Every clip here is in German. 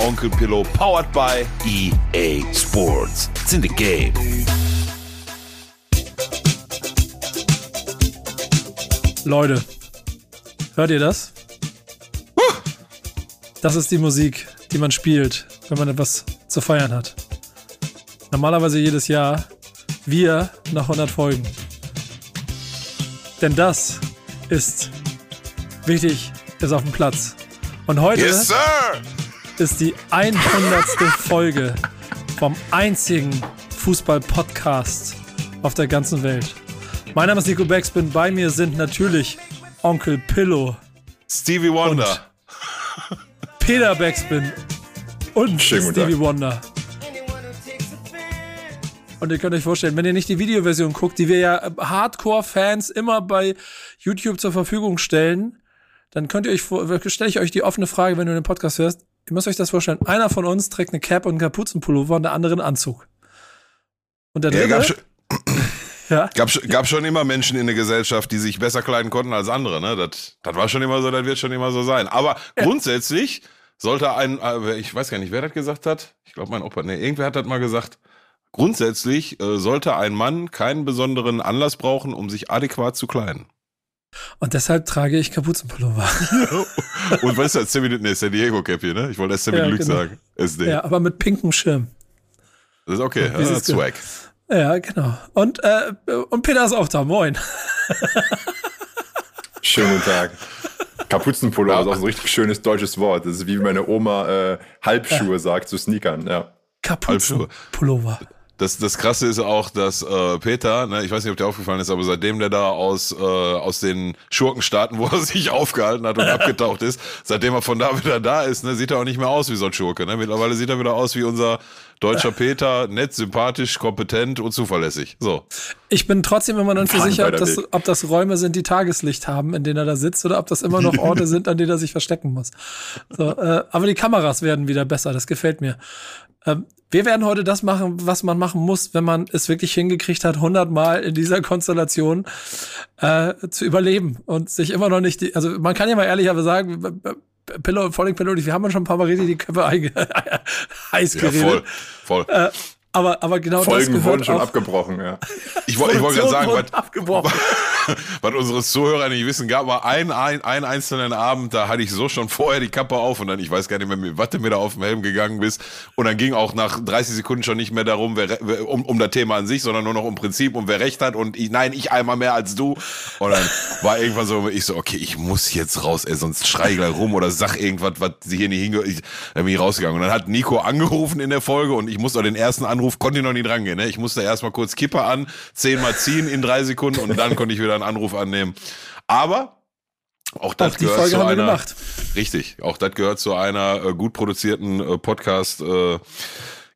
Onkel Pillow, powered by EA Sports. It's in the game. Leute, hört ihr das? Das ist die Musik, die man spielt, wenn man etwas zu feiern hat. Normalerweise jedes Jahr. Wir nach 100 Folgen. Denn das ist wichtig, ist auf dem Platz. Und heute Yes, sir! Ist die 100. Folge vom einzigen Fußball-Podcast auf der ganzen Welt. Mein Name ist Nico Backspin. Bei mir sind natürlich Onkel Pillow, Stevie Wonder. Peter Backspin und Schönen Stevie. Wonder. Und ihr könnt euch vorstellen, wenn ihr nicht die Videoversion guckt, die wir ja äh, Hardcore-Fans immer bei YouTube zur Verfügung stellen, dann könnt ihr euch vor, stelle ich euch die offene Frage, wenn du den Podcast hörst. Ihr müsst euch das vorstellen. Einer von uns trägt eine Cap und einen Kapuzenpullover und der andere einen Anzug. Und der Ja, dritte, gab, schon, ja, gab, gab schon immer Menschen in der Gesellschaft, die sich besser kleiden konnten als andere. Ne? Das, das war schon immer so, das wird schon immer so sein. Aber grundsätzlich sollte ein, äh, ich weiß gar nicht, wer das gesagt hat. Ich glaube, mein Opa, nee, irgendwer hat das mal gesagt. Grundsätzlich äh, sollte ein Mann keinen besonderen Anlass brauchen, um sich adäquat zu kleiden. Und deshalb trage ich Kapuzenpullover. Und was ist das? Sammy, nee, San Diego Cap hier, ne? Ich wollte erst Sammy Ja, Glück genau. sagen. SD. ja, aber mit pinkem Schirm. Das ist okay. Ja, sieht's Swag. Ja, genau. Und, äh, und Peter ist auch da. Moin. Schönen guten Tag. Kapuzenpullover ist auch ein richtig schönes deutsches Wort. Das ist wie meine Oma äh, Halbschuhe sagt zu Sneakern. Ja. Kapuzenpullover. Das, das Krasse ist auch, dass äh, Peter, ne, ich weiß nicht, ob dir aufgefallen ist, aber seitdem der da aus, äh, aus den Schurkenstaaten, wo er sich aufgehalten hat und abgetaucht ist, seitdem er von da wieder da ist, ne, sieht er auch nicht mehr aus wie so ein Schurke. Ne? Mittlerweile sieht er wieder aus wie unser deutscher Peter, nett, sympathisch, kompetent und zuverlässig. So. Ich bin trotzdem immer noch nicht Mann, sicher, ob das, ob das Räume sind, die Tageslicht haben, in denen er da sitzt, oder ob das immer noch Orte sind, an denen er sich verstecken muss. So, äh, aber die Kameras werden wieder besser, das gefällt mir. Ähm, wir werden heute das machen, was man machen muss, wenn man es wirklich hingekriegt hat, 100 Mal in dieser Konstellation äh, zu überleben und sich immer noch nicht, die, also man kann ja mal ehrlicher sagen, Pillow, Falling Pillow, wir haben ja schon ein paar Mal richtig die Köpfe heiß Ja, geredet. voll, voll. Aber, aber genau das Folgen gehört wurden schon auch, abgebrochen. Ja. ich wollte ich wollte gerade sagen, was, abgebrochen. was unsere Zuhörer nicht wissen, gab mal einen, einen, einen einzelnen Abend, da hatte ich so schon vorher die Kappe auf und dann, ich weiß gar nicht mehr, was du mir da auf dem Helm gegangen bist. Und dann ging auch nach 30 Sekunden schon nicht mehr darum, wer, wer, um, um das Thema an sich, sondern nur noch um Prinzip und wer recht hat und ich, nein, ich einmal mehr als du. Und dann war irgendwann so, ich so, okay, ich muss jetzt raus, ey, sonst schrei ich gleich rum oder sag irgendwas, was sie hier nicht hingehört. Dann bin ich rausgegangen. Und dann hat Nico angerufen in der Folge und ich musste den ersten Anruf, konnte ich noch nicht rangehen. Ne? Ich musste erstmal kurz Kipper an, zehnmal ziehen in drei Sekunden und dann konnte ich wieder einen Anruf annehmen. Aber auch das Auch gehört Folge zu einer. Richtig, auch das gehört zu einer äh, gut produzierten äh, Podcast äh,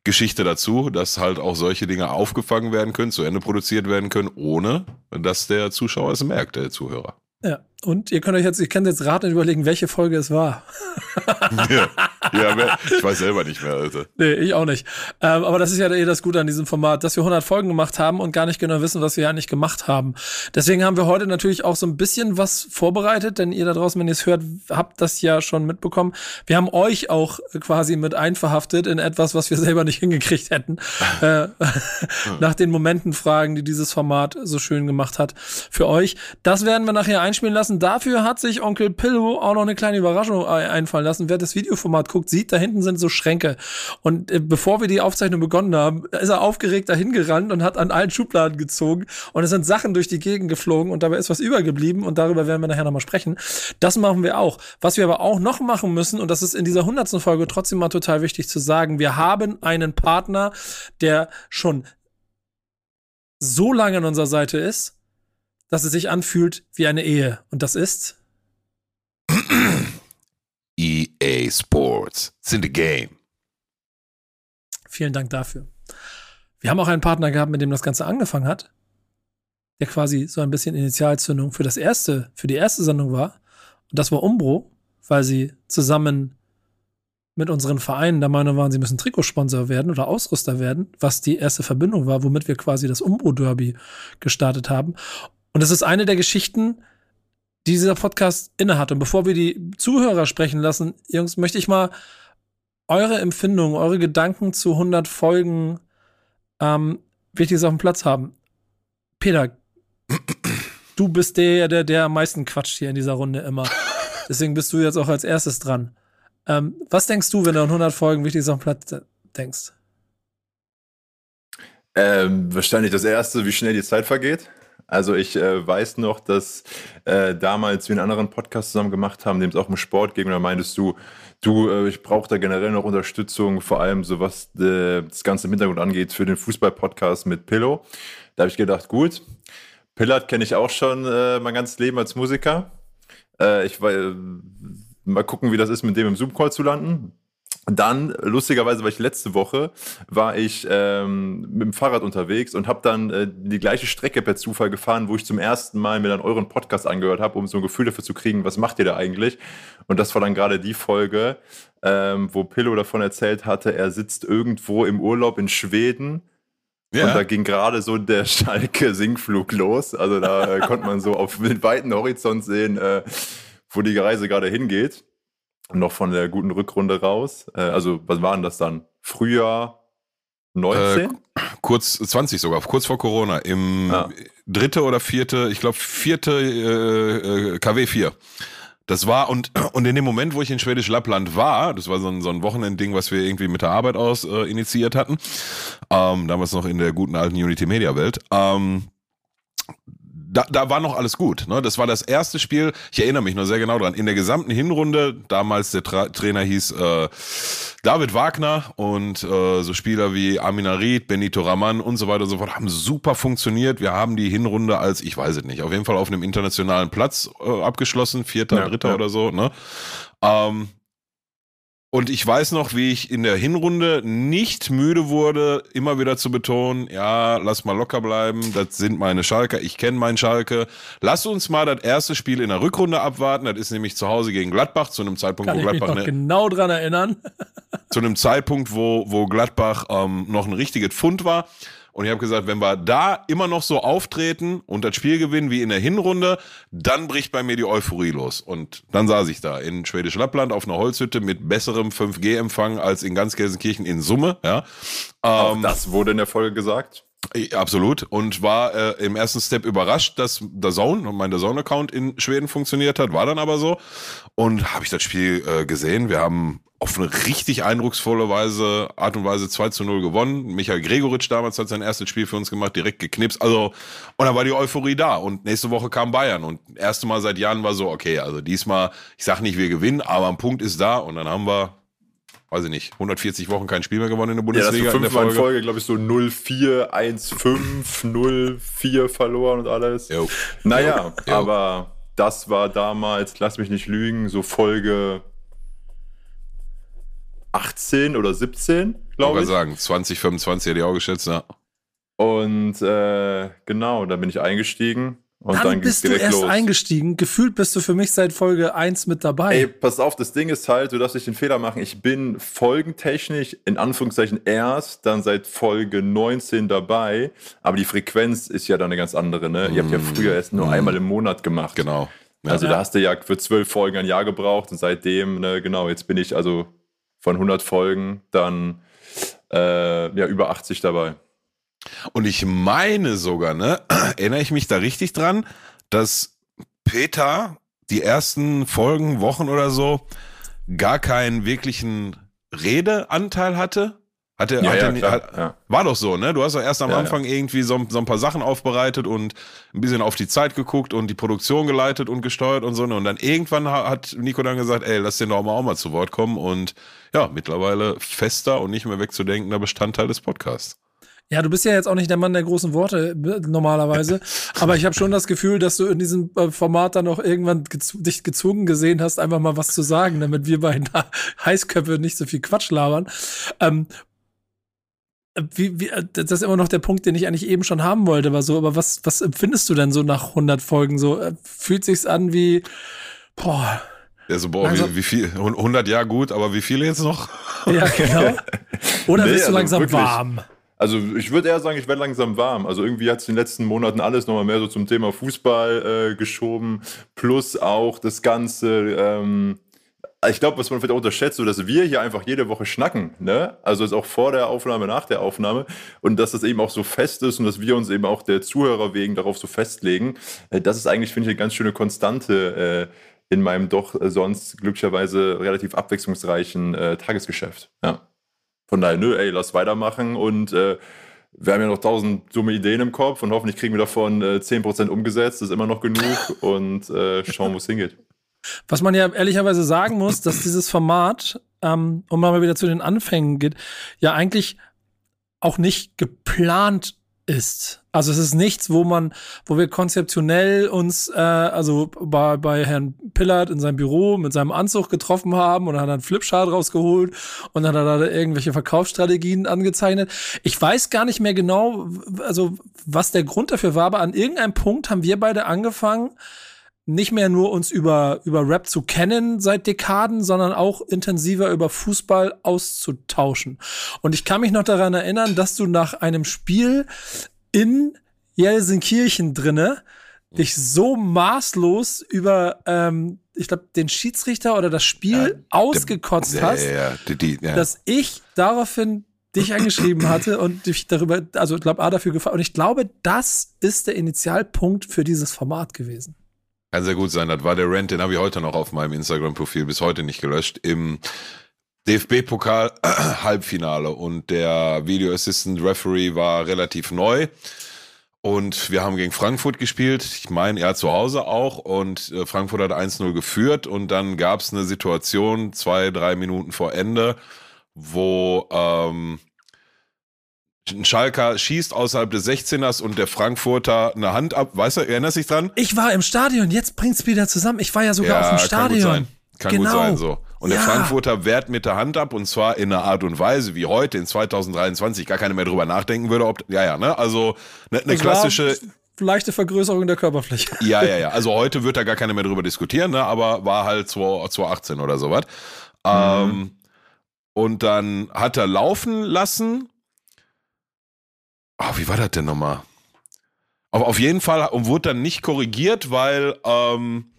Geschichte dazu, dass halt auch solche Dinge aufgefangen werden können, zu Ende produziert werden können, ohne dass der Zuschauer es merkt, der Zuhörer. Ja, und ihr könnt euch jetzt, ihr könnt jetzt raten und überlegen, welche Folge es war. ja, ja, ich weiß selber nicht mehr, Alter. Nee, ich auch nicht. Ähm, aber das ist ja eh das Gute an diesem Format, dass wir 100 Folgen gemacht haben und gar nicht genau wissen, was wir eigentlich gemacht haben. Deswegen haben wir heute natürlich auch so ein bisschen was vorbereitet, denn ihr da draußen, wenn ihr es hört, habt das ja schon mitbekommen. Wir haben euch auch quasi mit einverhaftet in etwas, was wir selber nicht hingekriegt hätten. äh, nach den Momentenfragen, die dieses Format so schön gemacht hat für euch. Das werden wir nachher einspielen lassen. Dafür hat sich Onkel Pillow auch noch eine kleine Überraschung ein- einfallen lassen. Wer das Videoformat guckt, sieht, da hinten sind so Schränke. Und äh, bevor wir die Aufzeichnung begonnen haben, ist er aufgeregt dahin gerannt und hat an allen Schubladen gezogen. Und es sind Sachen durch die Gegend geflogen und dabei ist was übergeblieben und darüber werden wir nachher nochmal sprechen. Das machen wir auch. Was wir aber auch noch machen müssen, und das ist in dieser hundertsten Folge trotzdem mal total wichtig zu sagen, wir haben einen Partner, der schon so lange an unserer Seite ist, dass es sich anfühlt wie eine Ehe. Und das ist EA Sports. It's in the game. Vielen Dank dafür. Wir haben auch einen Partner gehabt, mit dem das Ganze angefangen hat, der quasi so ein bisschen Initialzündung für das erste, für die erste Sendung war. Und das war Umbro, weil sie zusammen mit unseren Vereinen der Meinung waren, sie müssen Trikotsponsor werden oder Ausrüster werden, was die erste Verbindung war, womit wir quasi das Umbro-Derby gestartet haben. Und das ist eine der Geschichten, die dieser Podcast innehat. Und bevor wir die Zuhörer sprechen lassen, Jungs, möchte ich mal eure Empfindungen, eure Gedanken zu 100 Folgen ähm, Wichtiges auf dem Platz haben. Peter, du bist der, der, der am meisten quatscht hier in dieser Runde immer. Deswegen bist du jetzt auch als erstes dran. Ähm, was denkst du, wenn du an 100 Folgen Wichtiges auf dem Platz denkst? Ähm, wahrscheinlich das erste, wie schnell die Zeit vergeht. Also ich äh, weiß noch, dass äh, damals wir einen anderen Podcast zusammen gemacht haben, dem es auch um Sport ging, und da meintest du, du, äh, ich brauche da generell noch Unterstützung, vor allem so was äh, das ganze im Hintergrund angeht, für den Fußball-Podcast mit Pillow. Da habe ich gedacht, gut, Pillard kenne ich auch schon äh, mein ganzes Leben als Musiker. Äh, ich äh, mal gucken, wie das ist, mit dem im Zoom-Call zu landen. Dann, lustigerweise war ich letzte Woche, war ich ähm, mit dem Fahrrad unterwegs und habe dann äh, die gleiche Strecke per Zufall gefahren, wo ich zum ersten Mal mir dann euren Podcast angehört habe, um so ein Gefühl dafür zu kriegen, was macht ihr da eigentlich? Und das war dann gerade die Folge, ähm, wo Pillow davon erzählt hatte, er sitzt irgendwo im Urlaub in Schweden ja. Und da ging gerade so der Schalke-Sinkflug los. Also da äh, konnte man so auf den weiten Horizont sehen, äh, wo die Reise gerade hingeht noch von der guten Rückrunde raus. Äh, also, was waren das dann? Frühjahr 19? Äh, kurz 20 sogar, kurz vor Corona. Im ja. dritte oder vierte, ich glaube vierte äh, äh KW 4. Das war, und, und in dem Moment, wo ich in Schwedisch Lappland war, das war so ein, so ein Wochenendding, was wir irgendwie mit der Arbeit aus äh, initiiert hatten, ähm, damals noch in der guten alten Unity Media Welt, ähm, da, da war noch alles gut. Ne? Das war das erste Spiel, ich erinnere mich noch sehr genau dran, in der gesamten Hinrunde, damals der Tra Trainer hieß äh, David Wagner und äh, so Spieler wie Amina Ried, Benito Raman und so weiter und so fort haben super funktioniert. Wir haben die Hinrunde als, ich weiß es nicht, auf jeden Fall auf einem internationalen Platz äh, abgeschlossen, vierter, ja, dritter ja. oder so. Ne? Ähm, und ich weiß noch, wie ich in der Hinrunde nicht müde wurde, immer wieder zu betonen, ja, lass mal locker bleiben, das sind meine Schalker, ich kenne meinen Schalke. Lass uns mal das erste Spiel in der Rückrunde abwarten, das ist nämlich zu Hause gegen Gladbach, zu einem Zeitpunkt, Kann wo Gladbach... Ich mich noch ne, genau dran erinnern. zu einem Zeitpunkt, wo, wo Gladbach ähm, noch ein richtiges Pfund war. Und ich habe gesagt, wenn wir da immer noch so auftreten und das Spiel gewinnen wie in der Hinrunde, dann bricht bei mir die Euphorie los. Und dann saß ich da in Schwedisch Lappland auf einer Holzhütte mit besserem 5G-Empfang als in ganz Gelsenkirchen in Summe. Ja. Ähm, das wurde in der Folge gesagt. Absolut. Und war äh, im ersten Step überrascht, dass der Zone und mein der Zone-Account in Schweden funktioniert hat. War dann aber so. Und habe ich das Spiel äh, gesehen. Wir haben auf eine richtig eindrucksvolle Weise, Art und Weise 2 zu 0 gewonnen. Michael Gregoritsch damals hat sein erstes Spiel für uns gemacht, direkt geknipst. Also, und dann war die Euphorie da. Und nächste Woche kam Bayern. Und erste Mal seit Jahren war so, okay, also diesmal, ich sag nicht, wir gewinnen, aber ein Punkt ist da. Und dann haben wir, weiß ich nicht, 140 Wochen kein Spiel mehr gewonnen in der Bundesliga. Ja, fünfmal in, in Folge, glaube ich, so 0-4, 1-5, 0-4 verloren und alles. Jo. Naja, jo. aber das war damals, lass mich nicht lügen, so Folge 18 oder 17, glaube ich. Ich sagen, 20, 25 hätte ich auch geschätzt, ja. Und äh, genau, da bin ich eingestiegen. Und dann, dann bist du erst los. eingestiegen. Gefühlt bist du für mich seit Folge 1 mit dabei. Ey, pass auf, das Ding ist halt, du darfst nicht den Fehler machen. Ich bin folgentechnisch in Anführungszeichen erst dann seit Folge 19 dabei. Aber die Frequenz ist ja dann eine ganz andere, ne? Ihr habt ja früher erst nur mm. einmal im Monat gemacht. Genau. Ja. Also da hast du ja für zwölf Folgen ein Jahr gebraucht und seitdem, ne, genau, jetzt bin ich also von 100 Folgen dann äh, ja über 80 dabei. Und ich meine sogar, ne, erinnere ich mich da richtig dran, dass Peter die ersten Folgen, Wochen oder so gar keinen wirklichen Redeanteil hatte. Hatte, ja, hatte, ja, hat, ja. War doch so, ne? Du hast doch erst am Anfang irgendwie so, so, ein paar Sachen aufbereitet und ein bisschen auf die Zeit geguckt und die Produktion geleitet und gesteuert und so. Ne? Und dann irgendwann hat Nico dann gesagt, ey, lass den doch mal auch mal zu Wort kommen. Und ja, mittlerweile fester und nicht mehr wegzudenkender Bestandteil des Podcasts. Ja, du bist ja jetzt auch nicht der Mann der großen Worte äh, normalerweise, aber ich habe schon das Gefühl, dass du in diesem äh, Format dann auch irgendwann gez dich gezwungen gesehen hast, einfach mal was zu sagen, damit wir bei Heißköpfe nicht so viel Quatsch labern. Ähm, wie, wie, das ist immer noch der Punkt, den ich eigentlich eben schon haben wollte, war so, aber was, was empfindest du denn so nach 100 Folgen so? Äh, fühlt sich's an wie, boah. Ja, so, boah, wie, wie, viel, 100 Jahre gut, aber wie viele jetzt noch? Ja, genau. Oder nee, bist du also langsam wirklich. warm? Also ich würde eher sagen, ich werde langsam warm. Also irgendwie hat es in den letzten Monaten alles nochmal mehr so zum Thema Fußball äh, geschoben. Plus auch das Ganze, ähm, ich glaube, was man vielleicht auch unterschätzt, so dass wir hier einfach jede Woche schnacken, ne? Also ist auch vor der Aufnahme, nach der Aufnahme und dass das eben auch so fest ist und dass wir uns eben auch der Zuhörer wegen darauf so festlegen. Äh, das ist eigentlich, finde ich, eine ganz schöne Konstante äh, in meinem doch sonst glücklicherweise relativ abwechslungsreichen äh, Tagesgeschäft. Ja. Von daher, nö, ey, lass weitermachen und äh, wir haben ja noch tausend dumme Ideen im Kopf und hoffentlich kriegen wir davon äh, 10% umgesetzt, das ist immer noch genug und äh, schauen, wo es hingeht. Was man ja ehrlicherweise sagen muss, dass dieses Format, ähm, um mal wieder zu den Anfängen geht, ja eigentlich auch nicht geplant ist. Also es ist nichts, wo man, wo wir konzeptionell uns, äh, also bei, bei Herrn Pillard in seinem Büro mit seinem Anzug getroffen haben und hat einen Flipchart rausgeholt und dann hat er da irgendwelche Verkaufsstrategien angezeichnet. Ich weiß gar nicht mehr genau, also was der Grund dafür war, aber an irgendeinem Punkt haben wir beide angefangen, nicht mehr nur uns über, über Rap zu kennen seit Dekaden, sondern auch intensiver über Fußball auszutauschen. Und ich kann mich noch daran erinnern, dass du nach einem Spiel in Jelsenkirchen drinne dich so maßlos über, ähm, ich glaube, den Schiedsrichter oder das Spiel ja, ausgekotzt der, hast, ja, die, die, dass ich daraufhin dich angeschrieben hatte und dich darüber, also ich glaube, A dafür gefallen. Und ich glaube, das ist der Initialpunkt für dieses Format gewesen. Kann sehr gut sein. Das war der Rant, den habe ich heute noch auf meinem Instagram-Profil bis heute nicht gelöscht. Im DFB-Pokal Halbfinale und der Video Assistant Referee war relativ neu. Und wir haben gegen Frankfurt gespielt. Ich meine, er zu Hause auch. Und äh, Frankfurt hat 1-0 geführt. Und dann gab es eine Situation, zwei, drei Minuten vor Ende, wo ähm, ein Schalker schießt außerhalb des 16ers und der Frankfurter eine Hand ab. Weißt du, erinnerst dich dran? Ich war im Stadion, jetzt bringt's wieder zusammen. Ich war ja sogar ja, auf dem Stadion. Kann gut sein. Kann genau. gut sein, so. Und ja. der Frankfurter wehrt mit der Hand ab und zwar in einer Art und Weise, wie heute in 2023 gar keiner mehr drüber nachdenken würde, ob, ja, ja, ne, also eine ne klassische, leichte Vergrößerung der Körperfläche. Ja, ja, ja. Also heute wird da gar keiner mehr drüber diskutieren, ne? aber war halt 2018 oder sowas. Mhm. Ähm, und dann hat er laufen lassen oh, wie war das denn nochmal? Aber auf jeden Fall und wurde dann nicht korrigiert, weil ähm,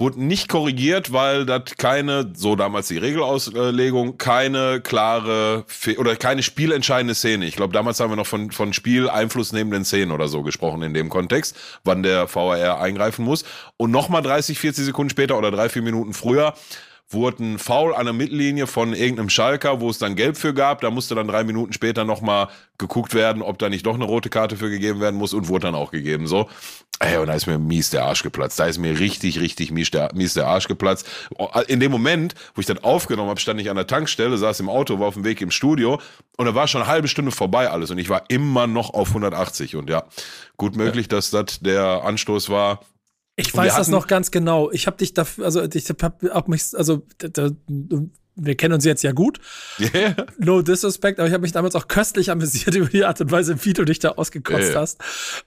wurde nicht korrigiert, weil das keine, so damals die Regelauslegung, keine klare oder keine spielentscheidende Szene. Ich glaube, damals haben wir noch von, von Spiel einflussnehmenden Szenen oder so gesprochen in dem Kontext, wann der VAR eingreifen muss. Und nochmal 30, 40 Sekunden später oder drei, vier Minuten früher wurde ein Foul an der Mittellinie von irgendeinem Schalker, wo es dann Gelb für gab. Da musste dann drei Minuten später nochmal geguckt werden, ob da nicht doch eine rote Karte für gegeben werden muss und wurde dann auch gegeben. So. Ey, und da ist mir mies der Arsch geplatzt. Da ist mir richtig, richtig mies der, mies der Arsch geplatzt. In dem Moment, wo ich das aufgenommen habe, stand ich an der Tankstelle, saß im Auto, war auf dem Weg im Studio und da war schon eine halbe Stunde vorbei alles und ich war immer noch auf 180 und ja, gut möglich, ja. dass das der Anstoß war, ich weiß das noch ganz genau. Ich habe dich dafür, also ich habe auch mich, also da, wir kennen uns jetzt ja gut. Yeah. No disrespect, aber ich habe mich damals auch köstlich amüsiert über die Art und Weise, wie du dich da ausgekotzt yeah. hast.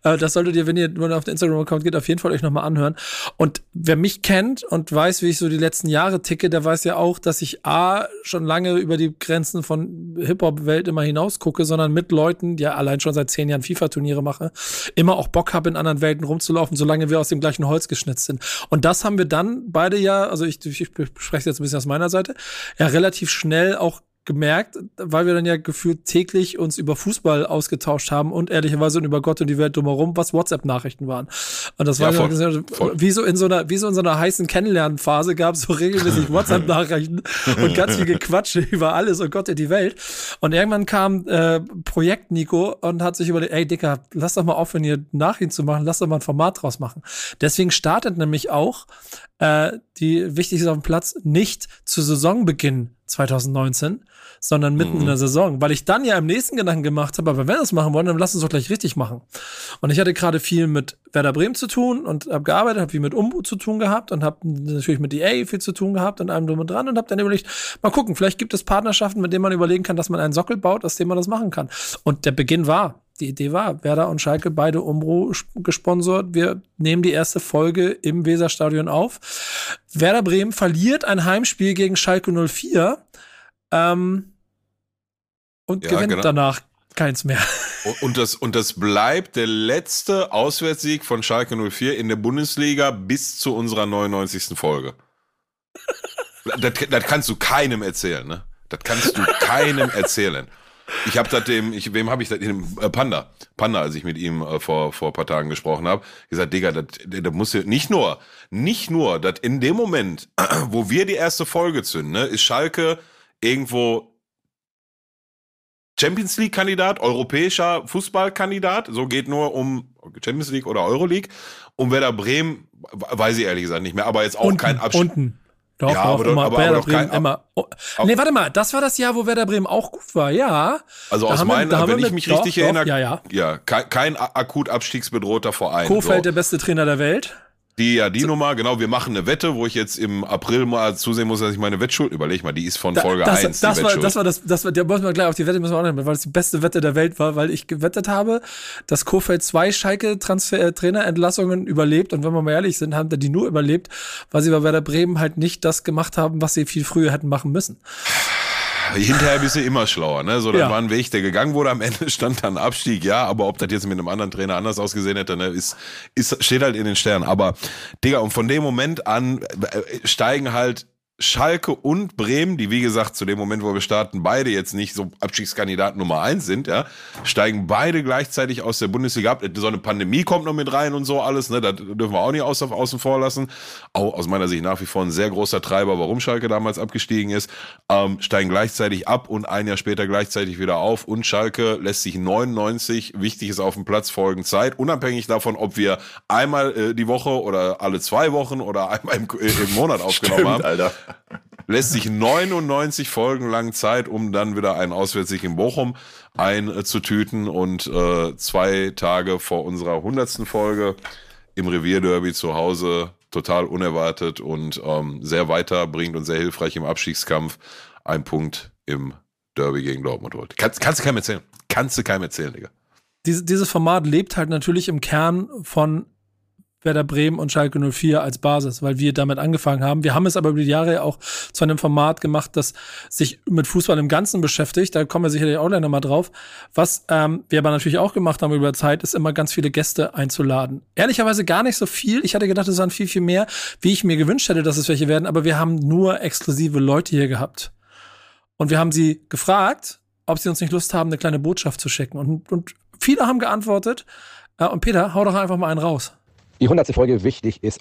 Äh, das solltet ihr, wenn ihr nur auf den Instagram-Account geht, auf jeden Fall euch nochmal anhören. Und wer mich kennt und weiß, wie ich so die letzten Jahre ticke, der weiß ja auch, dass ich A, schon lange über die Grenzen von Hip-Hop-Welt immer hinaus gucke, sondern mit Leuten, die ja allein schon seit zehn Jahren FIFA-Turniere mache, immer auch Bock habe, in anderen Welten rumzulaufen, solange wir aus dem gleichen Holz geschnitzt sind. Und das haben wir dann beide ja, also ich, ich spreche jetzt ein bisschen aus meiner Seite, ja relativ schnell auch gemerkt, weil wir dann ja gefühlt täglich uns über Fußball ausgetauscht haben und ehrlicherweise und über Gott und die Welt drumherum, was WhatsApp-Nachrichten waren. Und das war ja, voll, voll. wie so in so einer, wie so in so einer heißen Kennenlernphase gab es so regelmäßig WhatsApp-Nachrichten und ganz viel Gequatsche über alles und Gott und die Welt. Und irgendwann kam äh, Projekt Nico und hat sich überlegt, ey Dicker, lass doch mal aufhören, hier Nachrichten zu machen, lass doch mal ein Format draus machen. Deswegen startet nämlich auch äh, die wichtig ist auf dem Platz nicht zu Saisonbeginn 2019, sondern mitten mhm. in der Saison, weil ich dann ja im nächsten Gedanken gemacht habe, aber wenn wir es machen wollen, dann lass uns doch gleich richtig machen. Und ich hatte gerade viel mit Werder Bremen zu tun und habe gearbeitet, habe viel mit Umbu zu tun gehabt und habe natürlich mit EA viel zu tun gehabt und allem drum und dran und habe dann überlegt, mal gucken, vielleicht gibt es Partnerschaften, mit denen man überlegen kann, dass man einen Sockel baut, aus dem man das machen kann. Und der Beginn war, die Idee war, Werder und Schalke beide Umbro gesponsert. Wir nehmen die erste Folge im Weserstadion auf. Werder Bremen verliert ein Heimspiel gegen Schalke 04 ähm, und Ja, gewinnt genau. danach keins mehr. Und- das, und das bleibt der letzte Auswärtssieg von Schalke 04 in der Bundesliga bis zu unserer 99. Folge. Das, das kannst du keinem erzählen, ne? Das kannst du keinem erzählen. Ich habe das dem, ich, wem habe ich das, dem äh, Panda, Panda, als ich mit ihm äh, vor vor ein paar Tagen gesprochen habe, gesagt, Digga, das, das muss ja nicht nur, nicht nur, dass in dem Moment, wo wir die erste Folge zünden, ne, ist Schalke irgendwo Champions League Kandidat, europäischer Fußballkandidat, so geht nur um Champions League oder Euroleague. Um Werder Bremen weiß ich ehrlich gesagt nicht mehr, aber jetzt auch kein Abschied. Unten. Doch, Ja, doch, aber immer. aber- Werder aber Bremen kein immer. Oh, nee, warte mal, das war das Jahr, wo Werder Bremen auch gut war, ja. Also Da aus wir- meinen, wenn ich mich doch, richtig doch, erinnere, ja, ja. ja kein, kein akut abstiegsbedrohter Verein. Kofeld, so. der beste Trainer der Welt. Die, ja, die Nummer, genau, wir machen eine Wette, wo ich jetzt im April mal zusehen muss, dass ich meine Wettschuld, überleg mal, die ist von Da- Folge das, 1, das, die war, das war das, das war, der muss man gleich auf die Wette müssen wir auch nehmen, weil es die beste Wette der Welt war, weil ich gewettet habe, dass Kofeld zwei Schalke-Trainerentlassungen überlebt und wenn wir mal ehrlich sind, haben die nur überlebt, weil sie bei Werder Bremen halt nicht das gemacht haben, was sie viel früher hätten machen müssen. Hinterher bist du immer schlauer, ne? So, das Ja. war ein Weg, der gegangen wurde. Am Ende stand dann Abstieg, ja, aber ob das jetzt mit einem anderen Trainer anders ausgesehen hätte, ne, ist, ist, steht halt in den Sternen. Aber, Digga, und von dem Moment an äh, steigen halt Schalke und Bremen, die wie gesagt zu dem Moment, wo wir starten, beide jetzt nicht so Abstiegskandidaten Nummer eins sind, ja, steigen beide gleichzeitig aus der Bundesliga ab. So eine Pandemie kommt noch mit rein und so alles, ne, das dürfen wir auch nicht außen, außen vor lassen. Auch aus meiner Sicht nach wie vor ein sehr großer Treiber, warum Schalke damals abgestiegen ist. Ähm, steigen gleichzeitig ab und ein Jahr später gleichzeitig wieder auf und Schalke lässt sich 99 Wichtiges auf dem Platz folgen Zeit, unabhängig davon, ob wir einmal äh, die Woche oder alle zwei Wochen oder einmal im, äh, im Monat aufgenommen Stimmt, haben Alter. Lässt sich 99 Folgen lang Zeit, um dann wieder einen Auswärtssieg in Bochum einzutüten und äh, zwei Tage vor unserer hundertsten Folge im Revierderby zu Hause total unerwartet und ähm, sehr weiterbringt und sehr hilfreich im Abstiegskampf ein Punkt im Derby gegen Dortmund holt. Kannst, kannst du keinem erzählen. Kannst du keinem erzählen, Digga. Diese, dieses Format lebt halt natürlich im Kern von Werder Bremen und Schalke 04 als Basis, weil wir damit angefangen haben. Wir haben es aber über die Jahre auch zu einem Format gemacht, das sich mit Fußball im Ganzen beschäftigt. Da kommen wir sicherlich auch gleich nochmal drauf. Was ähm, wir aber natürlich auch gemacht haben über Zeit, ist immer ganz viele Gäste einzuladen. Ehrlicherweise gar nicht so viel. Ich hatte gedacht, es waren viel, viel mehr, wie ich mir gewünscht hätte, dass es welche werden. Aber wir haben nur exklusive Leute hier gehabt. Und wir haben sie gefragt, ob sie uns nicht Lust haben, eine kleine Botschaft zu schicken. Und, und viele haben geantwortet. Äh, und Peter, hau doch einfach mal einen raus. Die 100. Folge wichtig ist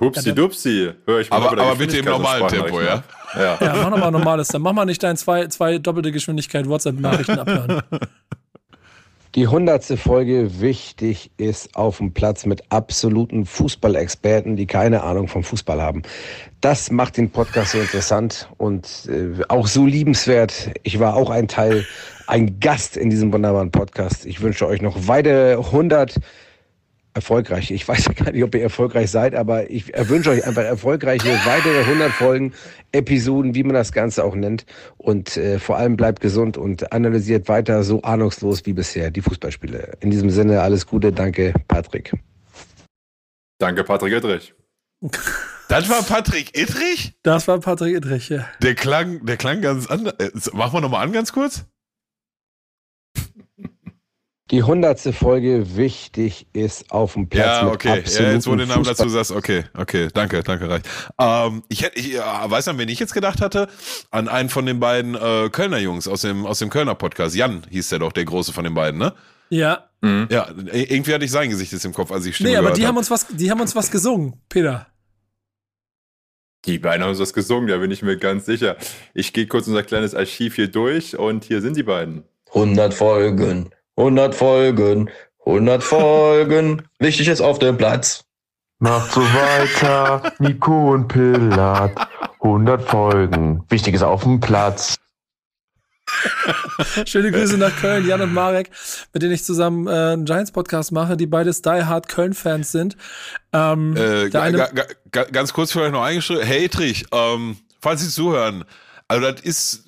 Hupsi dupsi. Hör ich mal Aber, aber bitte im normalen Tempo, ja? Sprachnachrichten. Ja, mach nochmal normales. Dann mach mal nicht dein zwei, zwei doppelte Geschwindigkeit WhatsApp-Nachrichten abhören. die 100. Folge wichtig ist auf dem Platz mit absoluten Fußballexperten, die keine Ahnung vom Fußball haben. Das macht den Podcast so interessant und äh, auch so liebenswert. Ich war auch ein Teil, ein Gast in diesem wunderbaren Podcast. Ich wünsche euch noch weitere 100 erfolgreiche. Ich weiß ja gar nicht, ob ihr erfolgreich seid, aber ich wünsche euch einfach erfolgreiche weitere 100 Folgen, Episoden, wie man das Ganze auch nennt. Und äh, vor allem bleibt gesund und analysiert weiter so ahnungslos wie bisher die Fußballspiele. In diesem Sinne alles Gute, danke, Patrick. Danke, Patrick Edrich. Das war Patrick Ittrich? Das war Patrick Idrich, ja. Der klang, der klang ganz anders. Äh, Machen wir nochmal an, ganz kurz. Die 100. Folge wichtig ist auf dem Platz Ja, mit okay. Ja, jetzt, wo du den Namen dazu sagst, okay, okay, danke, danke, reicht. Ähm, ich hätte, ich, ja, weiß an wen ich jetzt gedacht hatte? An einen von den beiden äh, Kölner Jungs aus dem, aus dem Kölner Podcast. Jan hieß der doch, der große von den beiden, ne? Ja. Ja, irgendwie hatte ich sein Gesicht jetzt im Kopf, als ich Stimme Nee, aber die hab. haben uns was, die haben uns was gesungen, Peter. Die beiden haben uns das gesungen, da bin ich mir ganz sicher. Ich gehe kurz unser kleines Archiv hier durch und hier sind die beiden. 100 Folgen, 100 Folgen, 100 Folgen. Wichtig ist auf dem Platz. Macht so weiter, Nico und Pilat. 100 Folgen. Wichtig ist auf dem Platz. Schöne Grüße nach Köln, Jan und Marek, mit denen ich zusammen äh, einen Giants-Podcast mache, die beides Die Hard Köln-Fans sind. Ähm, Äh, der ga, eine, ga, ga, ga, ganz kurz vielleicht noch eingeschrieben. Hey Trich, ähm, falls Sie zuhören, also das ist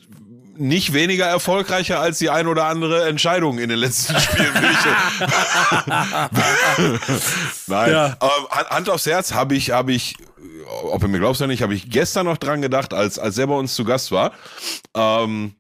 nicht weniger erfolgreicher als die ein oder andere Entscheidung in den letzten Spielen. Nein, Ja. ähm, Hand- Hand aufs Herz habe ich, habe ich, ob du mir glaubst oder nicht, habe ich gestern noch dran gedacht, als, als er bei uns zu Gast war. Ähm,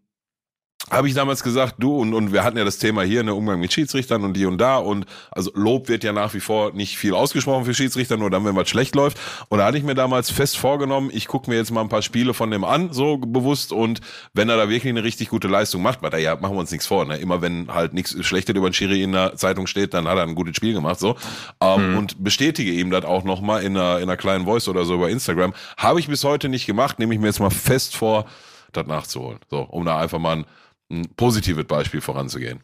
habe ich damals gesagt, du, und, und wir hatten ja das Thema hier, ne, Umgang mit Schiedsrichtern und die und da und also Lob wird ja nach wie vor nicht viel ausgesprochen für Schiedsrichter, nur dann, wenn was schlecht läuft. Und da hatte ich mir damals fest vorgenommen, ich gucke mir jetzt mal ein paar Spiele von dem an, so bewusst und wenn er da wirklich eine richtig gute Leistung macht, weil da ja, machen wir uns nichts vor, ne? Immer wenn halt nichts Schlechtes über den Schiri in der Zeitung steht, dann hat er ein gutes Spiel gemacht, so. Ähm, Und bestätige ihm das auch nochmal in einer, in einer kleinen Voice oder so über Instagram. Habe ich bis heute nicht gemacht, nehme ich mir jetzt mal fest vor, das nachzuholen. So, um da einfach mal ein, ein positives Beispiel voranzugehen.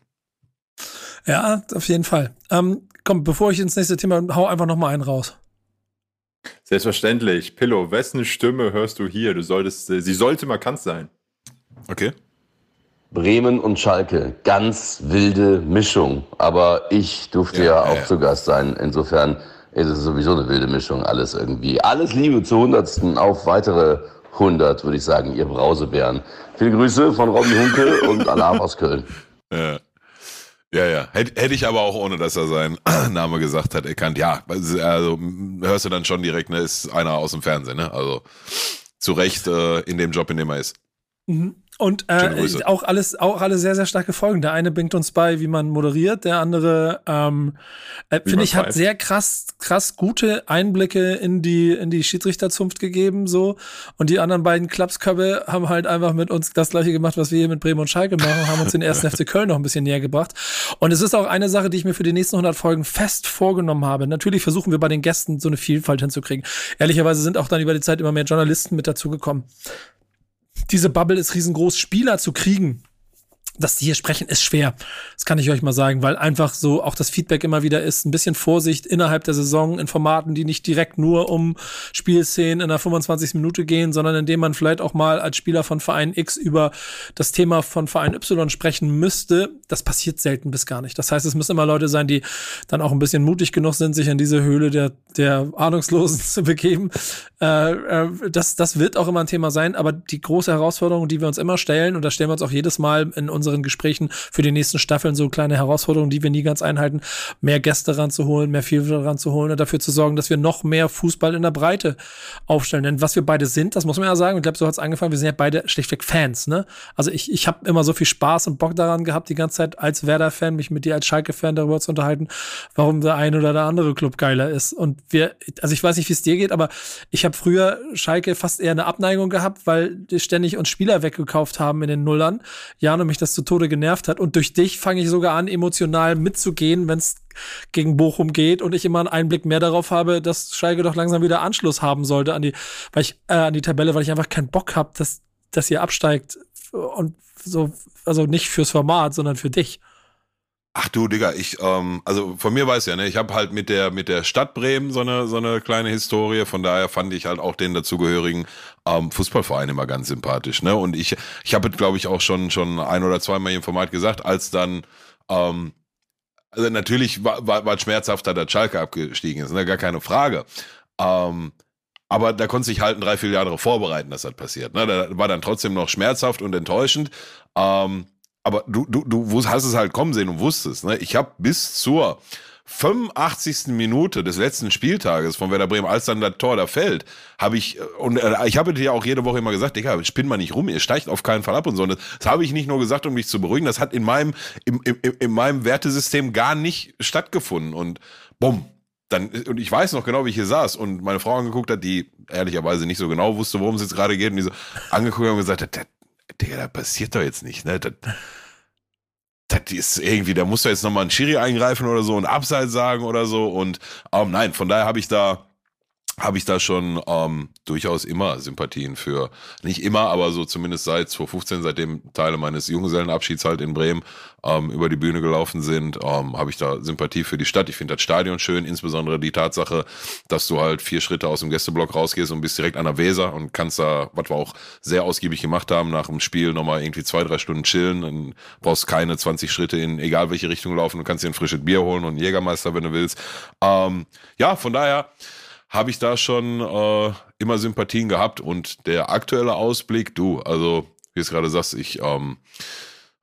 ja, auf jeden Fall. Ähm, komm, bevor ich ins nächste Thema, hau einfach noch mal einen raus. Selbstverständlich. Pillow, wessen Stimme hörst du hier? Du solltest, äh, sie sollte markant sein. Okay? Bremen und Schalke, ganz wilde Mischung. Aber ich durfte Ja, ja, auch ja. zu Gast sein. Insofern ist es sowieso eine wilde Mischung, alles irgendwie. Alles Liebe zur Hundertsten auf weitere 100, würde ich sagen, ihr Brausebären. Viele Grüße von Robby Hunke und Alarm aus Köln. Ja. Ja, ja. Hätte ich aber auch, ohne dass er seinen Name gesagt hat, erkannt. Ja, also hörst du dann schon direkt, ne, ist einer aus dem Fernsehen, ne? Also zu Recht äh, in dem Job, in dem er ist. Und äh, auch alles, auch alle sehr, sehr starke Folgen. Der eine bringt uns bei, wie man moderiert, der andere, ähm, äh, finde ich, hat sehr krass, krass gute Einblicke in die, in die Schiedsrichterzunft gegeben, so. Und die anderen beiden Klapsköpfe haben halt einfach mit uns das gleiche gemacht, was wir hier mit Bremen und Schalke machen, haben uns den ersten FC Köln noch ein bisschen näher gebracht. Und es ist auch eine Sache, die ich mir für die nächsten 100 Folgen fest vorgenommen habe. Natürlich versuchen wir bei den Gästen so eine Vielfalt hinzukriegen. Ehrlicherweise sind auch dann über die Zeit immer mehr Journalisten mit dazugekommen diese Bubble ist riesengroß. Spieler zu kriegen, dass die hier sprechen, ist schwer. Das kann ich euch mal sagen, weil einfach so auch das Feedback immer wieder ist, ein bisschen Vorsicht innerhalb der Saison in Formaten, die nicht direkt nur um Spielszenen in der 25. Minute gehen, sondern indem man vielleicht auch mal als Spieler von Verein X über das Thema von Verein Y sprechen müsste. Das passiert selten bis gar nicht. Das heißt, es müssen immer Leute sein, die dann auch ein bisschen mutig genug sind, sich in diese Höhle der, der Ahnungslosen zu begeben. Äh, äh, das, das wird auch immer ein Thema sein, aber die große Herausforderung, die wir uns immer stellen, und da stellen wir uns auch jedes Mal in unseren Gesprächen für die nächsten Staffeln so kleine Herausforderungen, die wir nie ganz einhalten, mehr Gäste ranzuholen, mehr Vielfalt ranzuholen und dafür zu sorgen, dass wir noch mehr Fußball in der Breite aufstellen. Denn was wir beide sind, das muss man ja sagen, ich glaube, so hat es angefangen, wir sind ja beide schlichtweg Fans, ne? Also ich, ich habe immer so viel Spaß und Bock daran gehabt, die ganze Zeit als Werder-Fan, mich mit dir als Schalke-Fan darüber zu unterhalten, warum der eine oder der andere Club geiler ist. Und wir, also ich weiß nicht, wie es dir geht, aber ich habe früher Schalke fast eher eine Abneigung gehabt, weil die ständig uns Spieler weggekauft haben in den Nullern. Jano mich das zu Tode genervt hat. Und durch dich fange ich sogar an, emotional mitzugehen, wenn es gegen Bochum geht und ich immer einen Einblick mehr darauf habe, dass Schalke doch langsam wieder Anschluss haben sollte an die, weil ich, äh, an die Tabelle, weil ich einfach keinen Bock habe, dass, dass ihr absteigt und so, also nicht fürs Format, sondern für dich. Ach du, Digga, ich, ähm, also von mir weiß ja, ne, ich habe halt mit der mit der Stadt Bremen so eine so eine kleine Historie. Von daher fand ich halt auch den dazugehörigen ähm, Fußballverein immer ganz sympathisch, ne? Und ich ich habe, glaube ich, auch schon schon ein oder zweimal im Format gesagt, als dann ähm, also natürlich war, war, war schmerzhafter, dass Schalke abgestiegen ist, ne? gar keine Frage. Ähm, aber da konnte sich halt ein drei, vier Jahre vorbereiten, dass das passiert. Ne? Da war dann trotzdem noch schmerzhaft und enttäuschend. Ähm, aber du, du, du hast es halt kommen sehen und wusstest. Ne? Ich habe bis zur 85. Minute des letzten Spieltages von Werder Bremen, als dann das Tor da fällt, habe ich, äh, und äh, ich habe dir ja auch jede Woche immer gesagt, Digga, spinn mal nicht rum, ihr steigt auf keinen Fall ab und so. Und das, das habe ich nicht nur gesagt, um dich zu beruhigen, das hat in meinem, im, im, in meinem Wertesystem gar nicht stattgefunden. Und bumm, dann, und ich weiß noch genau, wie ich hier saß und meine Frau angeguckt hat, die ehrlicherweise nicht so genau wusste, worum es jetzt gerade geht, und die so angeguckt hat und gesagt hat, "Das- Digga, das passiert doch jetzt nicht, ne? Das, das ist irgendwie, da muss da jetzt nochmal ein Schiri eingreifen oder so und Abseits sagen oder so. Und ähm, nein, von daher habe ich da habe ich da schon ähm, durchaus immer Sympathien für. Nicht immer, aber so zumindest seit 2015, seitdem Teile meines Junggesellenabschieds halt in Bremen ähm, über die Bühne gelaufen sind, ähm, habe ich da Sympathie für die Stadt. Ich finde das Stadion schön, insbesondere die Tatsache, dass du halt vier Schritte aus dem Gästeblock rausgehst und bist direkt an der Weser und kannst da, was wir auch sehr ausgiebig gemacht haben, nach dem Spiel nochmal irgendwie zwei, drei Stunden chillen. Dann brauchst keine 20 Schritte in egal welche Richtung laufen. Du kannst dir ein frisches Bier holen und einen Jägermeister, wenn du willst. Ähm, ja, von daher habe ich da schon äh, immer Sympathien gehabt. Und der aktuelle Ausblick, du, also wie es gerade sagst, ich ähm,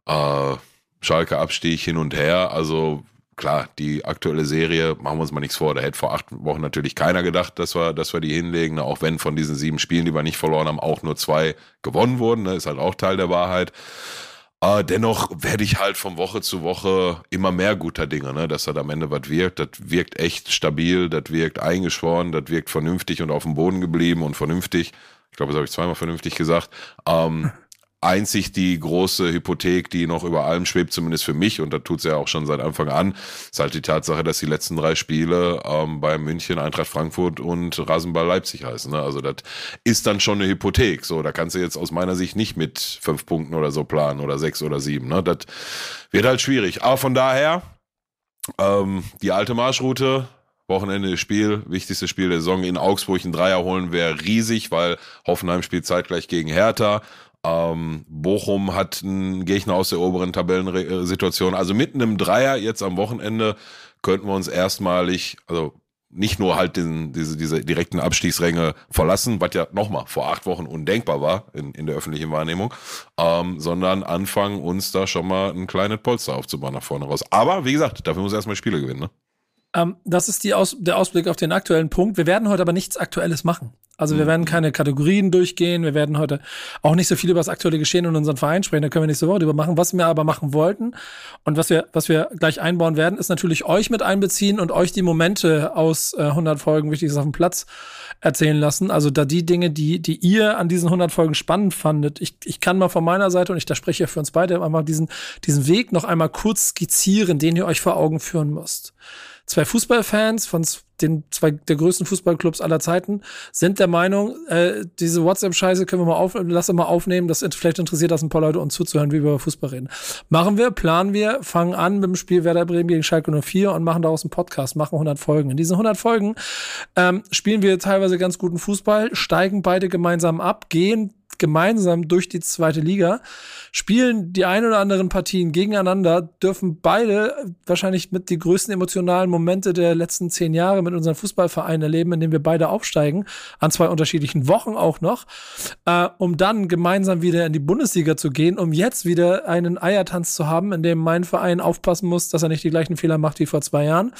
äh, Schalke Abstieg hin und her, also klar, die aktuelle Serie, machen wir uns mal nichts vor, da hätte vor acht Wochen natürlich keiner gedacht, dass wir, dass wir die hinlegen, auch wenn von diesen sieben Spielen, die wir nicht verloren haben, auch nur zwei gewonnen wurden, ne, ist halt auch Teil der Wahrheit. Äh, dennoch werde ich halt von Woche zu Woche immer mehr guter Dinge, ne? dass das am Ende was wirkt. Das wirkt echt stabil, das wirkt eingeschworen, das wirkt vernünftig und auf dem Boden geblieben und vernünftig. Ich glaube, das habe ich zweimal vernünftig gesagt. Ähm, einzig die große Hypothek, die noch über allem schwebt, zumindest für mich, und da tut sie ja auch schon seit Anfang an, ist halt die Tatsache, dass die letzten drei Spiele ähm, bei München, Eintracht Frankfurt und Rasenball Leipzig heißen. Ne? Also das ist dann schon eine Hypothek. So, da kannst du jetzt aus meiner Sicht nicht mit fünf Punkten oder so planen oder sechs oder sieben. Ne? Das wird halt schwierig. Aber von daher, ähm, die alte Marschroute, Wochenende Spiel, wichtigstes Spiel der Saison in Augsburg, ein Dreier holen wäre riesig, weil Hoffenheim spielt zeitgleich gegen Hertha. Ähm, Bochum hat einen Gegner aus der oberen Tabellensituation. Also mit einem Dreier jetzt am Wochenende könnten wir uns erstmalig, also nicht nur halt den, diese, diese direkten Abstiegsränge verlassen, was ja nochmal vor acht Wochen undenkbar war in, in der öffentlichen Wahrnehmung, ähm, sondern anfangen, uns da schon mal ein kleines Polster aufzubauen nach vorne raus. Aber wie gesagt, dafür muss erstmal Spiele gewinnen. Ne? Ähm, das ist die Aus der Ausblick auf den aktuellen Punkt. Wir werden heute aber nichts Aktuelles machen. Also wir mhm. werden keine Kategorien durchgehen. Wir werden heute auch nicht so viel über das aktuelle Geschehen in unserem Verein sprechen. Da können wir nächste Woche drüber machen. Was wir aber machen wollten und was wir, was wir gleich einbauen werden, ist natürlich euch mit einbeziehen und euch die Momente aus äh, 100 Folgen Wichtiges auf dem Platz erzählen lassen. Also da die Dinge, die, die ihr an diesen 100 Folgen spannend fandet. Ich, ich kann mal von meiner Seite, und ich da spreche ja für uns beide, einmal diesen, diesen Weg noch einmal kurz skizzieren, den ihr euch vor Augen führen müsst zwei Fußballfans von den zwei der größten Fußballclubs aller Zeiten sind der Meinung, äh, diese WhatsApp-Scheiße können wir mal auf, lass mal aufnehmen. Das vielleicht interessiert das ein paar Leute, uns zuzuhören, wie wir über Fußball reden. Machen wir, planen wir, fangen an mit dem Spiel Werder Bremen gegen Schalke 04 und machen daraus einen Podcast, machen 100 Folgen. In diesen 100 Folgen ähm, spielen wir teilweise ganz guten Fußball, steigen beide gemeinsam ab, gehen gemeinsam durch die zweite Liga, spielen die ein oder anderen Partien gegeneinander, dürfen beide wahrscheinlich mit die größten emotionalen Momente der letzten zehn Jahre mit unseren Fußballvereinen erleben, in dem wir beide aufsteigen, an zwei unterschiedlichen Wochen auch noch, äh, um dann gemeinsam wieder in die Bundesliga zu gehen, um jetzt wieder einen Eiertanz zu haben, in dem mein Verein aufpassen muss, dass er nicht die gleichen Fehler macht wie vor zwei Jahren,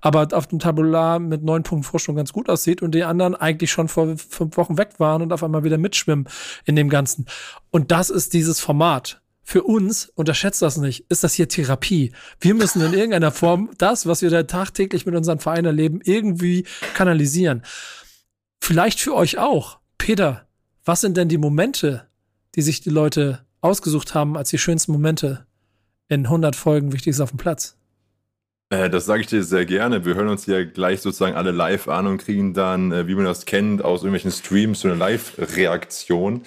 aber auf dem Tabular mit neun Punkten Vorsprung ganz gut aussieht und die anderen eigentlich schon vor fünf Wochen weg waren und auf einmal wieder mitschwimmen in dem Ganzen. Und das ist dieses Format. Für uns, unterschätzt das nicht, ist das hier Therapie. Wir müssen in irgendeiner Form das, was wir da tagtäglich mit unseren Vereinen erleben, irgendwie kanalisieren. Vielleicht für euch auch. Peter, was sind denn die Momente, die sich die Leute ausgesucht haben als die schönsten Momente in 100 Folgen Wichtiges auf dem Platz? Äh, das sage ich dir sehr gerne. Wir hören uns ja gleich sozusagen alle live an und kriegen dann, äh, wie man das kennt, aus irgendwelchen Streams so eine Live-Reaktion.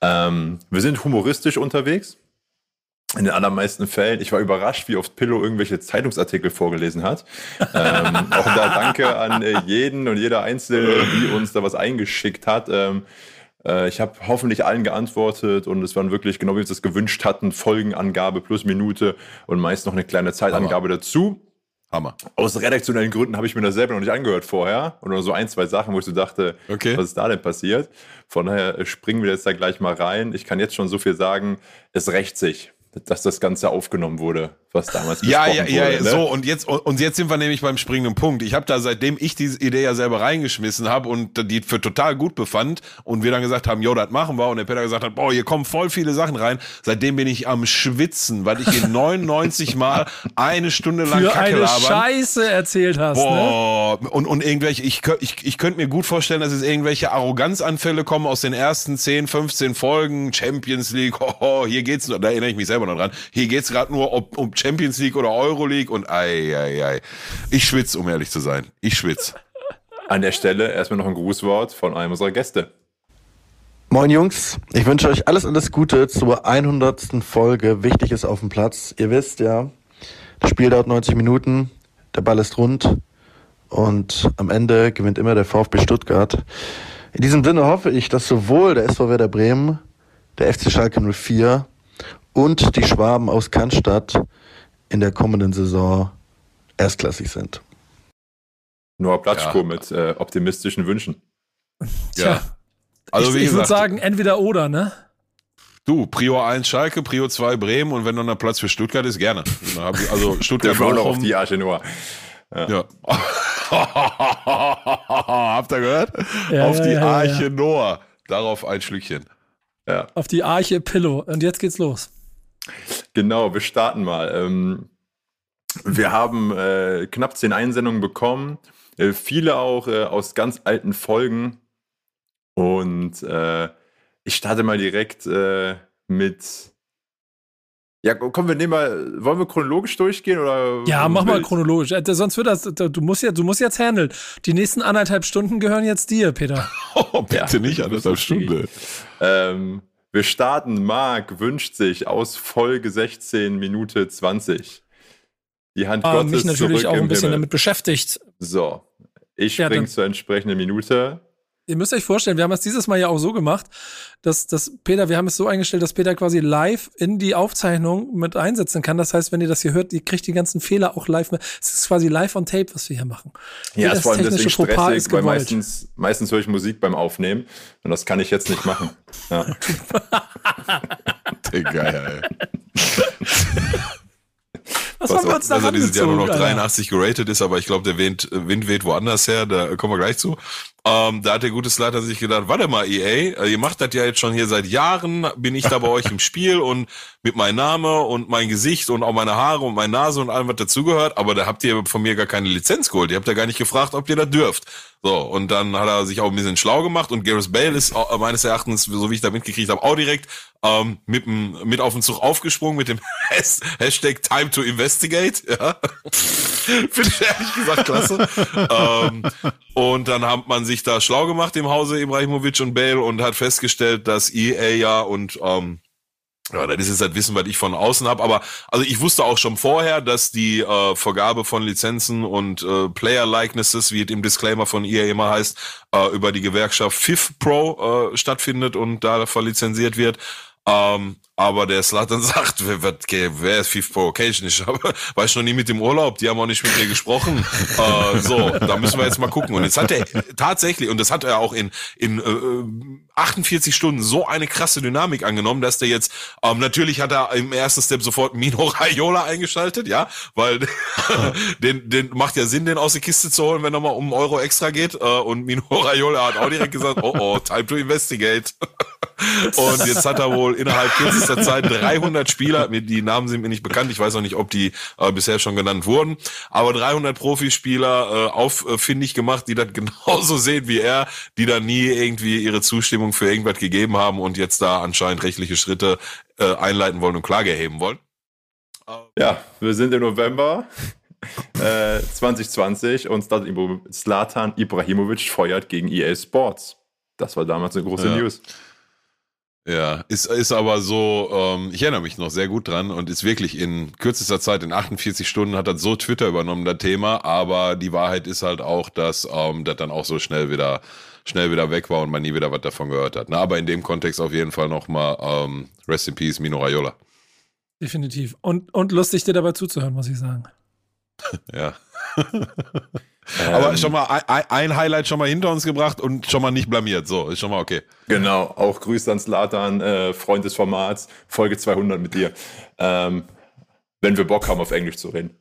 Ähm, wir sind humoristisch unterwegs. In den allermeisten Fällen. Ich war überrascht, wie oft Pillow irgendwelche Zeitungsartikel vorgelesen hat. ähm, auch da danke an äh, jeden und jeder Einzelne, die uns da was eingeschickt hat. Ähm, äh, ich habe hoffentlich allen geantwortet und es waren wirklich, genau wie wir es das gewünscht hatten, Folgenangabe plus Minute und meist noch eine kleine Zeitangabe Aber. dazu. Hammer. Aus redaktionellen Gründen habe ich mir das selber noch nicht angehört vorher. Nur so ein, zwei Sachen, wo ich so dachte, okay. was ist da denn passiert? Von daher springen wir jetzt da gleich mal rein. Ich kann jetzt schon so viel sagen, es rächt sich dass das Ganze aufgenommen wurde, was damals ja, ja, ja, wurde. Ja, ne? so und jetzt und jetzt sind wir nämlich beim springenden Punkt. Ich habe da seitdem ich diese Idee ja selber reingeschmissen habe und die für total gut befand und wir dann gesagt haben, jo, das machen wir und der Peter gesagt hat, boah, hier kommen voll viele Sachen rein. Seitdem bin ich am schwitzen, weil ich hier 99 Mal eine Stunde lang für Kacke eine labern. Scheiße erzählt hast, ne? boah, ne? und und irgendwelche ich ich ich könnte mir gut vorstellen, dass es irgendwelche Arroganzanfälle kommen aus den ersten 10, 15 Folgen Champions League. Oh, hier geht's da erinnere ich mich selber noch dran. Hier geht's gerade nur um, um Champions League oder Euroleague und ei, ei, ei. Ich schwitze, um ehrlich zu sein. Ich schwitze. An der Stelle erstmal noch ein Grußwort von einem unserer Gäste. Moin Jungs, ich wünsche euch alles, alles Gute zur 100. Folge. Wichtig ist auf dem Platz. Ihr wisst ja, das Spiel dauert 90 Minuten, der Ball ist rund und am Ende gewinnt immer der VfB Stuttgart. In diesem Sinne hoffe ich, dass sowohl der SV Werder Bremen, der FC Schalke 04 und die Schwaben aus Cannstatt in der kommenden Saison erstklassig sind. Noah Platschko Ja. mit äh, optimistischen Wünschen. Tja, Also ich wie ich würde gesagt, sagen, entweder oder, ne? du, Prio 1 Schalke, Prio 2 Bremen und wenn dann ein Platz für Stuttgart ist, gerne. Also Stuttgart auch noch auf die Arche Noah. Ja. Habt ihr gehört? Ja, auf ja, die ja, ja, Arche Noah. Darauf ein Schlückchen. Ja. Auf die Arche Pillow. Und jetzt geht's los. Genau, wir starten mal. Ähm, wir haben äh, knapp zehn Einsendungen bekommen, äh, viele auch äh, aus ganz alten Folgen. Und äh, ich starte mal direkt äh, mit. Ja, komm, wir nehmen mal. Wollen wir chronologisch durchgehen oder? Ja, mach mal chronologisch. Äh, Sonst wird das, du musst ja, du musst jetzt handeln. Die nächsten anderthalb Stunden gehören jetzt dir, Peter. Oh, bitte Ja. nicht, anderthalb Stunde. Ähm, wir starten. Marc wünscht sich aus Folge 16, Minute 20. Die Hand Ah, Gottes mich natürlich zurück auch ein bisschen Himmel. damit beschäftigt. So, ich Ja, springe zur entsprechenden Minute. Ihr müsst euch vorstellen, wir haben es dieses Mal ja auch so gemacht, dass, dass Peter, wir haben es so eingestellt, dass Peter quasi live in die Aufzeichnung mit einsetzen kann. Das heißt, wenn ihr das hier hört, ihr kriegt die ganzen Fehler auch live mit. Es ist quasi live on tape, was wir hier machen. Ja, Das ist vor allem deswegen stressig, ist weil gewollt. meistens, meistens höre ich Musik beim Aufnehmen und das kann ich jetzt nicht machen. Ja. Geil, ey. Was haben wir uns da Also dieses Jahr nur noch rangezogen, Alter? 83 geratet ist, aber ich glaube, der Wind, Wind weht woanders her, da kommen wir gleich zu. Ähm, da hat der gute Slater sich gedacht, warte mal, EA, äh, ihr macht das ja jetzt schon hier seit Jahren, bin ich da bei euch im Spiel und mit meinem Name und mein Gesicht und auch meine Haare und meine Nase und allem, was dazugehört, aber da habt ihr von mir gar keine Lizenz geholt. Ihr habt ja gar nicht gefragt, ob ihr das dürft. So, und dann hat er sich auch ein bisschen schlau gemacht und Gareth Bale ist meines Erachtens, so wie ich da mitgekriegt habe, auch direkt ähm, mit, mit auf den Zug aufgesprungen mit dem Has- Hashtag Time to Investigate. Ja. Finde ich ehrlich gesagt klasse. ähm, und dann hat man sich da schlau gemacht im Hause Ibrahimovic und Bale und hat festgestellt, dass EA ja und ähm, ja, das ist jetzt das Wissen, was ich von außen habe. Aber also ich wusste auch schon vorher, dass die äh, Vergabe von Lizenzen und äh, Player Likenesses, wie es im Disclaimer von EA immer heißt, äh, über die Gewerkschaft FIF Pro äh, stattfindet und da verlizenziert wird. Ähm, aber der Slatan sagt, wer, wer, wer ist FIF Pro? Okay, ich. Aber war ich noch nie mit dem Urlaub, die haben auch nicht mit mir gesprochen. äh, so, da müssen wir jetzt mal gucken. Und jetzt hat er tatsächlich, und das hat er auch in, in äh, 48 Stunden so eine krasse Dynamik angenommen, dass der jetzt, ähm, natürlich hat er im ersten Step sofort Mino Raiola eingeschaltet, ja, weil den, den macht ja Sinn, den aus der Kiste zu holen, wenn nochmal um einen Euro extra geht. Äh, und Mino Raiola hat auch direkt gesagt, oh oh, time to investigate. Und jetzt hat er wohl innerhalb kürzester Zeit 300 Spieler, mir- die Namen sind mir nicht bekannt, ich weiß auch nicht, ob die äh, bisher schon genannt wurden, aber 300 Profispieler äh, auffindig gemacht, die das genauso sehen wie er, die dann nie irgendwie ihre Zustimmung für irgendwas gegeben haben und jetzt da anscheinend rechtliche Schritte äh, einleiten wollen und Klage erheben wollen. ja, wir sind im November äh, 2020 und Zlatan Ibra- Zlatan Ibrahimovic feuert gegen EA Sports. Das war damals eine große Ja. News. Ja, ist, ist aber so, ähm, ich erinnere mich noch sehr gut dran und ist wirklich in kürzester Zeit, in 48 Stunden hat das so Twitter übernommen, das Thema, aber die Wahrheit ist halt auch, dass ähm, das dann auch so schnell wieder schnell wieder weg war und man nie wieder was davon gehört hat. Na, aber in dem Kontext auf jeden Fall nochmal ähm, Rest in Peace, Mino Raiola. Definitiv. Und, und lustig, dir dabei zuzuhören, muss ich sagen. Ja. Ähm, Aber schon mal ein, ein Highlight schon mal hinter uns gebracht und schon mal nicht blamiert. So, ist schon mal okay. Genau, auch Grüße an Zlatan, äh, Freund des Formats, Folge 200 mit dir. Ähm, wenn wir Bock haben, auf Englisch zu reden.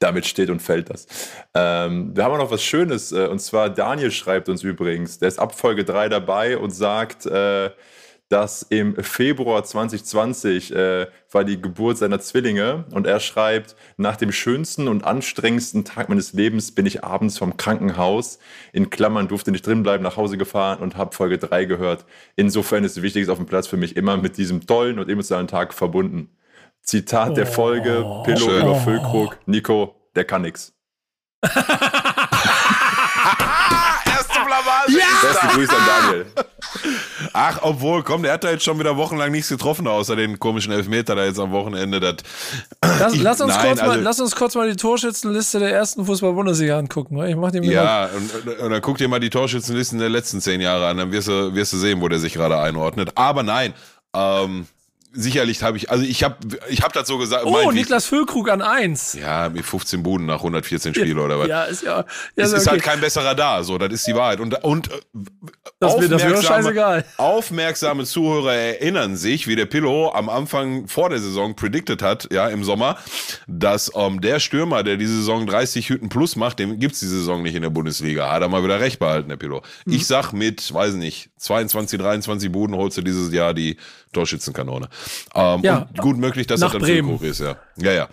Damit steht und fällt das. Ähm, wir haben auch noch was Schönes, äh, und zwar Daniel schreibt uns übrigens, der ist ab Folge 3 dabei und sagt, äh, dass im Februar 2020 äh, war die Geburt seiner Zwillinge und er schreibt, nach dem schönsten und anstrengendsten Tag meines Lebens bin ich abends vom Krankenhaus, in Klammern durfte nicht drinbleiben, nach Hause gefahren und habe Folge 3 gehört. Insofern ist Wichtiges auf dem Platz für mich immer mit diesem tollen und emotionalen Tag verbunden. Zitat der Folge, Pillow Schön. über Füllkrug, Nico, der kann nix. Beste Grüße an Daniel. Ach, obwohl, komm, der hat da jetzt schon wieder wochenlang nichts getroffen, außer den komischen Elfmeter da jetzt am Wochenende. Das, Lass, Ich- lass, uns nein, kurz mal, also- lass uns kurz mal die Torschützenliste der ersten Fußball-Bundesliga angucken. Ich mach mal. ja, und, und dann guck dir mal die Torschützenlisten der letzten zehn Jahre an, dann wirst du, wirst du sehen, wo der sich gerade einordnet. Aber nein, ähm, sicherlich habe ich, also ich habe ich hab das so gesagt. Oh, Niklas Füllkrug an eins. Ja, mit 15 Buden nach 114 Spiele oder was. Ja, ist ja. ja es ist okay. halt kein besserer da, so, das ist die Wahrheit. Und, und äh, Das mir- das aufmerksame- scheißegal. Aufmerksame Zuhörer erinnern sich, wie der Pillow am Anfang vor der Saison predicted hat, ja, im Sommer, dass ähm, der Stürmer, der diese Saison 30 Hütten plus macht, den gibt's die Saison nicht in der Bundesliga. Hat er mal wieder recht behalten, der Pillow. Mhm. Ich sag mit, weiß nicht, 22, 23 Buden holst du dieses Jahr die Torschützenkanone. Ähm, Ja. gut möglich, dass das dann Bremen. Füllkrug ist, ja. Ja, ja.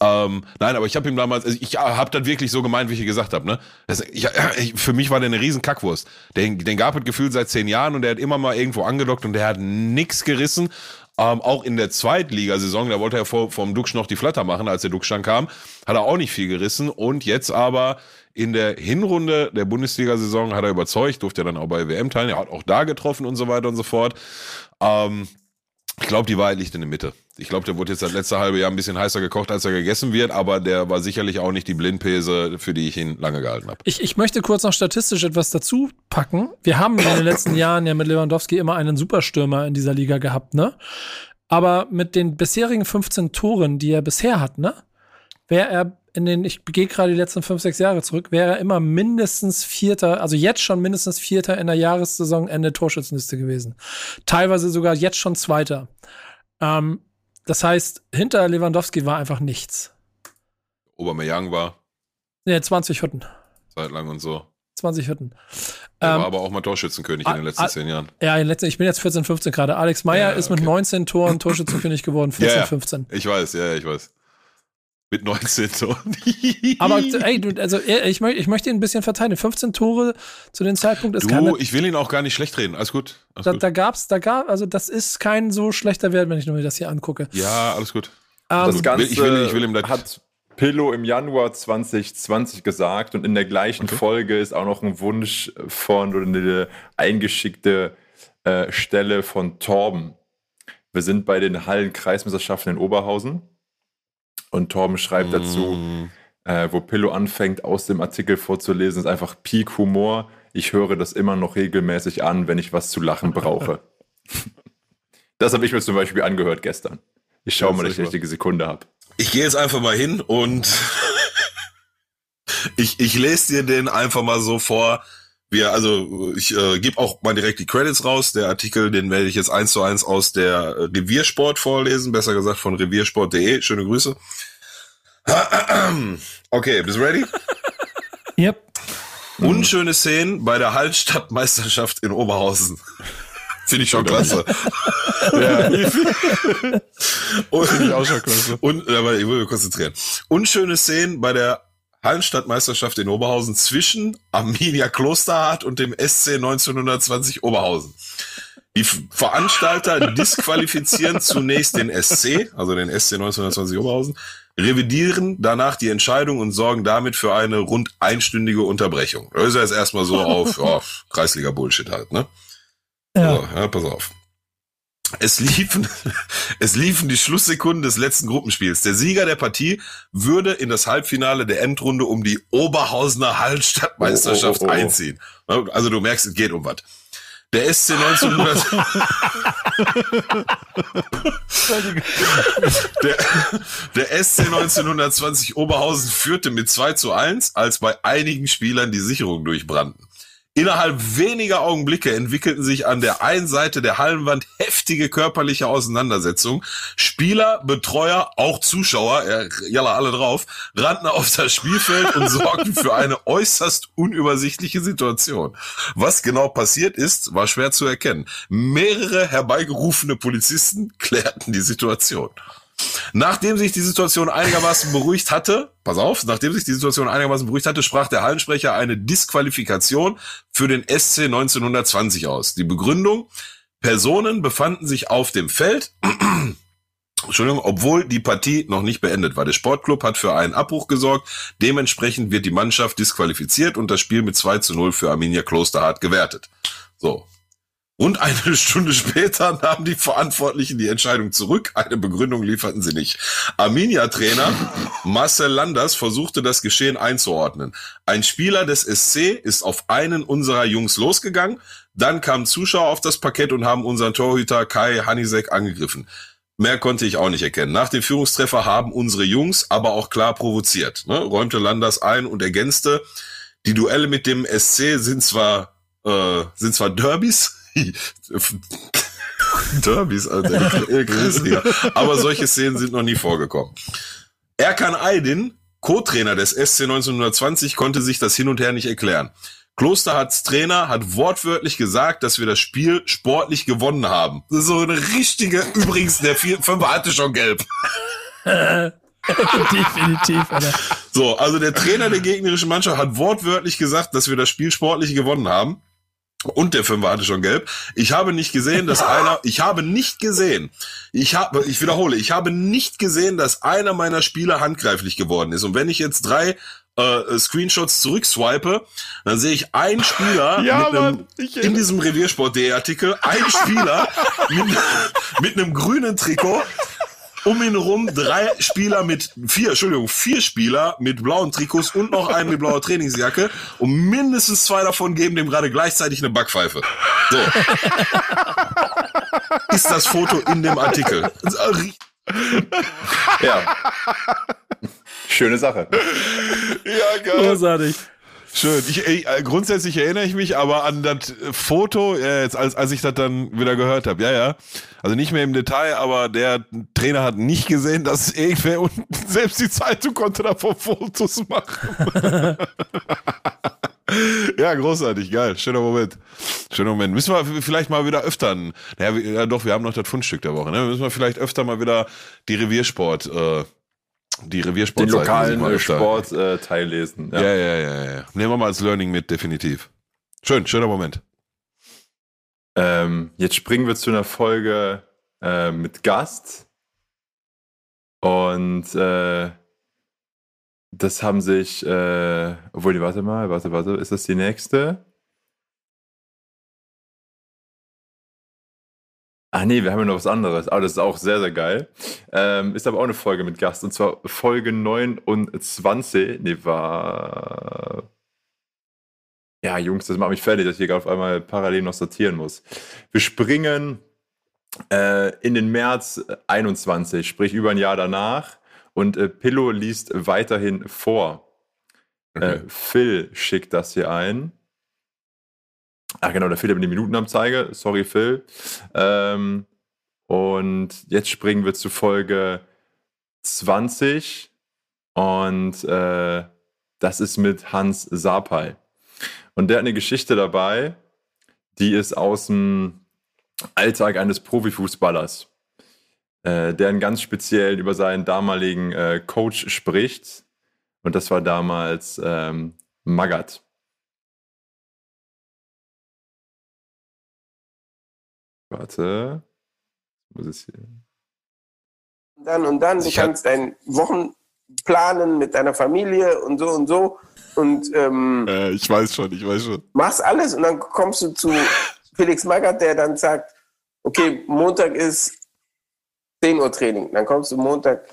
Ähm, nein, aber ich habe ihm damals, also ich habe das wirklich so gemeint, wie ich gesagt habe. Ne? Das, ich, ich, für mich war der eine riesen Kackwurst. Den, den gab es gefühlt seit zehn Jahren und der hat immer mal irgendwo angedockt und der hat nix gerissen. Ähm, auch in der Zweitligasaison, da wollte er vor, vom Duxch noch die Flatter machen, als der Duxch dann kam, hat er auch nicht viel gerissen. Und jetzt aber in der Hinrunde der Bundesliga-Saison hat er überzeugt, durfte er dann auch bei WM teilnehmen, er hat auch da getroffen und so weiter und so fort. Ähm, ich glaube, die Wahrheit liegt in der Mitte. Ich glaube, der wurde jetzt das letzte halbe Jahr ein bisschen heißer gekocht, als er gegessen wird, aber der war sicherlich auch nicht die Blindpese, für die ich ihn lange gehalten habe. Ich, ich möchte kurz noch statistisch etwas dazu packen. Wir haben in den letzten Jahren ja mit Lewandowski immer einen Superstürmer in dieser Liga gehabt, ne? Aber mit den bisherigen 15 Toren, die er bisher hat, ne? Wäre er in den, ich gehe gerade die letzten fünf, sechs Jahre zurück, wäre er immer mindestens Vierter, also jetzt schon mindestens Vierter in der Jahressaisonende Torschützenliste gewesen. Teilweise sogar jetzt schon Zweiter. Ähm, das heißt, hinter Lewandowski war einfach nichts. Aubameyang war Ne, 20 Hütten. zeitlang und so. 20 Hütten. Er Ähm, war aber auch mal Torschützenkönig in den letzten zehn Jahren. Ja, in letzten, ich bin jetzt 14, 15 gerade. Alex Meyer Ja, ist mit okay. 19 Toren Torschützenkönig geworden, 14, Ja, ja. 15. Ich weiß, ja, ja, ich weiß. Mit 19 Toren. Aber ey, also er- ich, möchte, ich möchte ihn ein bisschen verteidigen. 15 Tore zu dem Zeitpunkt ist Du, keine. ich will ihn auch gar nicht schlecht reden. Alles gut. Alles Da, gut. da gab's, da gab, also das ist kein so schlechter Wert, wenn ich mir das hier angucke. Ja, alles gut. Ähm, Das Ganze ich will- ich will ihm das- hat Pillow im Januar 2020 gesagt und in der gleichen Folge ist auch noch ein Wunsch von oder eine eingeschickte äh, Stelle von Torben. Wir sind bei den Hallen-Kreismeisterschaften in Oberhausen und Torben schreibt dazu, Mm. äh, wo Pillow anfängt, aus dem Artikel vorzulesen, ist einfach Peak Humor. Ich höre das immer noch regelmäßig an, wenn ich was zu lachen brauche. das habe ich mir zum Beispiel angehört gestern. Ich schaue Ja, mal, dass das ich die richtige Sekunde habe. Ich gehe jetzt einfach mal hin und ich, ich lese dir den einfach mal so vor. Wir, also ich äh, gebe auch mal direkt die Credits raus. Der Artikel, den werde ich jetzt eins zu eins aus der äh, Reviersport vorlesen, besser gesagt von reviersport.de. Schöne Grüße. Okay, bist du ready? yep. Unschöne Szenen bei der Hallstattmeisterschaft in Oberhausen. Finde ich schon klasse. ja. Und, Finde ich auch schon klasse. Und, aber ich will mich konzentrieren. Unschöne Szenen bei der Hallenstadtmeisterschaft in Oberhausen zwischen Arminia Klosterhardt und dem SC 1920 Oberhausen. Die Veranstalter disqualifizieren zunächst den SC, also den SC 1920 Oberhausen, revidieren danach die Entscheidung und sorgen damit für eine rund einstündige Unterbrechung. Das ist ja jetzt erstmal so auf ja, Kreisliga-Bullshit halt, ne? Ja. So, ja, pass auf. Es liefen, es liefen die Schlusssekunden des letzten Gruppenspiels. Der Sieger der Partie würde in das Halbfinale der Endrunde um die Oberhausener Hallenstadtmeisterschaft Oh, oh, oh, oh. einziehen. Also du merkst, es geht um was. Der SC 1900. der, der SC 1920 Oberhausen führte mit 2 zu 1, als bei einigen Spielern die Sicherung durchbrannten. Innerhalb weniger Augenblicke entwickelten sich an der einen Seite der Hallenwand heftige körperliche Auseinandersetzungen. Spieler, Betreuer, auch Zuschauer, ja, jalla alle drauf, rannten auf das Spielfeld und sorgten für eine äußerst unübersichtliche Situation. Was genau passiert ist, war schwer zu erkennen. Mehrere herbeigerufene Polizisten klärten die Situation. Nachdem sich die Situation einigermaßen beruhigt hatte, pass auf, nachdem sich die Situation einigermaßen beruhigt hatte, sprach der Hallensprecher eine Disqualifikation für den SC 1920 aus. Die Begründung, Personen befanden sich auf dem Feld, Entschuldigung, obwohl die Partie noch nicht beendet war. Der Sportclub hat für einen Abbruch gesorgt. Dementsprechend wird die Mannschaft disqualifiziert und das Spiel mit 2 zu 0 für Arminia Klosterhardt gewertet. So. Rund eine Stunde später nahmen die Verantwortlichen die Entscheidung zurück. Eine Begründung lieferten sie nicht. Arminia-Trainer Marcel Landers versuchte das Geschehen einzuordnen. Ein Spieler des SC ist auf einen unserer Jungs losgegangen. Dann kamen Zuschauer auf das Parkett und haben unseren Torhüter Kai Hanisek angegriffen. Mehr konnte ich auch nicht erkennen. Nach dem Führungstreffer haben unsere Jungs aber auch klar provoziert. Ne? Räumte Landers ein und ergänzte, die Duelle mit dem SC sind zwar, äh, sind zwar Derbys, Derbys, Alter, Chris, Digga. aber solche Szenen sind noch nie vorgekommen. Erkan Aydin, Co-Trainer des SC 1920, konnte sich das hin und her nicht erklären. Klosterhards Trainer hat wortwörtlich gesagt, dass wir das Spiel sportlich gewonnen haben. Das ist so eine richtige, übrigens, der vier, Fünfer hatte schon gelb. Definitiv, Alter. So, also der Trainer der gegnerischen Mannschaft hat wortwörtlich gesagt, dass wir das Spiel sportlich gewonnen haben. Und der Fünfer hatte schon gelb. Ich habe nicht gesehen, dass einer, ich habe nicht gesehen, ich habe, ich wiederhole, ich habe nicht gesehen, dass einer meiner Spieler handgreiflich geworden ist. Und wenn ich jetzt drei äh, Screenshots zurückswipe, dann sehe ich einen Spieler Ja, mit einem, Mann, in diesem Reviersport.de Artikel, einen Spieler mit, mit einem grünen Trikot, um ihn rum drei Spieler mit, vier, Entschuldigung, vier Spieler mit blauen Trikots und noch einen mit blauer Trainingsjacke und mindestens zwei davon geben dem gerade gleichzeitig eine Backpfeife. So. Ist das Foto in dem Artikel. Ja. Schöne Sache. Ja, geil. Großartig. Schön. Ich, ich, äh, grundsätzlich erinnere ich mich aber an das äh, Foto, äh, jetzt, als, als ich das dann wieder gehört habe. Ja, ja. Also nicht mehr im Detail, aber der Trainer hat nicht gesehen, dass irgendwer und selbst die Zeitung konnte davon Fotos machen. ja, großartig, geil. Schöner Moment. Schöner Moment. Müssen wir vielleicht mal wieder öfter, naja, ja doch, wir haben noch das Fundstück der Woche, ne? Müssen wir vielleicht öfter mal wieder die Reviersport, äh, die Reviersport Den lokalen äh, Sport äh, teillesen. ja. Ja, ja, ja, ja. Nehmen wir mal als Learning mit, definitiv. Schön, schöner Moment. Ähm, jetzt springen wir zu einer Folge äh, mit Gast. Und äh, das haben sich, äh, obwohl, warte mal, warte, warte, ist das die nächste? Ah nee, wir haben ja noch was anderes. Aber das ist auch sehr, sehr geil. Ähm, ist aber auch eine Folge mit Gast. Und zwar Folge 29. Nee, war. Ja, Jungs, das macht mich fertig, dass ich hier gerade auf einmal parallel noch sortieren muss. Wir springen äh, in den März 21, sprich über ein Jahr danach. Und äh, Pillow liest weiterhin vor. Äh, Phil schickt das hier ein. Ach genau, Phil hat mir die Minutenanzeige. Sorry, Phil. Ähm, und jetzt springen wir zu Folge 20. Und äh, das ist mit Hans Sapai. Und der hat eine Geschichte dabei, die ist aus dem Alltag eines Profifußballers, äh, der ganz speziell über seinen damaligen äh, Coach spricht. Und das war damals ähm, Magath. Warte. Muss es hier. dann und dann, du Ich kannst deinen Wochen planen mit deiner Familie und so und so und ähm, Äh, ich weiß schon, ich weiß schon. machst alles und dann kommst du zu Felix Magath, der dann sagt, okay, Montag ist 10 Uhr Training. Dann kommst du Montag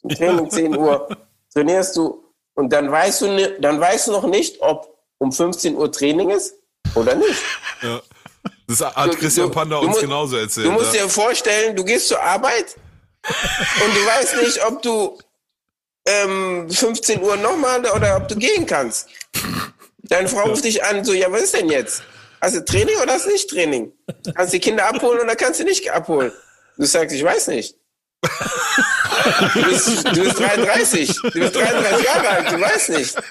zum Training, 10 Uhr, trainierst du und dann weißt du, dann weißt du noch nicht, ob um 15 Uhr Training ist oder nicht. Das hat Du- Christian Panda uns musst- genauso erzählt. Du musst ja. dir vorstellen, du gehst zur Arbeit und du weißt nicht, ob du ähm, 15 Uhr nochmal oder ob du gehen kannst. Deine Frau ruft dich an, so, ja, was ist denn jetzt? Hast du Training oder hast du nicht Training? Kannst du die Kinder abholen oder kannst du nicht abholen? Du sagst, ich weiß nicht. Du bist, du bist 33. Du bist 33 Jahre alt, du weißt nicht. Ver-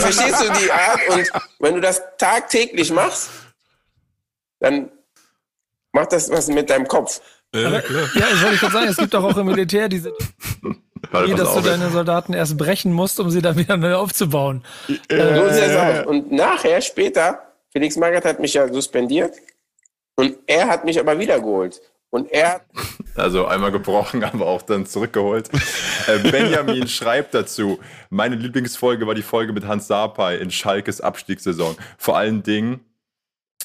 Verstehst du die Art? Und wenn du das tagtäglich machst, dann macht das was mit deinem Kopf. Ja, ich wollte gerade sagen, es gibt doch auch im Militär diese Warte, dass du deine Soldaten erst brechen musst, um sie dann wieder neu aufzubauen. So ist das auch. Und nachher, später, Felix Magath hat mich ja suspendiert und er hat mich aber wiedergeholt. Und er Also einmal gebrochen, aber auch dann zurückgeholt. Äh, Benjamin schreibt dazu, meine Lieblingsfolge war die Folge mit Hans Sapai in Schalkes Abstiegssaison. Vor allen Dingen,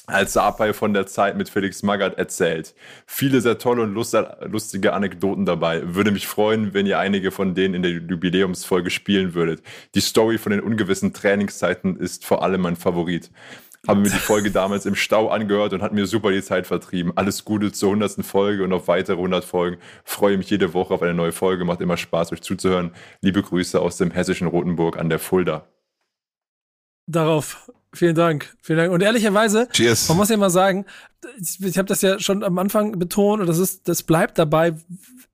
als Sapai von der Zeit mit Felix Magath erzählt. Viele sehr tolle und lustige Anekdoten dabei. Würde mich freuen, wenn ihr einige von denen in der Jubiläumsfolge spielen würdet. Die Story von den ungewissen Trainingszeiten ist vor allem mein Favorit. Habe mir die Folge damals im Stau angehört und hat mir super die Zeit vertrieben. Alles Gute zur 100. Folge und auf weitere 100 Folgen. Freue mich jede Woche auf eine neue Folge. Macht immer Spaß, euch zuzuhören. Liebe Grüße aus dem hessischen Rotenburg an der Fulda. Darauf Vielen Dank, vielen Dank. Und ehrlicherweise, Cheers. man muss ja mal sagen, ich, ich habe das ja schon am Anfang betont und das ist, das bleibt dabei.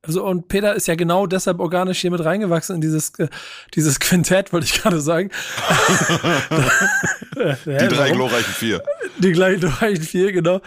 Also und Peter ist ja genau deshalb organisch hier mit reingewachsen in dieses äh, dieses Quintett, wollte ich gerade sagen. die drei glorreichen vier. Die gleichen glorreichen vier, genau.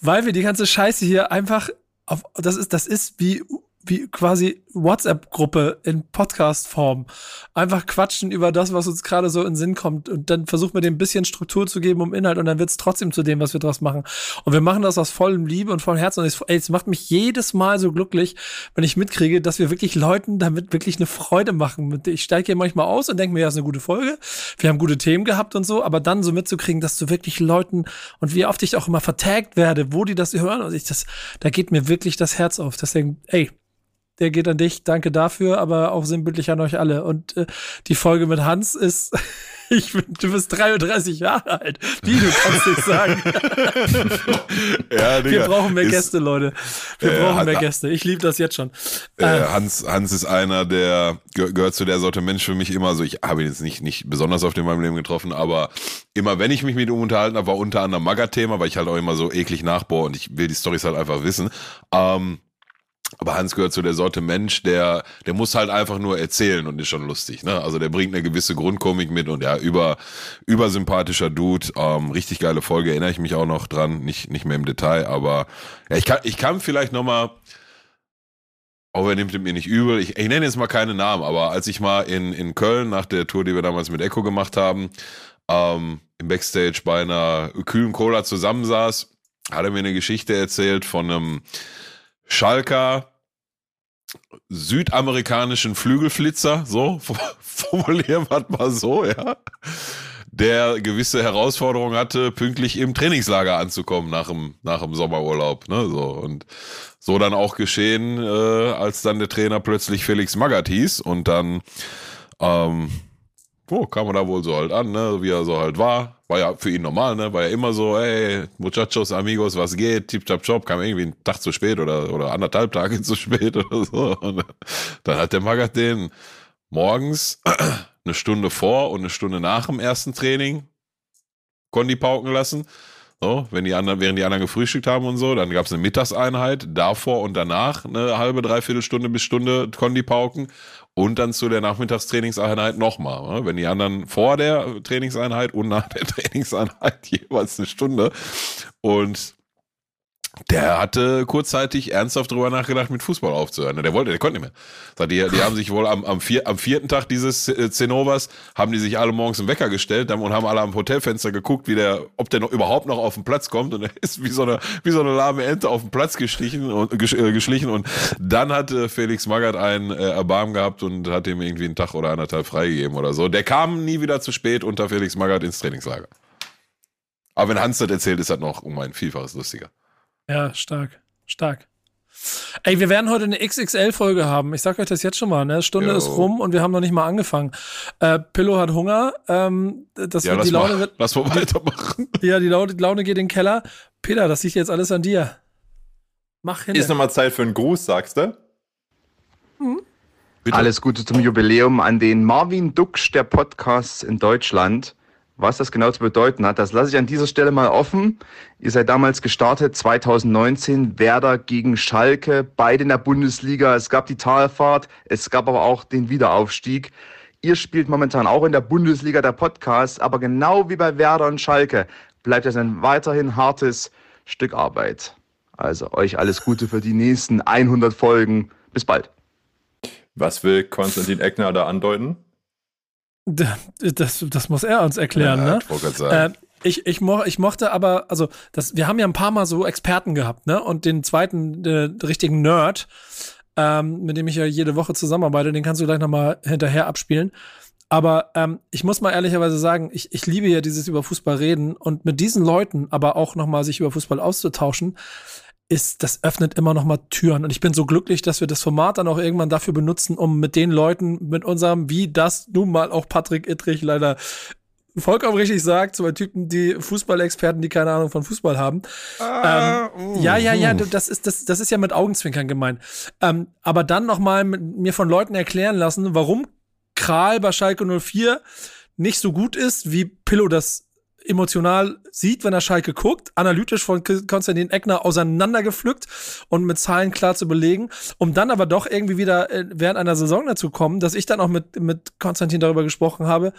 Weil wir die ganze Scheiße hier einfach auf, das ist, das ist wie wie quasi WhatsApp-Gruppe in Podcast-Form. Einfach quatschen über das, was uns gerade so in den Sinn kommt. Und dann versuchen wir dem ein bisschen Struktur zu geben um Inhalt und dann wird es trotzdem zu dem, was wir draus machen. Und wir machen das aus vollem Liebe und vollem Herzen. Und es, ey, es macht mich jedes Mal so glücklich, wenn ich mitkriege, dass wir wirklich Leuten damit wirklich eine Freude machen. Ich steige hier manchmal aus und denke mir, ja, ist eine gute Folge. Wir haben gute Themen gehabt und so, aber dann so mitzukriegen, dass du wirklich Leuten und wie oft ich auch immer vertagt werde, wo die das hören und ich das, da geht mir wirklich das Herz auf. Deswegen, ey, der geht an dich, danke dafür, aber auch sinnbildlich an euch alle. Und äh, die Folge mit Hans ist, ich bin, du bist 33 Jahre alt. Wie, du kannst nicht sagen. ja, Digga, Wir brauchen mehr Gäste, Leute. Wir äh, brauchen mehr Gäste. Ich liebe das jetzt schon. Äh, Hans, Hans ist einer, der gehört zu der Sorte Mensch für mich immer so. Ich habe ihn jetzt nicht, nicht besonders auf in meinem Leben getroffen, aber immer wenn ich mich mit ihm unterhalten habe, war unter anderem Maga-Thema, weil ich halt auch immer so eklig nachbohre und ich will die Storys halt einfach wissen. Ähm, aber Hans gehört zu der Sorte Mensch, der, der muss halt einfach nur erzählen und ist schon lustig. Ne? Also der bringt eine gewisse Grundkomik mit und ja, über, übersympathischer Dude. Ähm, richtig geile Folge, erinnere ich mich auch noch dran. Nicht, nicht mehr im Detail, aber ja, ich kann, ich kann vielleicht nochmal, auch er nimmt mir nicht übel, ich, ich nenne jetzt mal keine Namen, aber als ich mal in, in Köln nach der Tour, die wir damals mit Echo gemacht haben, ähm, im Backstage bei einer kühlen Cola zusammensaß, hat er mir eine Geschichte erzählt von einem Schalker südamerikanischen Flügelflitzer, so formulieren wir mal so, ja, der gewisse Herausforderungen hatte, pünktlich im Trainingslager anzukommen nach dem, nach dem Sommerurlaub, ne, so. Und so dann auch geschehen, äh, als dann der Trainer plötzlich Felix Magath hieß und dann ähm, oh, kam er da wohl so halt an, ne, wie er so halt war. War ja für ihn normal, ne? War ja immer so, ey, Muchachos, Amigos, was geht? Tip, tap, chop, kam irgendwie einen Tag zu spät oder, oder anderthalb Tage zu spät oder so. Und dann hat der Magath den morgens eine Stunde vor und eine Stunde nach dem ersten Training Kondi pauken lassen. So, wenn die anderen, während die anderen gefrühstückt haben und so, dann gab es eine Mittagseinheit, davor und danach eine halbe, dreiviertel Stunde bis Stunde Kondi pauken und dann zu der Nachmittagstrainingseinheit nochmal. Ne? Wenn die anderen vor der Trainingseinheit und nach der Trainingseinheit jeweils eine Stunde. Und der hatte kurzzeitig ernsthaft drüber nachgedacht, mit Fußball aufzuhören. Der wollte, der konnte nicht mehr. Die, die haben sich wohl am, am, vier, am vierten Tag dieses äh, Zennovas, haben die sich alle morgens im Wecker gestellt und haben alle am Hotelfenster geguckt, wie der, ob der noch überhaupt noch auf den Platz kommt. Und er ist wie so eine, wie so eine lahme Ente auf den Platz gestichen und, äh, geschlichen. Und dann hat äh, Felix Magath einen äh, Erbarmen gehabt und hat ihm irgendwie einen Tag oder anderthalb freigegeben oder so. Der kam nie wieder zu spät unter Felix Magath ins Trainingslager. Aber wenn Hans das erzählt, ist das noch um ein Vielfaches lustiger. Ja, stark. Stark. Ey, wir werden heute eine XXL-Folge haben. Ich sag euch das jetzt schon mal. Ne? Stunde Yo. ist rum und wir haben noch nicht mal angefangen. Äh, Pillow hat Hunger. Ähm, das ja, wird, die Laune mal, wird. Lass mal weitermachen. Ja, die Laune, die Laune geht in den Keller. Peter, das liegt jetzt alles an dir. Mach hin. Ist nochmal Zeit für einen Gruß, sagst du? Hm? Alles Gute zum Jubiläum an den Marvin Duksch der Podcasts in Deutschland. Was das genau zu bedeuten hat, das lasse ich an dieser Stelle mal offen. Ihr seid damals gestartet, 2019, Werder gegen Schalke, beide in der Bundesliga. Es gab die Talfahrt, es gab aber auch den Wiederaufstieg. Ihr spielt momentan auch in der Bundesliga der Podcast, aber genau wie bei Werder und Schalke bleibt es ein weiterhin hartes Stück Arbeit. Also euch alles Gute für die nächsten 100 Folgen. Bis bald. Was will Konstantin Eckner da andeuten? Das, das muss er uns erklären, ja, ne? Ich sagen. Äh, Ich, ich, mo ich mochte aber, also das, wir haben ja ein paar Mal so Experten gehabt, ne? Und den zweiten äh, richtigen Nerd, ähm, mit dem ich ja jede Woche zusammenarbeite, den kannst du gleich nochmal hinterher abspielen. Aber ähm, ich muss mal ehrlicherweise sagen, ich, ich liebe ja dieses über Fußball reden und mit diesen Leuten aber auch nochmal sich über Fußball auszutauschen, ist, das öffnet immer noch mal Türen. Und ich bin so glücklich, dass wir das Format dann auch irgendwann dafür benutzen, um mit den Leuten, mit unserem, wie das nun mal auch Patrick Ittrich leider vollkommen richtig sagt, zwei Typen, die Fußballexperten, die keine Ahnung von Fußball haben. Ah, ähm, ja, ja, ja, das ist, das, das ist ja mit Augenzwinkern gemeint. Ähm, aber dann noch mal mir von Leuten erklären lassen, warum Kral bei Schalke 04 nicht so gut ist, wie Pillow das emotional sieht, wenn er Schalke guckt, analytisch von Konstantin Eckner auseinandergepflückt und mit Zahlen klar zu belegen, um dann aber doch irgendwie wieder äh, während einer Saison dazu kommen, dass ich dann auch mit, mit Konstantin darüber gesprochen habe.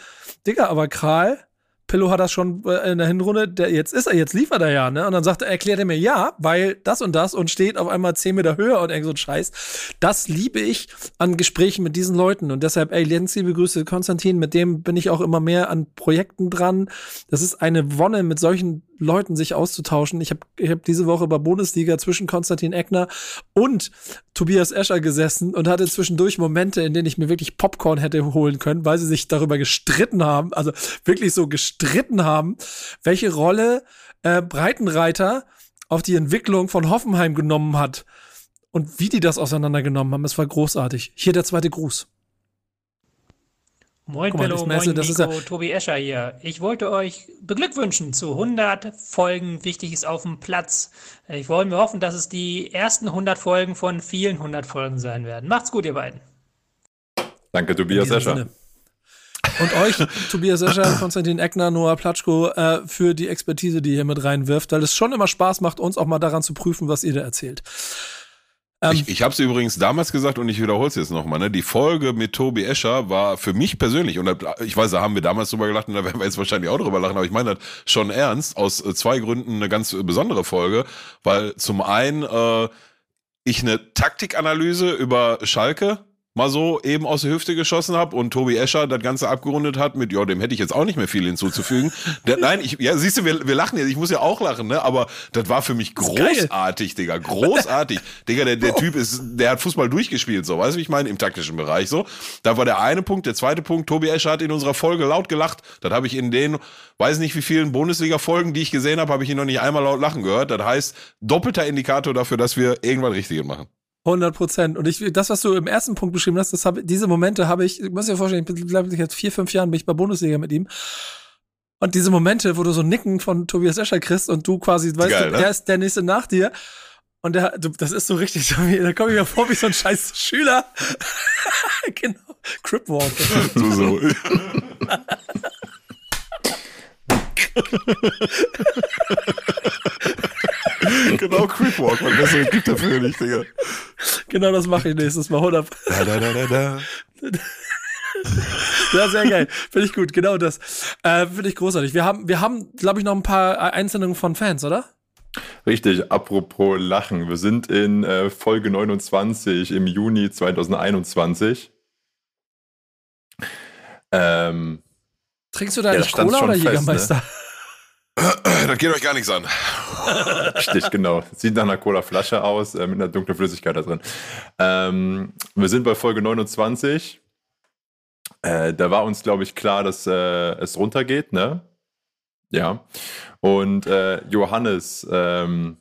Digga, aber Kral Pillow hat das schon äh, in der Hinrunde, der, jetzt ist er, jetzt liefert er ja, ne? Und dann sagt er, erklärt er mir ja, weil das und das und steht auf einmal zehn Meter höher und irgend so ein Scheiß. Das liebe ich an Gesprächen mit diesen Leuten. Und deshalb, ey, ganz liebe Grüße, Konstantin, mit dem bin ich auch immer mehr an Projekten dran. Das ist eine Wonne, mit solchen Leuten sich auszutauschen. Ich habe ich hab diese Woche bei Bundesliga zwischen Konstantin Eckner und Tobias Escher gesessen und hatte zwischendurch Momente, in denen ich mir wirklich Popcorn hätte holen können, weil sie sich darüber gestritten haben, also wirklich so gestritten haben, welche Rolle äh, Breitenreiter auf die Entwicklung von Hoffenheim genommen hat und wie die das auseinandergenommen haben. Es war großartig. Hier der zweite Gruß. Moin Guck mal, Bello, das moin das ist Nico, ja- Tobi Escher hier. Ich wollte euch beglückwünschen zu 100 Folgen Wichtiges auf dem Platz. Ich wollte mir hoffen, dass es die ersten 100 Folgen von vielen 100 Folgen sein werden. Macht's gut, ihr beiden. Danke, Tobias Escher. Sinne. Und euch, Tobias Escher, Konstantin Eckner, Noah Platschko, äh, für die Expertise, die ihr hier mit reinwirft, weil es schon immer Spaß macht, uns auch mal daran zu prüfen, was ihr da erzählt. Ähm, ich ich habe es übrigens damals gesagt und ich wiederhole es jetzt nochmal. Ne? Die Folge mit Tobi Escher war für mich persönlich, und ich weiß, da haben wir damals drüber gelacht und da werden wir jetzt wahrscheinlich auch drüber lachen, aber ich meine das schon ernst, aus äh, zwei Gründen eine ganz besondere Folge, weil zum einen äh, ich eine Taktikanalyse über Schalke mal so eben aus der Hüfte geschossen habe und Tobi Escher das Ganze abgerundet hat mit, ja, dem hätte ich jetzt auch nicht mehr viel hinzuzufügen. Der, nein, ich, ja, siehst du, wir, wir lachen jetzt, ich muss ja auch lachen, ne? Aber das war für mich großartig, Digga, großartig. Digga, der, der Typ ist, der hat Fußball durchgespielt, so, weißt du, wie ich meine, im taktischen Bereich, so. Da war der eine Punkt, der zweite Punkt, Tobi Escher hat in unserer Folge laut gelacht. Das habe ich in den, weiß nicht wie vielen Bundesliga-Folgen, die ich gesehen habe, habe ich ihn noch nicht einmal laut lachen gehört. Das heißt, doppelter Indikator dafür, dass wir irgendwann Richtige machen. 100 Prozent. Und ich, das, was du im ersten Punkt beschrieben hast, das hab, diese Momente habe ich, ich muss dir vorstellen, ich bin, glaube ich, jetzt vier, fünf Jahren bin ich bei Bundesliga mit ihm. Und diese Momente, wo du so ein Nicken von Tobias Escher kriegst und du quasi, weißt Geil, du, ne? er ist der nächste nach dir. Und der, du, das ist so richtig, da komme ich mir vor wie so ein scheiß Schüler. genau. Cripwalk. So, so. genau, Creepwalk, man besser gibt dafür nicht, Digga. Genau das mache ich nächstes Mal. 100 Da, da, da, da, da. Ja, sehr geil. Finde ich gut. Genau das. Äh, Finde ich großartig. Wir haben, wir haben, glaube ich, noch ein paar Einsendungen von Fans, oder? Richtig, apropos Lachen. Wir sind in äh, Folge 29 im Juni 2021. Ähm, Trinkst du da Ja, nicht Cola oder fest, ne? Das geht euch gar nichts an. Richtig, genau. Sieht nach einer Cola-Flasche aus, äh, mit einer dunklen Flüssigkeit da drin. Ähm, wir sind bei Folge 29. Äh, da war uns, glaube ich, klar, dass äh, es runtergeht, ne? Ja. Und äh, Johannes ähm,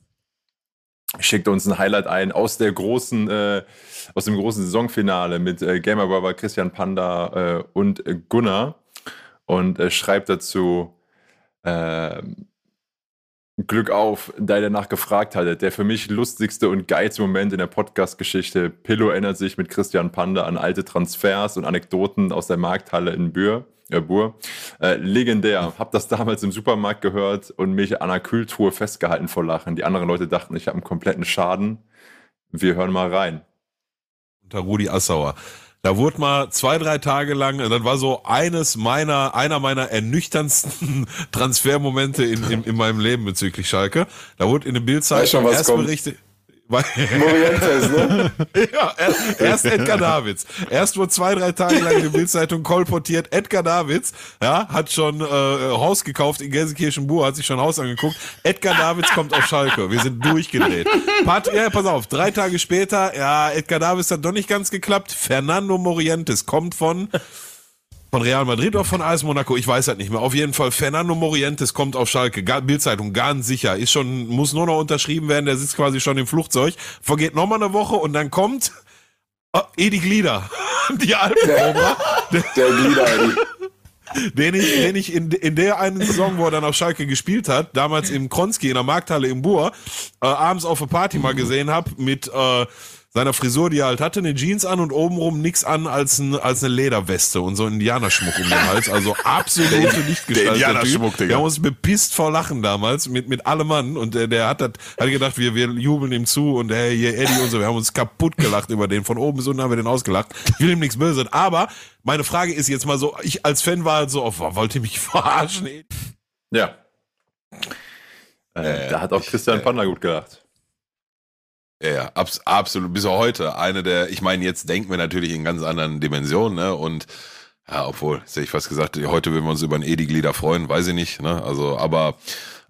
schickt uns ein Highlight ein aus der großen, äh, aus dem großen Saisonfinale mit äh, Gamer Brother, Christian Panda und Gunnar und schreibt dazu, ähm, Glück auf, da ihr danach gefragt hattet. Der für mich lustigste und geilste Moment in der Podcast-Geschichte. Pillow erinnert sich mit Christian Panda an alte Transfers und Anekdoten aus der Markthalle in Bür. Äh, Bur. Äh, legendär. Hab das damals im Supermarkt gehört und mich an einer Kühltruhe festgehalten vor Lachen. Die anderen Leute dachten, ich habe einen kompletten Schaden. Wir hören mal rein. Unter Rudi Assauer. Da wurde mal zwei, drei Tage lang, das war so eines meiner, einer meiner ernüchternsten Transfermomente in, in, in meinem Leben bezüglich Schalke. Da wurde in der Bildzeitung erst berichtet, Morientes, ne? ja, erst Edgar Davids. Erst wurde zwei, drei Tage lang die Bildzeitung kolportiert. Edgar Davids, ja, hat schon äh, Haus gekauft in Gelsenkirchen-Bur, hat sich schon Haus angeguckt. Edgar Davids kommt auf Schalke. Wir sind durchgedreht. Pat, ja, pass auf, drei Tage später, ja, Edgar Davids hat doch nicht ganz geklappt. Fernando Morientes kommt von von Real Madrid oder von AS Monaco, ich weiß halt nicht mehr. Auf jeden Fall, Fernando Morientes kommt auf Schalke, Bildzeitung, ganz sicher, ist schon, muss nur noch unterschrieben werden, der sitzt quasi schon im Flugzeug, vergeht nochmal eine Woche und dann kommt oh, Edi Glieder, die Alpenkobra. Der, der Glieder, Edi. Den ich, den ich in, in der einen Saison, wo er dann auf Schalke gespielt hat, damals im Kronski in der Markthalle im Bur, äh, abends auf eine Party mal gesehen habe mit äh, seiner Frisur, die er halt hatte, eine Jeans an und obenrum nix an als, ein, als eine Lederweste und so Indianerschmuck um den Hals. Also absolute Lichtgestalt. Indianerschmuck, Digga. Wir haben uns bepisst vor Lachen damals mit, mit allem Mann und der, der hat, das, hat gedacht, wir, wir jubeln ihm zu und hey, hier Eddie und so. Wir haben uns kaputt gelacht über den. Von oben bis unten haben wir den ausgelacht. Ich will ihm nichts böse. Aber meine Frage ist jetzt mal so, ich als Fan war halt so, oh, wollt ihr mich verarschen? Ja. Äh, da hat auch Christian Panda gut gelacht. Ja, ja, abs absolut. Bis heute eine der, ich meine, jetzt denken wir natürlich in ganz anderen Dimensionen, ne? Und ja, obwohl, hätte ich fast gesagt, heute würden wir uns über ein Edi-Glieder freuen, weiß ich nicht, ne? Also, aber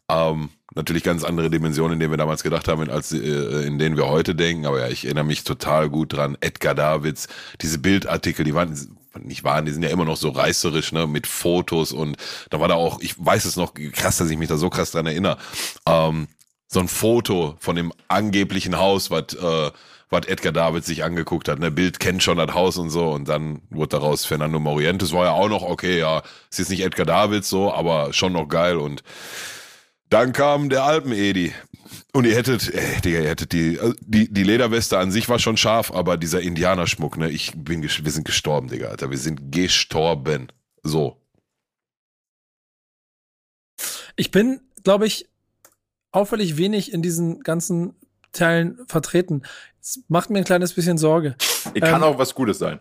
ähm, natürlich ganz andere Dimensionen, in denen wir damals gedacht haben, als äh, in denen wir heute denken. Aber ja, ich erinnere mich total gut dran. Edgar Davids, diese Bildartikel, die waren nicht waren, die sind ja immer noch so reißerisch, ne, mit Fotos und da war da auch, ich weiß es noch krass, dass ich mich da so krass dran erinnere. Ähm, so ein Foto von dem angeblichen Haus, was äh, was Edgar David sich angeguckt hat. Ne, Bild kennt schon das Haus und so und dann wurde daraus Fernando Morientes. War ja auch noch okay, ja, ist jetzt nicht Edgar David so, aber schon noch geil und dann kam der Alpen-Edi. Und ihr hättet, äh, Digga, ihr hättet die, äh, die, die Lederweste an sich war schon scharf, aber dieser Indianerschmuck, ne, ich bin, wir sind gestorben, Digga, Alter, wir sind gestorben. So. Ich bin, glaube ich, auffällig wenig in diesen ganzen Teilen vertreten. Das macht mir ein kleines bisschen Sorge. Kann ähm, auch was Gutes sein.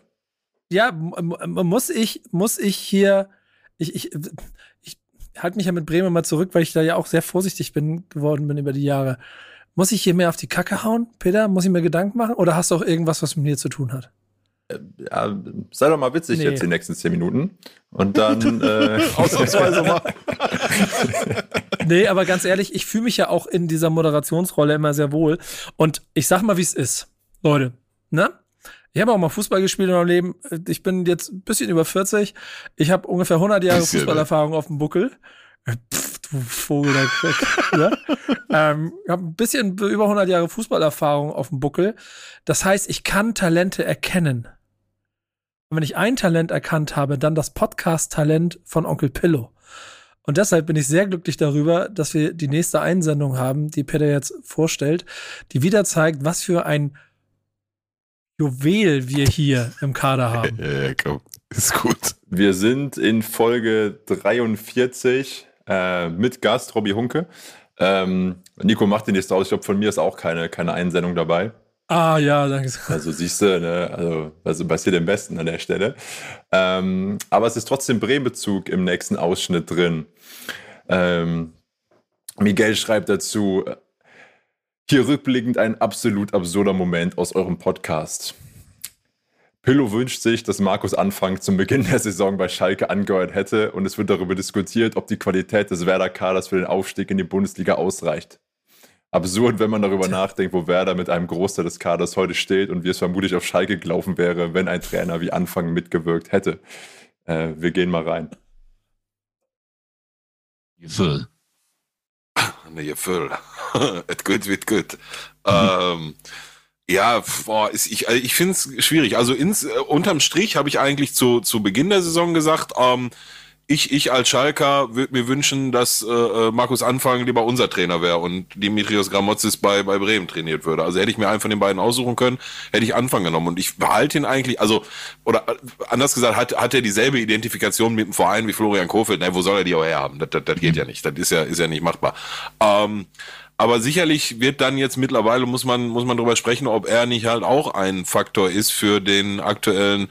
Ja, muss ich, muss ich hier, ich, ich, ich halte mich ja mit Bremen mal zurück, weil ich da ja auch sehr vorsichtig bin geworden bin über die Jahre. Muss ich hier mehr auf die Kacke hauen, Peter? Muss ich mir Gedanken machen? Oder hast du auch irgendwas, was mit mir zu tun hat? Äh, ja, sei doch mal witzig nee. jetzt die nächsten zehn Minuten. Und dann äh, ausnahmsweise mal. nee, aber ganz ehrlich, ich fühle mich ja auch in dieser Moderationsrolle immer sehr wohl. Und ich sag mal, wie es ist. Leute, ne? Ich habe auch mal Fußball gespielt in meinem Leben. Ich bin jetzt ein bisschen über 40. Ich habe ungefähr 100 Jahre bisschen, Fußballerfahrung auf dem Buckel. Pff, du Vogel, da ne? ähm, Ich habe ein bisschen über 100 Jahre Fußballerfahrung auf dem Buckel. Das heißt, ich kann Talente erkennen. Und wenn ich ein Talent erkannt habe, dann das Podcast-Talent von Onkel Pillow. Und deshalb bin ich sehr glücklich darüber, dass wir die nächste Einsendung haben, die Peter jetzt vorstellt, die wieder zeigt, was für ein Juwel wir hier im Kader haben. Ja, komm, ist gut. Wir sind in Folge 43 äh, mit Gast Robby Hunke. Ähm, Nico macht den jetzt aus. Ich glaube, von mir ist auch keine, keine Einsendung dabei. Ah ja, danke. Also siehst du, ne, also, also passiert am besten an der Stelle. Ähm, aber es ist trotzdem Bremen-Bezug im nächsten Ausschnitt drin. Ähm, Miguel schreibt dazu, hier rückblickend ein absolut absurder Moment aus eurem Podcast. Pillow wünscht sich, dass Markus Anfang zum Beginn der Saison bei Schalke angehört hätte und es wird darüber diskutiert, ob die Qualität des Werder-Kaders für den Aufstieg in die Bundesliga ausreicht absurd, wenn man darüber nachdenkt, wo Werder mit einem Großteil des Kaders heute steht und wie es vermutlich auf Schalke gelaufen wäre, wenn ein Trainer wie Anfang mitgewirkt hätte. Äh, wir gehen mal rein. Gefühl. Ne, Gefühl. Et gut wird gut. ja, boah, ist, ich, also ich finde es schwierig. Also ins, äh, unterm Strich habe ich eigentlich zu, zu Beginn der Saison gesagt, ähm, ich, ich als Schalker würde mir wünschen, dass äh, äh, Markus Anfang lieber unser Trainer wäre und Dimitrios Gramotzis bei, bei Bremen trainiert würde. Also hätte ich mir einen von den beiden aussuchen können, hätte ich Anfang genommen. Und ich behalte ihn eigentlich, also, oder äh, anders gesagt, hat, hat er dieselbe Identifikation mit dem Verein wie Florian Kofeld. Ne, wo soll er die auch herhaben? Das, das, das geht ja nicht. Das ist ja, ist ja nicht machbar. Ähm, aber sicherlich wird dann jetzt mittlerweile, muss man, muss man darüber sprechen, ob er nicht halt auch ein Faktor ist für den aktuellen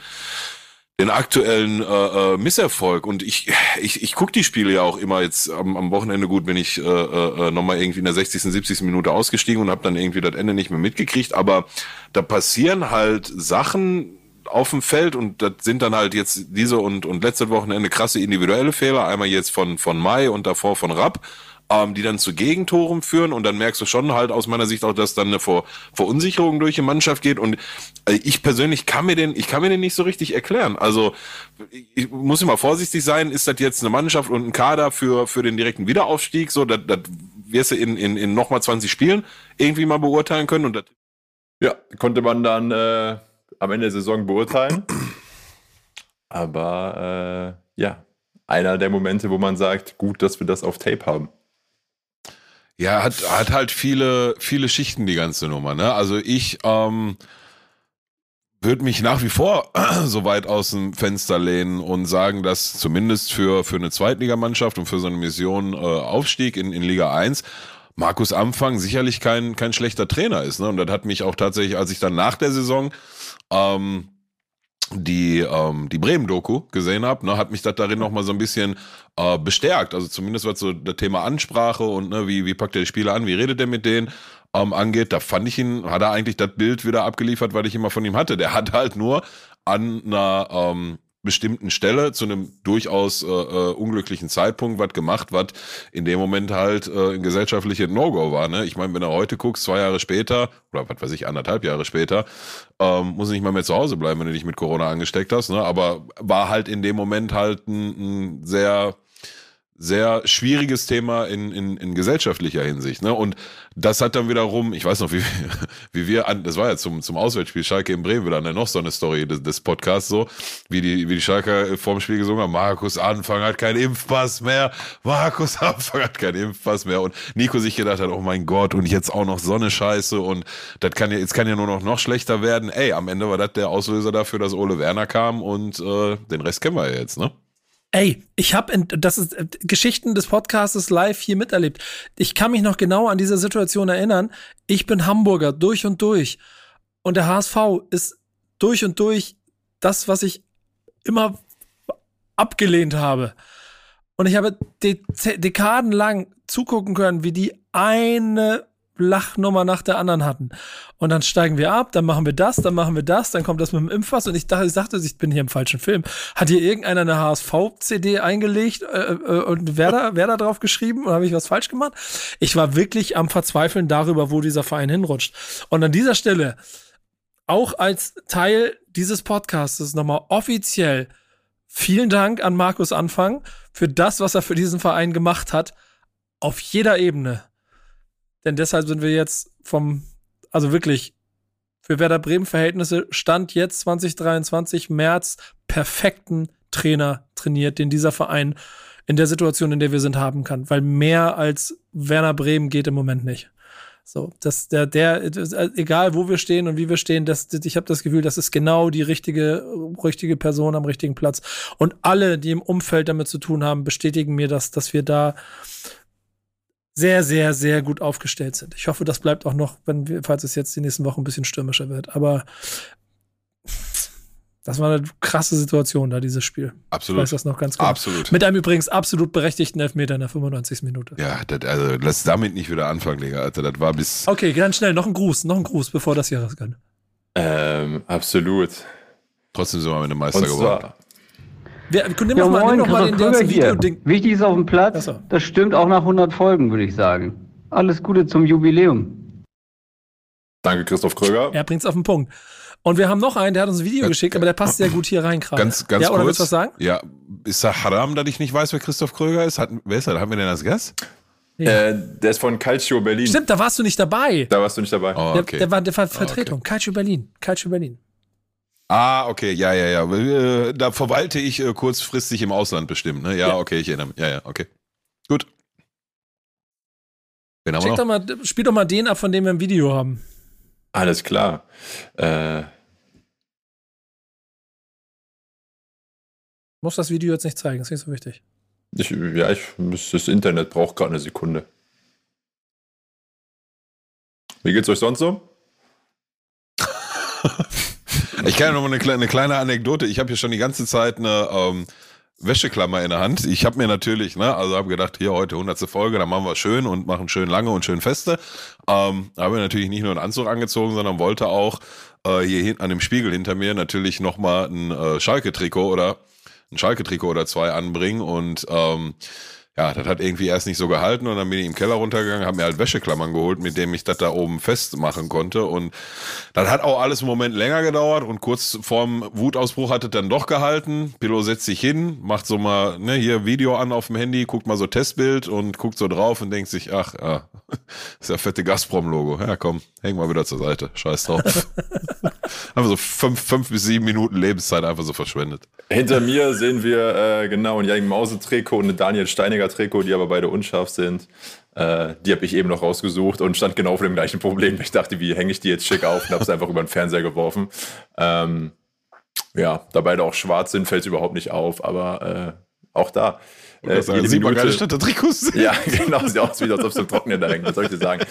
den aktuellen äh, äh, Misserfolg. Und ich, ich, ich gucke die Spiele ja auch immer jetzt am, am Wochenende gut, bin ich äh, äh, nochmal irgendwie in der 60., 70. Minute ausgestiegen und habe dann irgendwie das Ende nicht mehr mitgekriegt. Aber da passieren halt Sachen auf dem Feld und das sind dann halt jetzt diese und, und letzte Wochenende krasse individuelle Fehler. Einmal jetzt von, von Mai und davor von Rapp ähm, die dann zu Gegentoren führen und dann merkst du schon halt aus meiner Sicht auch, dass dann eine Ver Verunsicherung durch die Mannschaft geht und äh, ich persönlich kann mir den, ich kann mir den nicht so richtig erklären. Also ich muss immer vorsichtig sein, ist das jetzt eine Mannschaft und ein Kader für, für den direkten Wiederaufstieg, so, das, das wirst du in, in, in nochmal 20 Spielen irgendwie mal beurteilen können und das Ja, konnte man dann äh, am Ende der Saison beurteilen. Aber äh, ja, einer der Momente, wo man sagt, gut, dass wir das auf Tape haben. Ja, hat, hat halt viele, viele Schichten, die ganze Nummer. Ne? Also ich ähm, würde mich nach wie vor so weit aus dem Fenster lehnen und sagen, dass zumindest für, für eine Zweitligamannschaft und für so eine Mission äh, Aufstieg in, in Liga 1 Markus Anfang sicherlich kein, kein schlechter Trainer ist. Ne? Und das hat mich auch tatsächlich, als ich dann nach der Saison ähm, die, ähm, die Bremen-Doku gesehen habe, ne, hat mich das darin nochmal so ein bisschen äh, bestärkt. Also zumindest was so das Thema Ansprache und ne, wie, wie packt er die Spieler an, wie redet er mit denen ähm, angeht, da fand ich ihn, hat er eigentlich das Bild wieder abgeliefert, was ich immer von ihm hatte. Der hat halt nur an einer ähm, bestimmten Stelle zu einem durchaus äh, äh, unglücklichen Zeitpunkt was gemacht, was in dem Moment halt äh, ein gesellschaftliches No-Go war. Ne? Ich meine, wenn du heute guckst, zwei Jahre später oder was weiß ich, anderthalb Jahre später, ähm, muss nicht mal mehr zu Hause bleiben, wenn du dich mit Corona angesteckt hast. Ne? Aber war halt in dem Moment halt ein, ein sehr sehr schwieriges Thema in, in, in gesellschaftlicher Hinsicht. Ne? Und das hat dann wiederum, ich weiß noch, wie, wie wir an, das war ja zum, zum Auswärtsspiel Schalke in Bremen wieder noch so eine Story des, des Podcasts, so, wie die, wie die Schalker vorm Spiel gesungen haben, Markus Anfang hat keinen Impfpass mehr, Markus Anfang hat keinen Impfpass mehr. Und Nico sich gedacht hat, oh mein Gott, und jetzt auch noch so eine Scheiße und das kann ja, jetzt kann ja nur noch, noch schlechter werden. Ey, am Ende war das der Auslöser dafür, dass Ole Werner kam und äh, den Rest kennen wir ja jetzt, ne? Ey, ich habe, das ist äh, Geschichten des Podcasts live hier miterlebt. Ich kann mich noch genau an diese Situation erinnern. Ich bin Hamburger durch und durch. Und der HSV ist durch und durch das, was ich immer abgelehnt habe. Und ich habe dekadenlang zugucken können, wie die eine Lachnummer nach der anderen hatten. Und dann steigen wir ab, dann machen wir das, dann machen wir das, dann kommt das mit dem Impfpass und ich dachte, ich dachte, ich bin hier im falschen Film. Hat hier irgendeiner eine HSV-CD eingelegt äh, äh, und wer da, wer da drauf geschrieben oder habe ich was falsch gemacht? Ich war wirklich am Verzweifeln darüber, wo dieser Verein hinrutscht. Und an dieser Stelle, auch als Teil dieses Podcasts nochmal offiziell vielen Dank an Markus Anfang für das, was er für diesen Verein gemacht hat, auf jeder Ebene. Denn deshalb sind wir jetzt vom, also wirklich für Werder Bremen Verhältnisse Stand jetzt 2023 März perfekten Trainer trainiert, den dieser Verein in der Situation, in der wir sind, haben kann. Weil mehr als Werner Bremen geht im Moment nicht. So, dass der, der, egal wo wir stehen und wie wir stehen, das, ich habe das Gefühl, das ist genau die richtige, richtige Person am richtigen Platz. Und alle, die im Umfeld damit zu tun haben, bestätigen mir das, dass wir da sehr, sehr, sehr gut aufgestellt sind. Ich hoffe, das bleibt auch noch, wenn wir, falls es jetzt die nächsten Wochen ein bisschen stürmischer wird. Aber das war eine krasse Situation da, dieses Spiel. Absolut. Ich weiß das noch ganz genau. Absolut. Mit einem übrigens absolut berechtigten Elfmeter in der 95. Minute. Ja, das, also lass damit nicht wieder anfangen, Digga. Alter, das war bis. Okay, ganz schnell, noch ein Gruß, noch ein Gruß, bevor das hier rauskommt. Ähm, absolut. Trotzdem sind wir mit dem Meister geworden. Wir, nimm ja, doch mal, moin, nimm doch mal den, Krüger den hier. Video-Ding. Wichtig ist auf dem Platz. So. Das stimmt auch nach 100 Folgen, würde ich sagen. Alles Gute zum Jubiläum. Danke, Christoph Kröger. Er bringt's auf den Punkt. Und wir haben noch einen, der hat uns ein Video Ja, geschickt, aber der passt sehr gut hier rein gerade. Ganz, ganz ja, oder kurz. willst du was sagen? Ja, ist da Haram, dass ich nicht weiß, wer Christoph Kröger ist? Hat, wer ist er? Haben wir den als Gast? Äh, der ist von Calcio Berlin. Stimmt, da warst du nicht dabei. Da warst du nicht dabei. Oh, Der, okay. der war, der war Vertretung. Calcio Berlin. Calcio Berlin. Ah, okay, ja, ja, ja. Äh, Da verwalte ich äh, kurzfristig im Ausland bestimmt, ne? Ja, Ja. okay, ich erinnere mich. Ja, ja, okay. Gut. Wen haben doch mal, spiel doch mal den ab, von dem wir ein Video haben. Alles klar. Äh, Muss das Video jetzt nicht zeigen, ist nicht so wichtig. ich, ja, ich, das Internet braucht gerade eine Sekunde. Wie geht's euch sonst so? Ich kann ja noch mal eine, kleine- eine kleine Anekdote. Ich habe hier schon die ganze Zeit eine ähm, Wäscheklammer in der Hand. Ich habe mir natürlich, ne, also habe gedacht, hier heute 100. Folge, dann machen wir schön und machen schön lange und schön feste. Ähm, habe natürlich nicht nur einen Anzug angezogen, sondern wollte auch äh, hier an dem Spiegel hinter mir natürlich noch mal ein äh, Schalke-Trikot oder ein Schalke-Trikot oder zwei anbringen und ähm, ja, das hat irgendwie erst nicht so gehalten und dann bin ich im Keller runtergegangen, habe mir halt Wäscheklammern geholt, mit dem ich das da oben festmachen konnte und das hat auch alles einen Moment länger gedauert und kurz vorm Wutausbruch hat es dann doch gehalten. Pillow setzt sich hin, macht so mal ne, hier Video an auf dem Handy, guckt mal so Testbild und guckt so drauf und denkt sich, ach, ja, ist ja fette Gazprom-Logo. Ja, komm, häng mal wieder zur Seite. Scheiß drauf. einfach so fünf, fünf bis sieben Minuten Lebenszeit einfach so verschwendet. Hinter mir sehen wir äh, genau ein Jannik Mause-Trikot und eine Daniel Steiniger-Trikot, die aber beide unscharf sind. Äh, die habe ich eben noch rausgesucht und stand genau vor dem gleichen Problem. Ich dachte, wie hänge ich die jetzt schick auf und habe es einfach über den Fernseher geworfen. Ähm, ja, da beide auch schwarz sind, fällt es überhaupt nicht auf, aber äh, auch da. Äh, das sieht man gar nicht statt der Trikots. Ja, genau, sieht aus wie als ob es im Trocknen da hängt. Was soll ich dir sagen?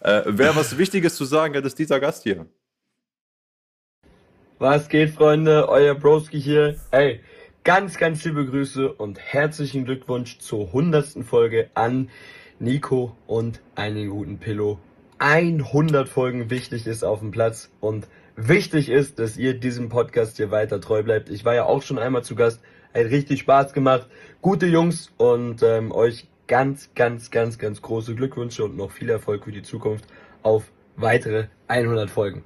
Äh, Wer was Wichtiges zu sagen hat, ist dieser Gast hier. Was geht, Freunde? Euer Broski hier. Ey, ganz, ganz liebe Grüße und herzlichen Glückwunsch zur 100. Folge an Nico und einen guten Pillow. 100 Folgen wichtig ist auf dem Platz und wichtig ist, dass ihr diesem Podcast hier weiter treu bleibt. Ich war ja auch schon einmal zu Gast, hat richtig Spaß gemacht. Gute Jungs und ähm, euch ganz, ganz, ganz, ganz große Glückwünsche und noch viel Erfolg für die Zukunft auf weitere 100 Folgen.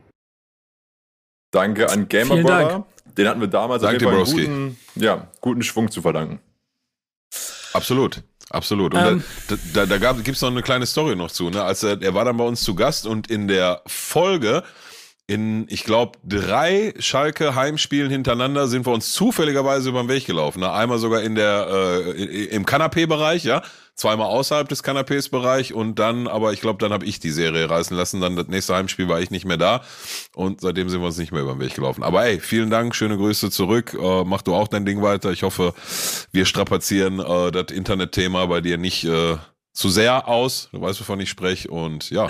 Danke an Gamer Vielen Brother. Dank. Den hatten wir damals Danke, einen guten, ja, guten Schwung zu verdanken. Absolut. Absolut. Und Ähm. da, da, da gab, gibt's noch eine kleine Story noch zu. Ne? Als er, er war dann bei uns zu Gast und in der Folge, in, ich glaube, drei Schalke Heimspielen hintereinander sind wir uns zufälligerweise über den Weg gelaufen. Ne? Einmal sogar in der, äh, im Kanapé-Bereich, ja. Zweimal außerhalb des Kanapés-Bereich und dann, aber ich glaube, dann habe ich die Serie reißen lassen. Dann das nächste Heimspiel war ich nicht mehr da und seitdem sind wir uns nicht mehr über den Weg gelaufen. Aber ey, vielen Dank, schöne Grüße zurück. Äh, mach du auch dein Ding weiter. Ich hoffe, wir strapazieren äh, das Internetthema bei dir nicht äh, zu sehr aus. Du weißt, wovon ich spreche. Und ja,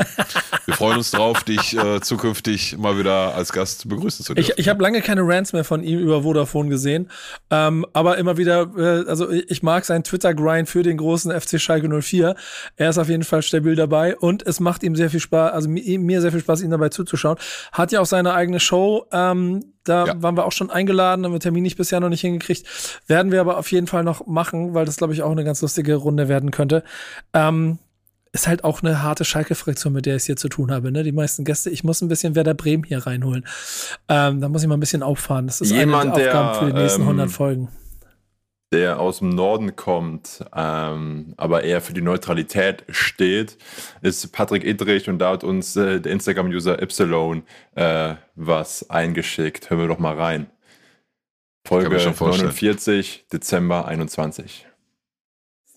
wir freuen uns drauf, dich äh, zukünftig mal wieder als Gast begrüßen zu dürfen. Ich, ich habe lange keine Rants mehr von ihm über Vodafone gesehen, ähm, aber immer wieder, äh, also ich mag seinen Twitter-Grind für den großen FC Schalke 04. Er ist auf jeden Fall stabil dabei und es macht ihm sehr viel Spaß, also mi- mir sehr viel Spaß, ihm dabei zuzuschauen. Hat ja auch seine eigene Show, ähm, da waren wir auch schon eingeladen, haben wir Termin nicht bisher noch nicht hingekriegt. Werden wir aber auf jeden Fall noch machen, weil das, glaube ich, auch eine ganz lustige Runde werden könnte. Ähm, ist halt auch eine harte Schalke-Fraktion, mit der ich es hier zu tun habe. Ne? Die meisten Gäste, ich muss ein bisschen Werder Bremen hier reinholen. Ähm, da muss ich mal ein bisschen auffahren. Das ist Jemand, eine der der, Aufgaben für die nächsten ähm, 100 Folgen. Der aus dem Norden kommt, ähm, aber eher für die Neutralität steht, ist Patrick Idrich und da hat uns äh, der Instagram-User Ypsilon äh, was eingeschickt. Hören wir doch mal rein. Folge Kann mir schon vorstellen. 49, Dezember 21.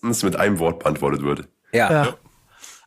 Das mit einem Wort beantwortet würde. Ja.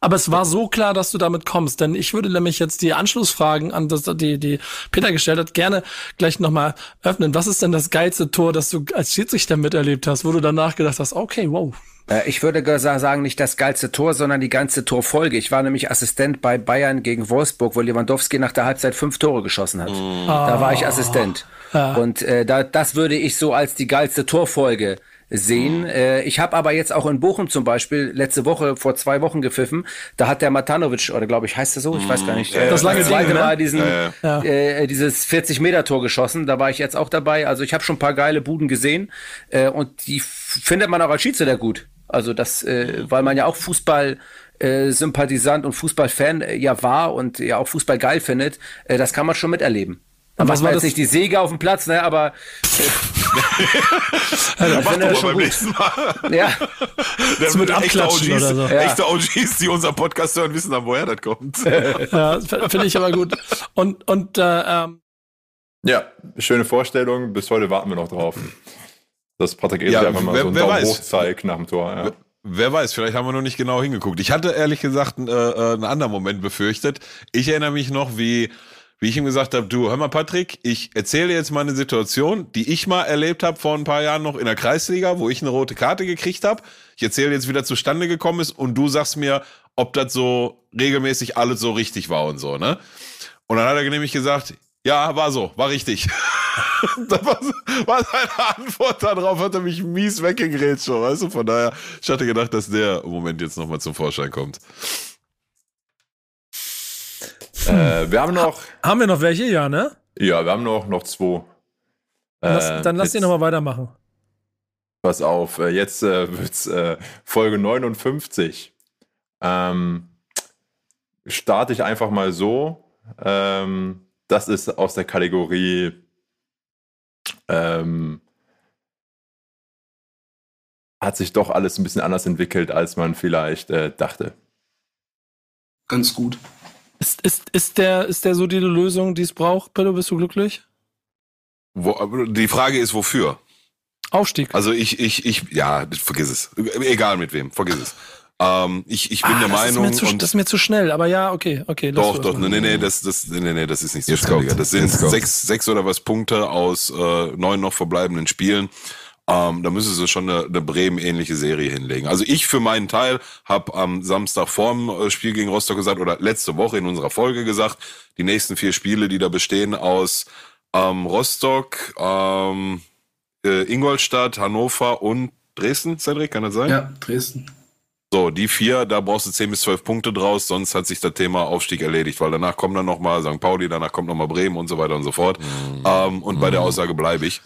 Aber es war so klar, dass du damit kommst, denn ich würde nämlich jetzt die Anschlussfragen an das, die, die Peter gestellt hat, gerne gleich nochmal öffnen. Was ist denn das geilste Tor, das du als Schiedsrichter miterlebt hast, wo du danach gedacht hast, okay, wow. Äh, Ich würde ge- sagen, nicht das geilste Tor, sondern die ganze Torfolge. Ich war nämlich Assistent bei Bayern gegen Wolfsburg, wo Lewandowski nach der Halbzeit fünf Tore geschossen hat. Da war ich Assistent. Ja. Und äh, da, das würde ich so als die geilste Torfolge sehen. Äh, ich habe aber jetzt auch in Bochum zum Beispiel letzte Woche vor zwei Wochen gepfiffen. Da hat der Matanovic oder glaube ich heißt er so, ich weiß gar nicht. äh, Das lange zweite Ding, ne? Mal diesen Ja, ja. äh, dieses 40 Meter Tor geschossen. Da war ich jetzt auch dabei. Also ich habe schon ein paar geile Buden gesehen äh, und die findet man auch als Schiedsrichter gut. Also das, äh, weil man ja auch Fußball äh, Sympathisant und Fußballfan äh, ja war und ja auch Fußball geil findet, äh, das kann man schon miterleben. Da was macht man war jetzt das- nicht die Säge auf dem Platz, ne, aber Ja, Ich mach finde doch das mal schon beim gut. nächsten Mal. Ja. Das mit echte Abklatschen OGs, oder so. Ja. Echte OGs, die unseren Podcast hören, wissen dann, woher das kommt. ja, finde ich aber gut. Und, und äh, ähm, Ja, schöne Vorstellung. Bis heute warten wir noch drauf. Dass Patrick Idrich Ja, einfach mal wer- so einen wer Daumen weiß. hoch zeigt nach dem Tor. Ja. Wer weiß, vielleicht haben wir noch nicht genau hingeguckt. Ich hatte ehrlich gesagt äh, äh, einen anderen Moment befürchtet. Ich erinnere mich noch, wie, wie ich ihm gesagt habe, du, hör mal Patrick, ich erzähle jetzt mal eine Situation, die ich mal erlebt habe vor ein paar Jahren noch in der Kreisliga, wo ich eine rote Karte gekriegt habe. Ich erzähle jetzt, wie das zustande gekommen ist und du sagst mir, ob das so regelmäßig alles so richtig war und so, ne? Und dann hat er nämlich gesagt, Ja, war so, war richtig. das war, war seine Antwort darauf, hat er mich mies weggegrätscht weißt du? Von daher, ich hatte gedacht, dass der Moment jetzt nochmal zum Vorschein kommt. Äh, wir haben noch. Haben wir noch welche? Ja, ne? Ja, wir haben noch, noch zwei. Lass, Äh, dann lass jetzt- die nochmal weitermachen. Pass auf, äh, jetzt äh, wird's äh, Folge 59. Ähm, starte ich einfach mal so. Ähm, das ist aus der Kategorie ähm, hat sich doch alles ein bisschen anders entwickelt, als man vielleicht äh, dachte. Ganz gut. Ist, ist, ist, der, ist der so die Lösung, die es braucht? Pillow, bist du glücklich? Wo, die Frage ist, wofür? Aufstieg. Also ich, ich, ich, ja, vergiss es. Egal mit wem, vergiss es. Ähm, ich, ich bin Ah, der das Meinung. Ist mir zu, und das ist mir zu schnell, aber ja, okay, okay. lass Doch, doch, mal. nee, nee, das, das, nee, nee, nee, das ist nicht so Jetzt schnell. Das sind sechs, sechs oder was Punkte aus äh, neun noch verbleibenden Spielen. Ähm, da müssen sie schon eine, eine Bremen-ähnliche Serie hinlegen. Also ich für meinen Teil habe am Samstag vorm äh, Spiel gegen Rostock gesagt, oder letzte Woche in unserer Folge gesagt, die nächsten vier Spiele, die da bestehen aus ähm, Rostock, ähm, äh, Ingolstadt, Hannover und Dresden, Cedric, kann das sein? Ja, Dresden. So, die vier, da brauchst du 10 bis 12 Punkte draus, sonst hat sich das Thema Aufstieg erledigt, weil danach kommt dann nochmal St. Pauli, danach kommt nochmal Bremen und so weiter und so fort. Ähm, und bei der Aussage bleibe ich.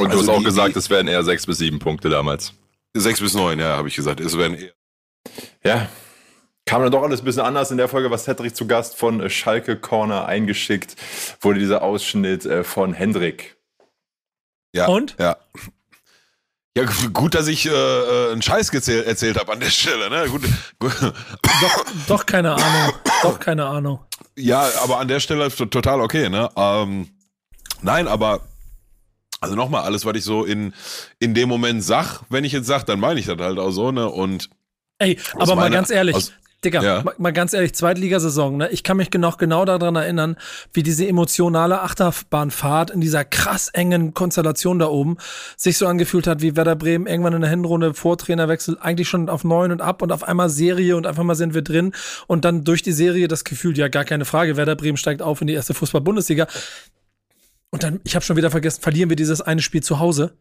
Und du Also hast auch die- gesagt, es wären eher sechs bis sieben Punkte damals. Sechs bis neun, ja, habe ich gesagt. Es werden eher. Ja, kam dann doch alles ein bisschen anders. In der Folge war Cedric zu Gast von Schalke Corner eingeschickt, wurde dieser Ausschnitt äh, von Hendrik. Ja, Und? Ja. Ja, gut, dass ich äh, äh, einen Scheiß gezähl- erzählt habe an der Stelle. Ne? Gut, gut. Doch, doch keine Ahnung. Doch keine Ahnung. Ja, aber an der Stelle total okay, ne? Ähm, nein, aber also nochmal, alles, was ich so in, in dem Moment sag, wenn ich jetzt sag, dann meine ich das halt auch so, ne? Und Ey, aber mal meiner- ganz ehrlich, aus- Digga, Ja. mal, mal ganz ehrlich, Zweitligasaison, ne? Ich kann mich noch genau daran erinnern, wie diese emotionale Achterbahnfahrt in dieser krass engen Konstellation da oben sich so angefühlt hat, wie Werder Bremen irgendwann in der Hinrunde vor Trainerwechsel eigentlich schon auf neun und ab und auf einmal Serie und einfach mal sind wir drin und dann durch die Serie das Gefühl, ja, gar keine Frage, Werder Bremen steigt auf in die erste Fußball-Bundesliga. Und dann, ich habe schon wieder vergessen, verlieren wir dieses eine Spiel zu Hause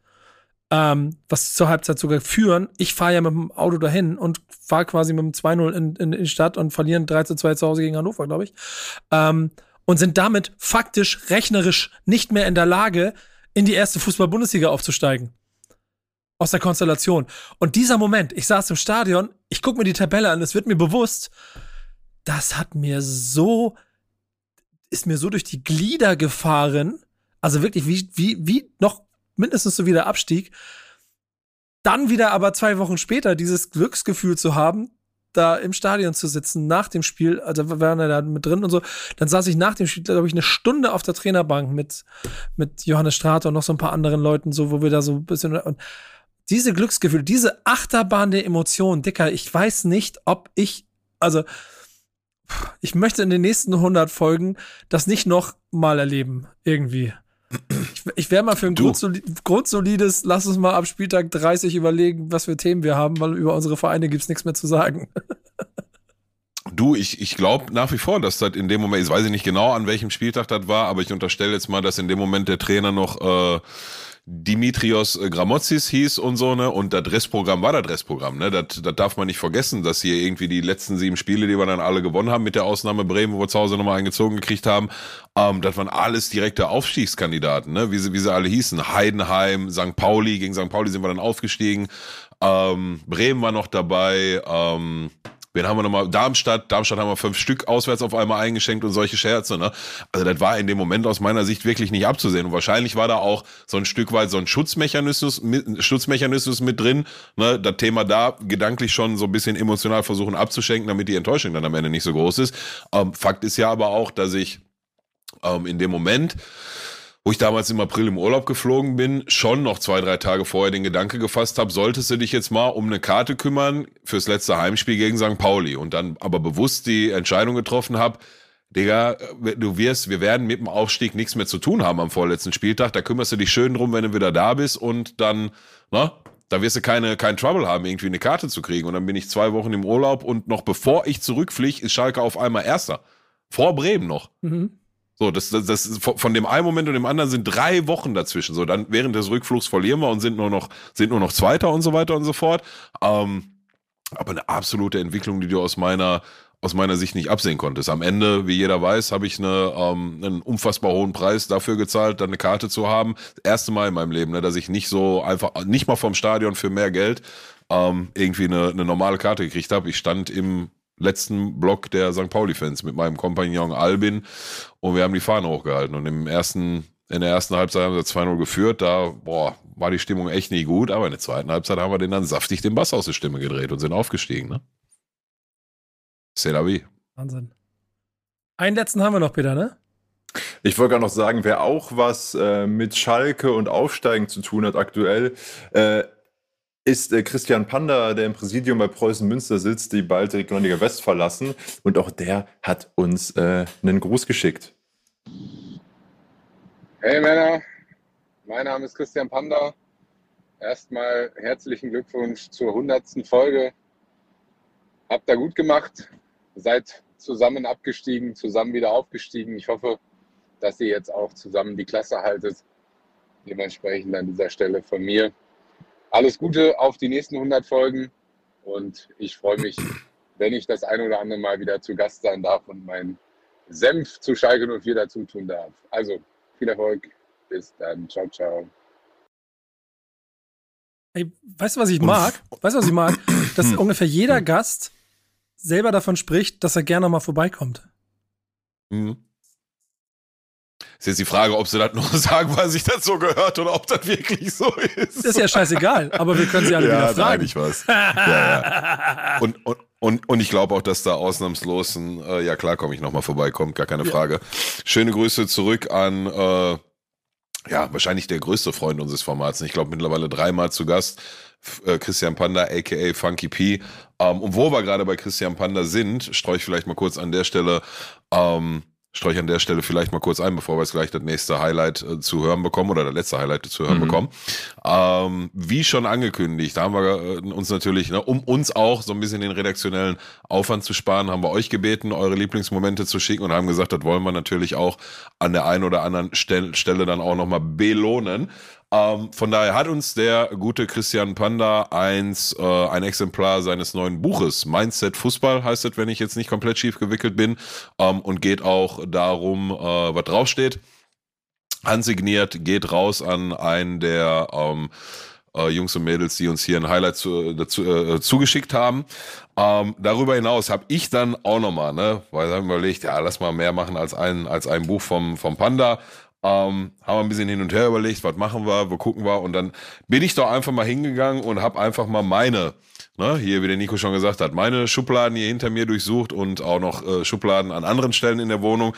ähm, was zur Halbzeit sogar führen. Ich fahre ja mit dem Auto dahin und fahre quasi mit dem 2-0 in, in, in die Stadt und verlieren 3 zu 2 zu Hause gegen Hannover, glaube ich. Ähm, und sind damit faktisch, rechnerisch nicht mehr in der Lage, in die erste Fußball-Bundesliga aufzusteigen. Aus der Konstellation. Und dieser Moment, ich saß im Stadion, ich gucke mir die Tabelle an, es wird mir bewusst, das hat mir so, ist mir so durch die Glieder gefahren. Also wirklich, wie, wie, wie noch mindestens so wie der Abstieg. Dann wieder aber zwei Wochen später dieses Glücksgefühl zu haben, da im Stadion zu sitzen, nach dem Spiel, also wir waren da mit drin und so, dann saß ich nach dem Spiel, glaube ich, eine Stunde auf der Trainerbank mit, mit Johannes Strate und noch so ein paar anderen Leuten, so, wo wir da so ein bisschen, und diese Glücksgefühle, diese Achterbahn der Emotionen, Dicker, ich weiß nicht, ob ich, also, ich möchte in den nächsten 100 Folgen das nicht noch mal erleben, irgendwie. Ich, ich wäre mal für ein grundsoli grundsolides, lass uns mal ab Spieltag 30 überlegen, was für Themen wir haben, weil über unsere Vereine gibt's nichts mehr zu sagen. Du, ich, ich glaube nach wie vor, dass das in dem Moment, ich weiß nicht genau, an welchem Spieltag das war, aber ich unterstelle jetzt mal, dass in dem Moment der Trainer noch äh, Dimitrios äh, Gramotzis hieß und so, ne? Und das Restprogramm war das Restprogramm, ne? Das, das darf man nicht vergessen, dass hier irgendwie die letzten sieben Spiele, die wir dann alle gewonnen haben, mit der Ausnahme Bremen, wo wir zu Hause nochmal eingezogen gekriegt haben, ähm, das waren alles direkte Aufstiegskandidaten, ne? Wie sie, wie sie alle hießen. Heidenheim, St. Pauli, gegen St. Pauli sind wir dann aufgestiegen. Ähm, Bremen war noch dabei, ähm, Wen haben wir nochmal? Darmstadt. Darmstadt haben wir fünf Stück auswärts auf einmal eingeschenkt und solche Scherze. Ne? Also das war in dem Moment aus meiner Sicht wirklich nicht abzusehen. Und wahrscheinlich war da auch so ein Stück weit so ein Schutzmechanismus Schutzmechanismus mit drin. Ne? Das Thema da gedanklich schon so ein bisschen emotional versuchen abzuschenken, damit die Enttäuschung dann am Ende nicht so groß ist. Ähm, Fakt ist ja aber auch, dass ich ähm, in dem Moment wo ich damals im April im Urlaub geflogen bin, schon noch zwei, drei Tage vorher den Gedanke gefasst habe, solltest du dich jetzt mal um eine Karte kümmern fürs letzte Heimspiel gegen St. Pauli und dann aber bewusst die Entscheidung getroffen habe, Digga, du wirst, wir werden mit dem Aufstieg nichts mehr zu tun haben am vorletzten Spieltag. Da kümmerst du dich schön drum, wenn du wieder da bist und dann, ne, da wirst du keine, kein Trouble haben, irgendwie eine Karte zu kriegen. Und dann bin ich zwei Wochen im Urlaub und noch bevor ich zurückfliege, ist Schalke auf einmal Erster. Vor Bremen noch. Mhm. So, das, das, das von dem einen Moment und dem anderen sind drei Wochen dazwischen. So, dann während des Rückflugs verlieren wir und sind nur noch, sind nur noch Zweiter und so weiter und so fort. Ähm, aber eine absolute Entwicklung, die du aus meiner, aus meiner Sicht nicht absehen konntest. Am Ende, wie jeder weiß, habe ich eine, ähm, einen unfassbar hohen Preis dafür gezahlt, dann eine Karte zu haben. Das erste Mal in meinem Leben, ne, dass ich nicht so einfach, nicht mal vom Stadion für mehr Geld ähm, irgendwie eine, eine normale Karte gekriegt habe. Ich stand im letzten Block der St. Pauli-Fans mit meinem Kompagnon Albin und wir haben die Fahne hochgehalten. Und im ersten, in der ersten Halbzeit haben wir 2-0 geführt. Da, boah, war die Stimmung echt nicht gut, aber in der zweiten Halbzeit haben wir den dann saftig den Bass aus der Stimme gedreht und sind aufgestiegen, ne? C'est la vie. Wahnsinn. Einen letzten haben wir noch, Peter, ne? Ich wollte gerade noch sagen, wer auch was äh, mit Schalke und Aufsteigen zu tun hat aktuell, äh, ist äh, Christian Panda, der im Präsidium bei Preußen Münster sitzt, die bald Regionalliga West verlassen. Und auch der hat uns äh, einen Gruß geschickt. Hey Männer, mein Name ist Christian Panda. Erstmal herzlichen Glückwunsch zur 100. Folge. Habt ihr gut gemacht, seid zusammen abgestiegen, zusammen wieder aufgestiegen. Ich hoffe, dass ihr jetzt auch zusammen die Klasse haltet. Dementsprechend an dieser Stelle von mir alles Gute auf die nächsten 100 Folgen und ich freue mich, wenn ich das ein oder andere Mal wieder zu Gast sein darf und meinen Senf zu Schalke 04 dazu tun darf. Also viel Erfolg, bis dann, ciao, ciao. Ey, weißt du, was ich mag? Weißt du, was ich mag? Dass ungefähr jeder Gast selber davon spricht, dass er gerne mal vorbeikommt. Mhm. Ist jetzt die Frage, ob sie das nur sagen, weil sich das so gehört oder ob das wirklich so ist. Das ist ja scheißegal, aber wir können sie alle ja, wieder fragen. Nein, ich weiß. ja, ja. Und, und, und, und ich glaube auch, dass da ausnahmslos ein, äh, ja klar, komme ich nochmal vorbei, kommt, gar keine Frage. Schöne Grüße zurück an, äh, ja, wahrscheinlich der größte Freund unseres Formats. Ich glaube, mittlerweile dreimal zu Gast. Äh, Christian Panda, aka Funky P. Ähm, und wo wir gerade bei Christian Panda sind, streue ich vielleicht mal kurz an der Stelle, ähm, streue ich an der Stelle vielleicht mal kurz ein, bevor wir jetzt gleich das nächste Highlight äh, zu hören bekommen oder das letzte Highlight zu hören Mhm. bekommen. Ähm, wie schon angekündigt, haben wir äh, uns natürlich, ne, um uns auch so ein bisschen den redaktionellen Aufwand zu sparen, haben wir euch gebeten, eure Lieblingsmomente zu schicken und haben gesagt, das wollen wir natürlich auch an der einen oder anderen Stelle, Stelle dann auch nochmal belohnen. Ähm, von daher hat uns der gute Christian Panda eins, äh, ein Exemplar seines neuen Buches, Mindset Fußball heißt es, wenn ich jetzt nicht komplett schief gewickelt bin, ähm, und geht auch darum, äh, was draufsteht ansigniert, geht raus an einen der ähm, äh, Jungs und Mädels, die uns hier ein Highlight zu, dazu, äh, zugeschickt haben. Ähm, darüber hinaus habe ich dann auch nochmal, ne, weil haben überlegt, ja, lass mal mehr machen als ein, als ein Buch vom, vom Panda. Ähm, haben wir ein bisschen hin und her überlegt, was machen wir, wo gucken wir. Und dann bin ich doch einfach mal hingegangen und habe einfach mal meine, ne, hier wie der Nico schon gesagt hat, meine Schubladen hier hinter mir durchsucht und auch noch äh, Schubladen an anderen Stellen in der Wohnung.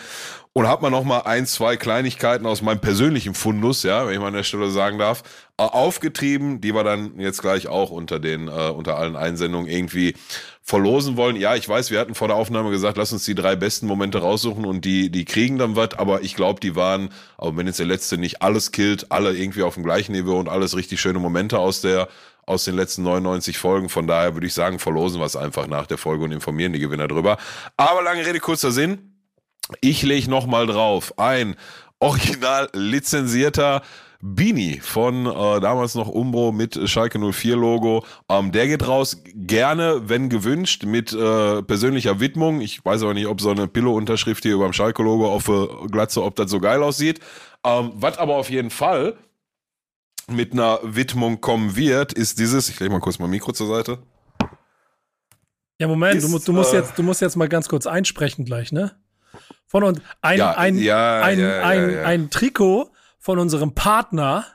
Und habe mal noch mal ein, zwei Kleinigkeiten aus meinem persönlichen Fundus, ja, wenn ich mal an der Stelle sagen darf, äh, aufgetrieben, die wir dann jetzt gleich auch unter den äh, unter allen Einsendungen irgendwie verlosen wollen. Ja, ich weiß, wir hatten vor der Aufnahme gesagt, lass uns die drei besten Momente raussuchen und die die kriegen dann was, aber ich glaube, die waren, auch wenn jetzt der letzte nicht alles killt, alle irgendwie auf dem gleichen Niveau und alles richtig schöne Momente aus der aus den letzten 99 Folgen. Von daher würde ich sagen, verlosen wir es einfach nach der Folge und informieren die Gewinner drüber. Aber lange Rede, kurzer Sinn. Ich lege nochmal drauf ein original lizenzierter Beanie von äh, damals noch Umbro mit Schalke 04 Logo. Ähm, der geht raus, gerne, wenn gewünscht, mit äh, persönlicher Widmung. Ich weiß aber nicht, ob so eine Pillow-Unterschrift hier über dem Schalke-Logo auf der Glatze, ob das so geil aussieht. Ähm, was aber auf jeden Fall mit einer Widmung kommen wird, ist dieses, ich lege mal kurz mein Mikro zur Seite. Ja, Moment, du, Ist, du, musst äh, jetzt, du musst jetzt mal ganz kurz einsprechen gleich, ne? Von uns ein, Ja, ein, ja, ein, ja, ein, ein Trikot von unserem Partner.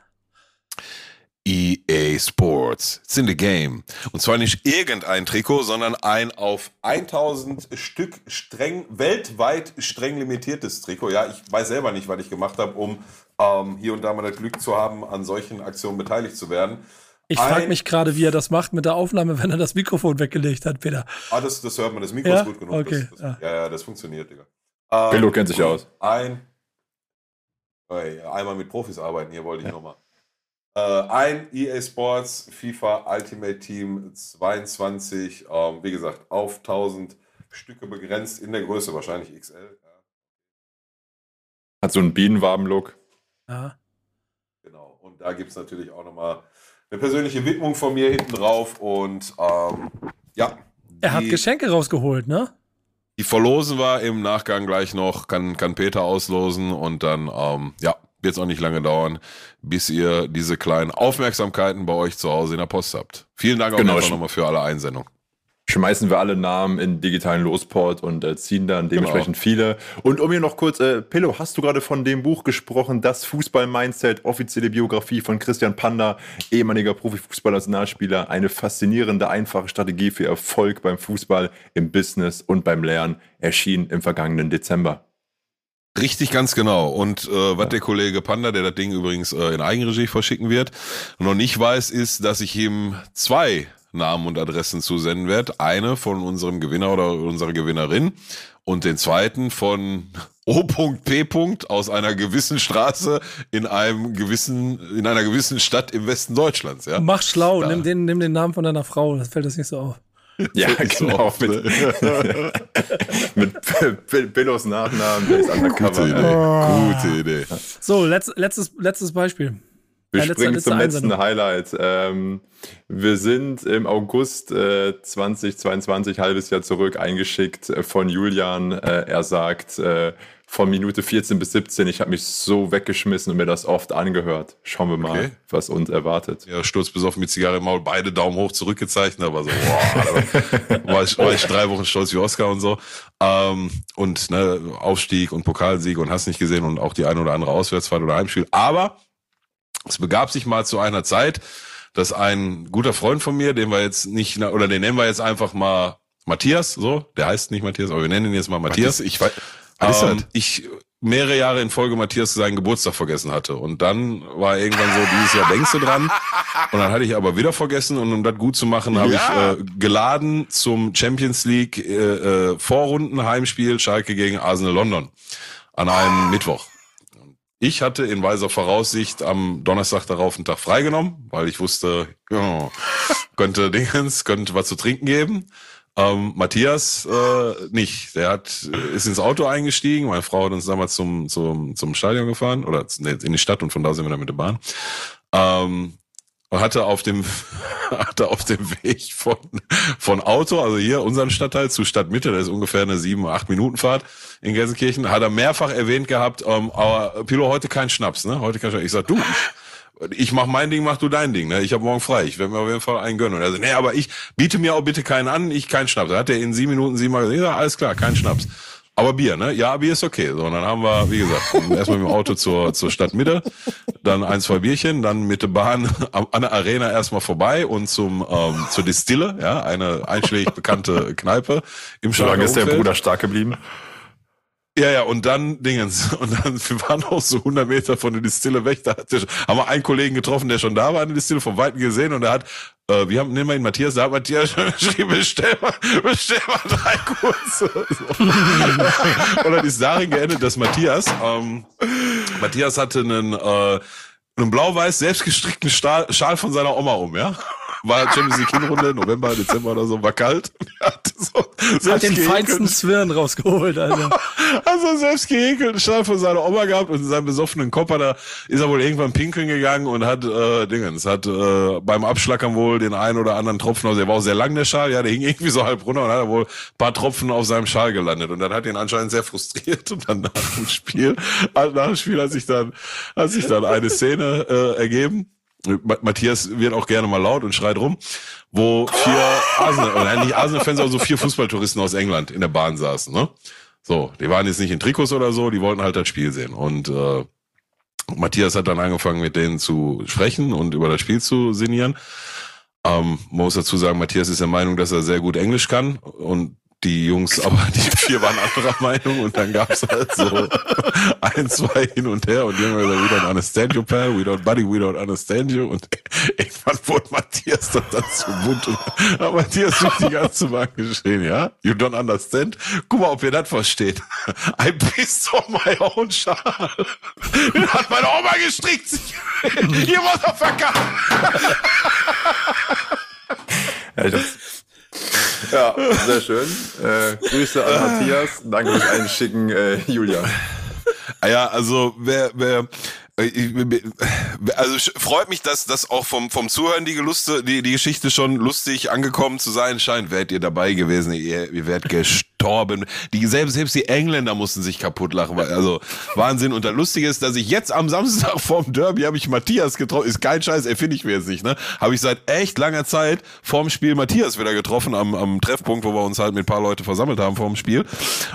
EA Sports. It's in the game. Und zwar nicht irgendein Trikot, sondern ein auf 1000 Stück streng, weltweit streng limitiertes Trikot. Ja, ich weiß selber nicht, was ich gemacht habe, um ähm, hier und da mal das Glück zu haben, an solchen Aktionen beteiligt zu werden. Ich frage mich gerade, wie er das macht mit der Aufnahme, wenn er das Mikrofon weggelegt hat, Peter. Ah, das, das hört man, das Mikro Ja? ist gut genug. Okay, Das, das, ja. ja. ja, das funktioniert, Digga. Ähm, Pillow kennt sich aus. Ein, einmal mit Profis arbeiten, hier wollte ich nochmal. Äh, ein EA Sports FIFA Ultimate Team 22, ähm, wie gesagt, auf 1000 Stücke begrenzt in der Größe, wahrscheinlich XL. Hat so einen Bienenwaben-Look. Ja. Genau. Und da gibt es natürlich auch nochmal eine persönliche Widmung von mir hinten drauf. Und ähm, ja. Er hat Geschenke rausgeholt, ne? Die verlosen wir im Nachgang gleich noch, kann, kann Peter auslosen und dann, ähm, ja, wird es auch nicht lange dauern, bis ihr diese kleinen Aufmerksamkeiten bei euch zu Hause in der Post habt. Vielen Dank auch Genau. nochmal für alle Einsendungen. Schmeißen wir alle Namen in digitalen Losport und äh, ziehen dann dementsprechend Genau. viele. Und um hier noch kurz, äh, Pillow, hast du gerade von dem Buch gesprochen, Das Fußball-Mindset, offizielle Biografie von Christian Panda, ehemaliger Profifußball-Nationalspieler, eine faszinierende, einfache Strategie für Erfolg beim Fußball, im Business und beim Lernen, erschien im vergangenen Dezember. Richtig, ganz genau. Und äh, was der Kollege Panda, der das Ding übrigens äh, in Eigenregie verschicken wird, noch nicht weiß, ist, dass ich ihm zwei Namen und Adressen zusenden werde. Eine von unserem Gewinner oder unserer Gewinnerin und den zweiten von O.P. aus einer gewissen Straße in einem gewissen, in einer gewissen Stadt im Westen Deutschlands. Ja? Mach schlau, nimm den, nimm den Namen von deiner Frau, das fällt das nicht so auf. Ja, so genau. auf, mit ne? mit Pillows Nachnamen, der ist undercover. Gute Idee. Gute Idee. So, letz, letztes, letztes Beispiel. Wir Ja, springen letzte zum letzten Einsendung. Highlight. Ähm, wir sind im August äh, 2022, halbes Jahr zurück, eingeschickt äh, von Julian. Äh, er sagt, äh, von Minute 14 bis 17, ich habe mich so weggeschmissen und mir das oft angehört. Schauen wir mal, Okay. was uns erwartet. Ja, sturzbesoffen mit Zigarre im Maul, beide Daumen hoch zurückgezeichnet, aber so, boah, Alter, war, ich, war ich drei Wochen stolz wie Oscar und so. Ähm, und ne, Aufstieg und Pokalsieg und hast nicht gesehen und auch die eine oder andere Auswärtsfahrt oder Heimspiel. Aber es begab sich mal zu einer Zeit, dass ein guter Freund von mir, den wir jetzt nicht, oder den nennen wir jetzt einfach mal Matthias, so, der heißt nicht Matthias, aber wir nennen ihn jetzt mal Matthias. Ich weiß, ist Ähm, ich mehrere Jahre in Folge Matthias seinen Geburtstag vergessen hatte. Und dann war irgendwann so, dieses Jahr denkst du dran. Und dann hatte ich aber wieder vergessen. Und um das gut zu machen, habe Ja. ich äh, geladen zum Champions League äh, äh, Vorrunden Heimspiel Schalke gegen Arsenal London an einem Mittwoch. Ich hatte in weiser Voraussicht am Donnerstag darauf einen Tag freigenommen, weil ich wusste, ja, könnte Dingens, könnte was zu trinken geben. Ähm, Matthias äh, nicht. Der hat äh, ist ins Auto eingestiegen. Meine Frau hat uns damals zum zum zum Stadion gefahren oder in die Stadt und von da sind wir dann mit der Bahn. Ähm, und hatte auf dem hatte auf dem Weg von von Auto, also hier unseren Stadtteil zu Stadtmitte, das ist ungefähr eine sieben acht Minuten Fahrt in Gelsenkirchen, hat er mehrfach erwähnt gehabt, ähm, aber Pilo heute kein Schnaps, ne? Heute kein Schnaps. Ich sag du, ich, mach mein Ding, mach du dein Ding, ne? Ich habe morgen frei, ich werde mir auf jeden Fall einen gönnen. Und er sagt, nee, aber ich biete mir auch bitte keinen an, ich keinen Schnaps. Da hat er in sieben Minuten siebenmal gesagt, ja, alles klar, kein Schnaps. Aber Bier, ne? Ja, Bier ist okay. So, und dann haben wir, wie gesagt, erstmal mit dem Auto zur, zur Stadtmitte, dann ein, zwei Bierchen, dann mit der Bahn an der Arena erstmal vorbei und zum ähm, zur Distille, ja, eine einschlägig bekannte Kneipe im So lange ist der. Bruder stark geblieben. Ja, ja, und dann Dingens. Und dann, wir waren auch so 100 Meter von der Distille weg. Da hat der, haben wir einen Kollegen getroffen, der schon da war an der Distille, vom Weiten gesehen. Und er hat, äh, wir haben, nehmen wir ihn Matthias, da hat Matthias schon geschrieben, bestell mal, bestell mal drei kurze. So. und dann ist darin geendet, dass Matthias, ähm, Matthias hatte einen, äh, einen blau-weiß selbstgestrickten Stahl, Schal von seiner Oma um, ja. War Champions League Hinrunde, November, Dezember oder so, war kalt. Er hatte so Hat den feinsten Zwirn rausgeholt, Alter. also selbst gehäkelten Schal von seiner Oma gehabt und in seinem besoffenen Kopf da ist er wohl irgendwann pinkeln gegangen und hat äh, Dingens, hat äh, beim Abschlackern wohl den einen oder anderen Tropfen, also der war auch sehr lang der Schal, ja, der hing irgendwie so halb runter und hat er wohl ein paar Tropfen auf seinem Schal gelandet und dann hat ihn anscheinend sehr frustriert und dann nach dem Spiel, nach dem Spiel hat sich dann hat sich dann eine Szene äh, ergeben. Ma- Matthias wird auch gerne mal laut und schreit rum, wo vier Arsenal, oder nicht Arsenal-Fans, aber so vier Fußballtouristen aus England in der Bahn saßen, ne? So, die waren jetzt nicht in Trikots oder so, die wollten halt das Spiel sehen. Und äh, Matthias hat dann angefangen, mit denen zu sprechen und über das Spiel zu sinnieren. Ähm, man muss dazu sagen, Matthias ist der Meinung, dass er sehr gut Englisch kann und die Jungs, aber die vier waren anderer Meinung und dann gab's halt so ein, zwei hin und her und die haben gesagt, we don't understand you, pal, we don't, buddy, we don't understand you und irgendwann wurde Matthias dann, dann zu bunt und hat Matthias durch die ganze Bank geschrien, ja, you don't understand, guck mal, ob ihr das versteht. I pissed on my own Schal. Hat meine Oma gestrickt. Ihr Motherfucker. Ja, ja, sehr schön. Äh, Grüße an Matthias. Danke fürs Einschicken, äh, Julian. Ah ja, also wer, wer, äh, also freut mich, dass das auch vom, vom Zuhören die, Geluste, die, die Geschichte schon lustig angekommen zu sein scheint. Wärt ihr dabei gewesen, ihr, ihr wärt gestorben. Die, selbst, selbst die Engländer mussten sich kaputt lachen. Also Wahnsinn. Und das Lustige ist, dass ich jetzt am Samstag vorm Derby habe ich Matthias getroffen. Ist kein Scheiß, erfinde ich mir jetzt nicht, ne? Habe ich seit echt langer Zeit vorm Spiel Matthias wieder getroffen am, am Treffpunkt, wo wir uns halt mit ein paar Leute versammelt haben vorm Spiel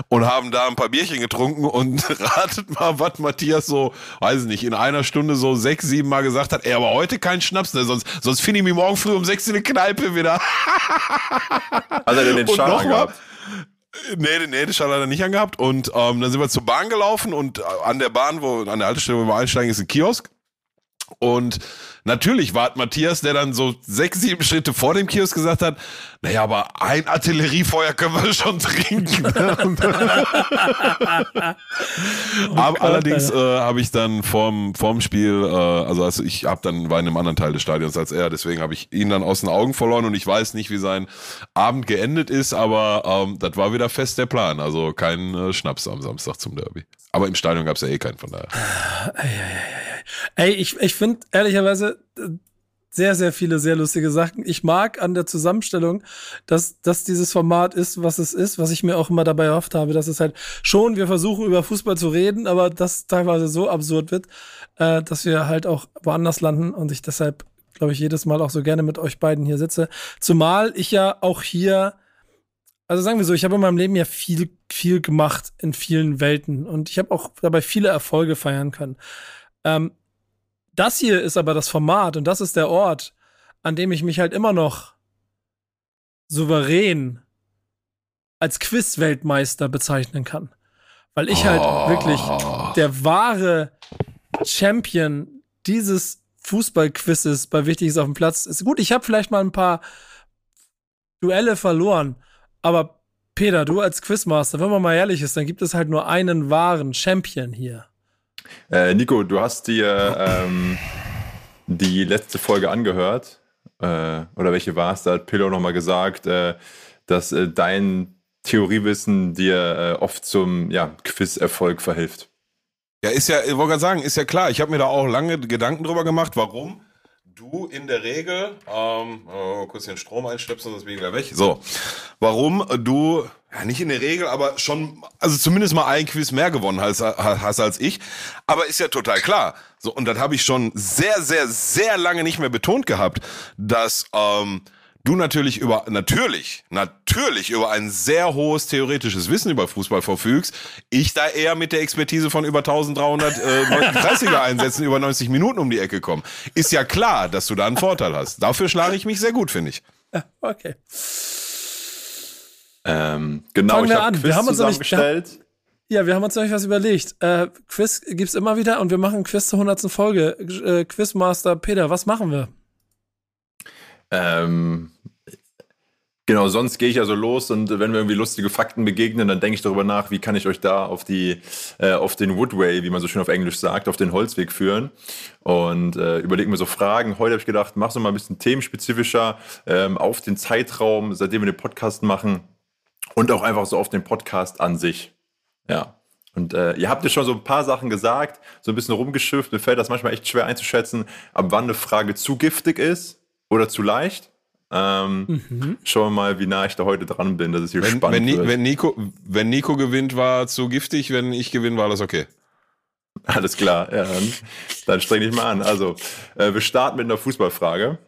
und haben da ein paar Bierchen getrunken und ratet mal, was Matthias so, weiß ich nicht, in einer Stunde so sechs, sieben Mal gesagt hat, ey, aber heute kein Schnaps, ne? sonst, sonst finde ich mich morgen früh um sechs in der Kneipe wieder. Er denn den Und Nee, nee, Schal hat er nicht angehabt. Und ähm, dann sind wir zur Bahn gelaufen und äh, an der Bahn, wo an der Haltestelle, wo wir einsteigen, ist ein Kiosk. Und natürlich war Matthias, der dann so sechs, sieben Schritte vor dem Kiosk gesagt hat, naja, aber ein Artilleriefeuer können wir schon trinken. ne? Aber allerdings äh, habe ich dann vorm, vorm Spiel, äh, also, also ich habe dann war in einem anderen Teil des Stadions als er, deswegen habe ich ihn dann aus den Augen verloren und ich weiß nicht, wie sein Abend geendet ist, aber ähm, das war wieder fest der Plan. Also kein äh, Schnaps am Samstag zum Derby. Aber im Stadion gab es ja eh keinen von daher. Ey, ich, ich finde ehrlicherweise sehr, sehr viele sehr lustige Sachen. Ich mag an der Zusammenstellung, dass, dass dieses Format ist, was es ist, was ich mir auch immer dabei erhofft habe, dass es halt schon, wir versuchen über Fußball zu reden, aber das teilweise so absurd wird, äh, dass wir halt auch woanders landen und ich deshalb, glaube ich, jedes Mal auch so gerne mit euch beiden hier sitze. Zumal ich ja auch hier also sagen wir so, ich habe in meinem Leben ja viel, viel gemacht in vielen Welten und ich habe auch dabei viele Erfolge feiern können. Ähm, das hier ist aber das Format und das ist der Ort, an dem ich mich halt immer noch souverän als Quiz-Weltmeister bezeichnen kann. Weil ich halt Oh. wirklich der wahre Champion dieses Fußballquizzes bei Wichtiges auf dem Platz ist. Gut, ich habe vielleicht mal ein paar Duelle verloren, aber Peter, du als Quizmaster, wenn man mal ehrlich ist, dann gibt es halt nur einen wahren Champion hier. Äh, Nico, du hast dir ähm, die letzte Folge angehört. Äh, oder welche war es? Da hat Pillow nochmal gesagt, äh, dass äh, dein Theoriewissen dir äh, oft zum ja, Quiz-Erfolg verhilft. Ja, ist ja, ich wollte gerade sagen, ist ja klar. Ich habe mir da auch lange Gedanken drüber gemacht, warum du in der Regel, ähm, oh, kurz den Strom einstöpseln, sonst bin ich gleich weg. So, warum du, ja nicht in der Regel, aber schon, also zumindest mal ein Quiz mehr gewonnen hast, hast als ich. Aber ist ja total klar. So, und das habe ich schon sehr, sehr, sehr lange nicht mehr betont gehabt, dass ähm, du natürlich über, natürlich, natürlich über ein sehr hohes theoretisches Wissen über Fußball verfügst. Ich da eher mit der Expertise von über 1300 äh, 30er Einsätzen über 90 Minuten um die Ecke komme. Ist ja klar, dass du da einen Vorteil hast. Dafür schlage ich mich sehr gut, finde ich. Okay. Ähm, genau, Fangen ich wir habe an. Quiz Wir haben uns zusammengestellt. Ja, wir haben uns nämlich was überlegt. Äh, Quiz gibt's immer wieder und wir machen ein Quiz zur 100. Folge. Äh, Quizmaster Peter, was machen wir? Ähm, genau, sonst gehe ich also los und wenn mir irgendwie lustige Fakten begegnen, dann denke ich darüber nach, wie kann ich euch da auf die, äh, auf den Woodway, wie man so schön auf Englisch sagt, auf den Holzweg führen und äh, überlege mir so Fragen. Heute habe ich gedacht, mach's noch mal ein bisschen themenspezifischer ähm, auf den Zeitraum, seitdem wir den Podcast machen und auch einfach so auf den Podcast an sich. Ja. Und äh, ihr habt ja schon so ein paar Sachen gesagt, so ein bisschen rumgeschifft. Mir fällt das manchmal echt schwer einzuschätzen, ab wann eine Frage zu giftig ist oder zu leicht. Ähm, Schauen wir mal, wie nah ich da heute dran bin, dass es hier Wenn, spannend wenn, wird. wenn, Nico, wenn Nico gewinnt, war zu giftig. Wenn ich gewinne, war das okay. Alles klar, ja, dann, dann streng dich mal an. Also, äh, wir starten mit einer Fußballfrage.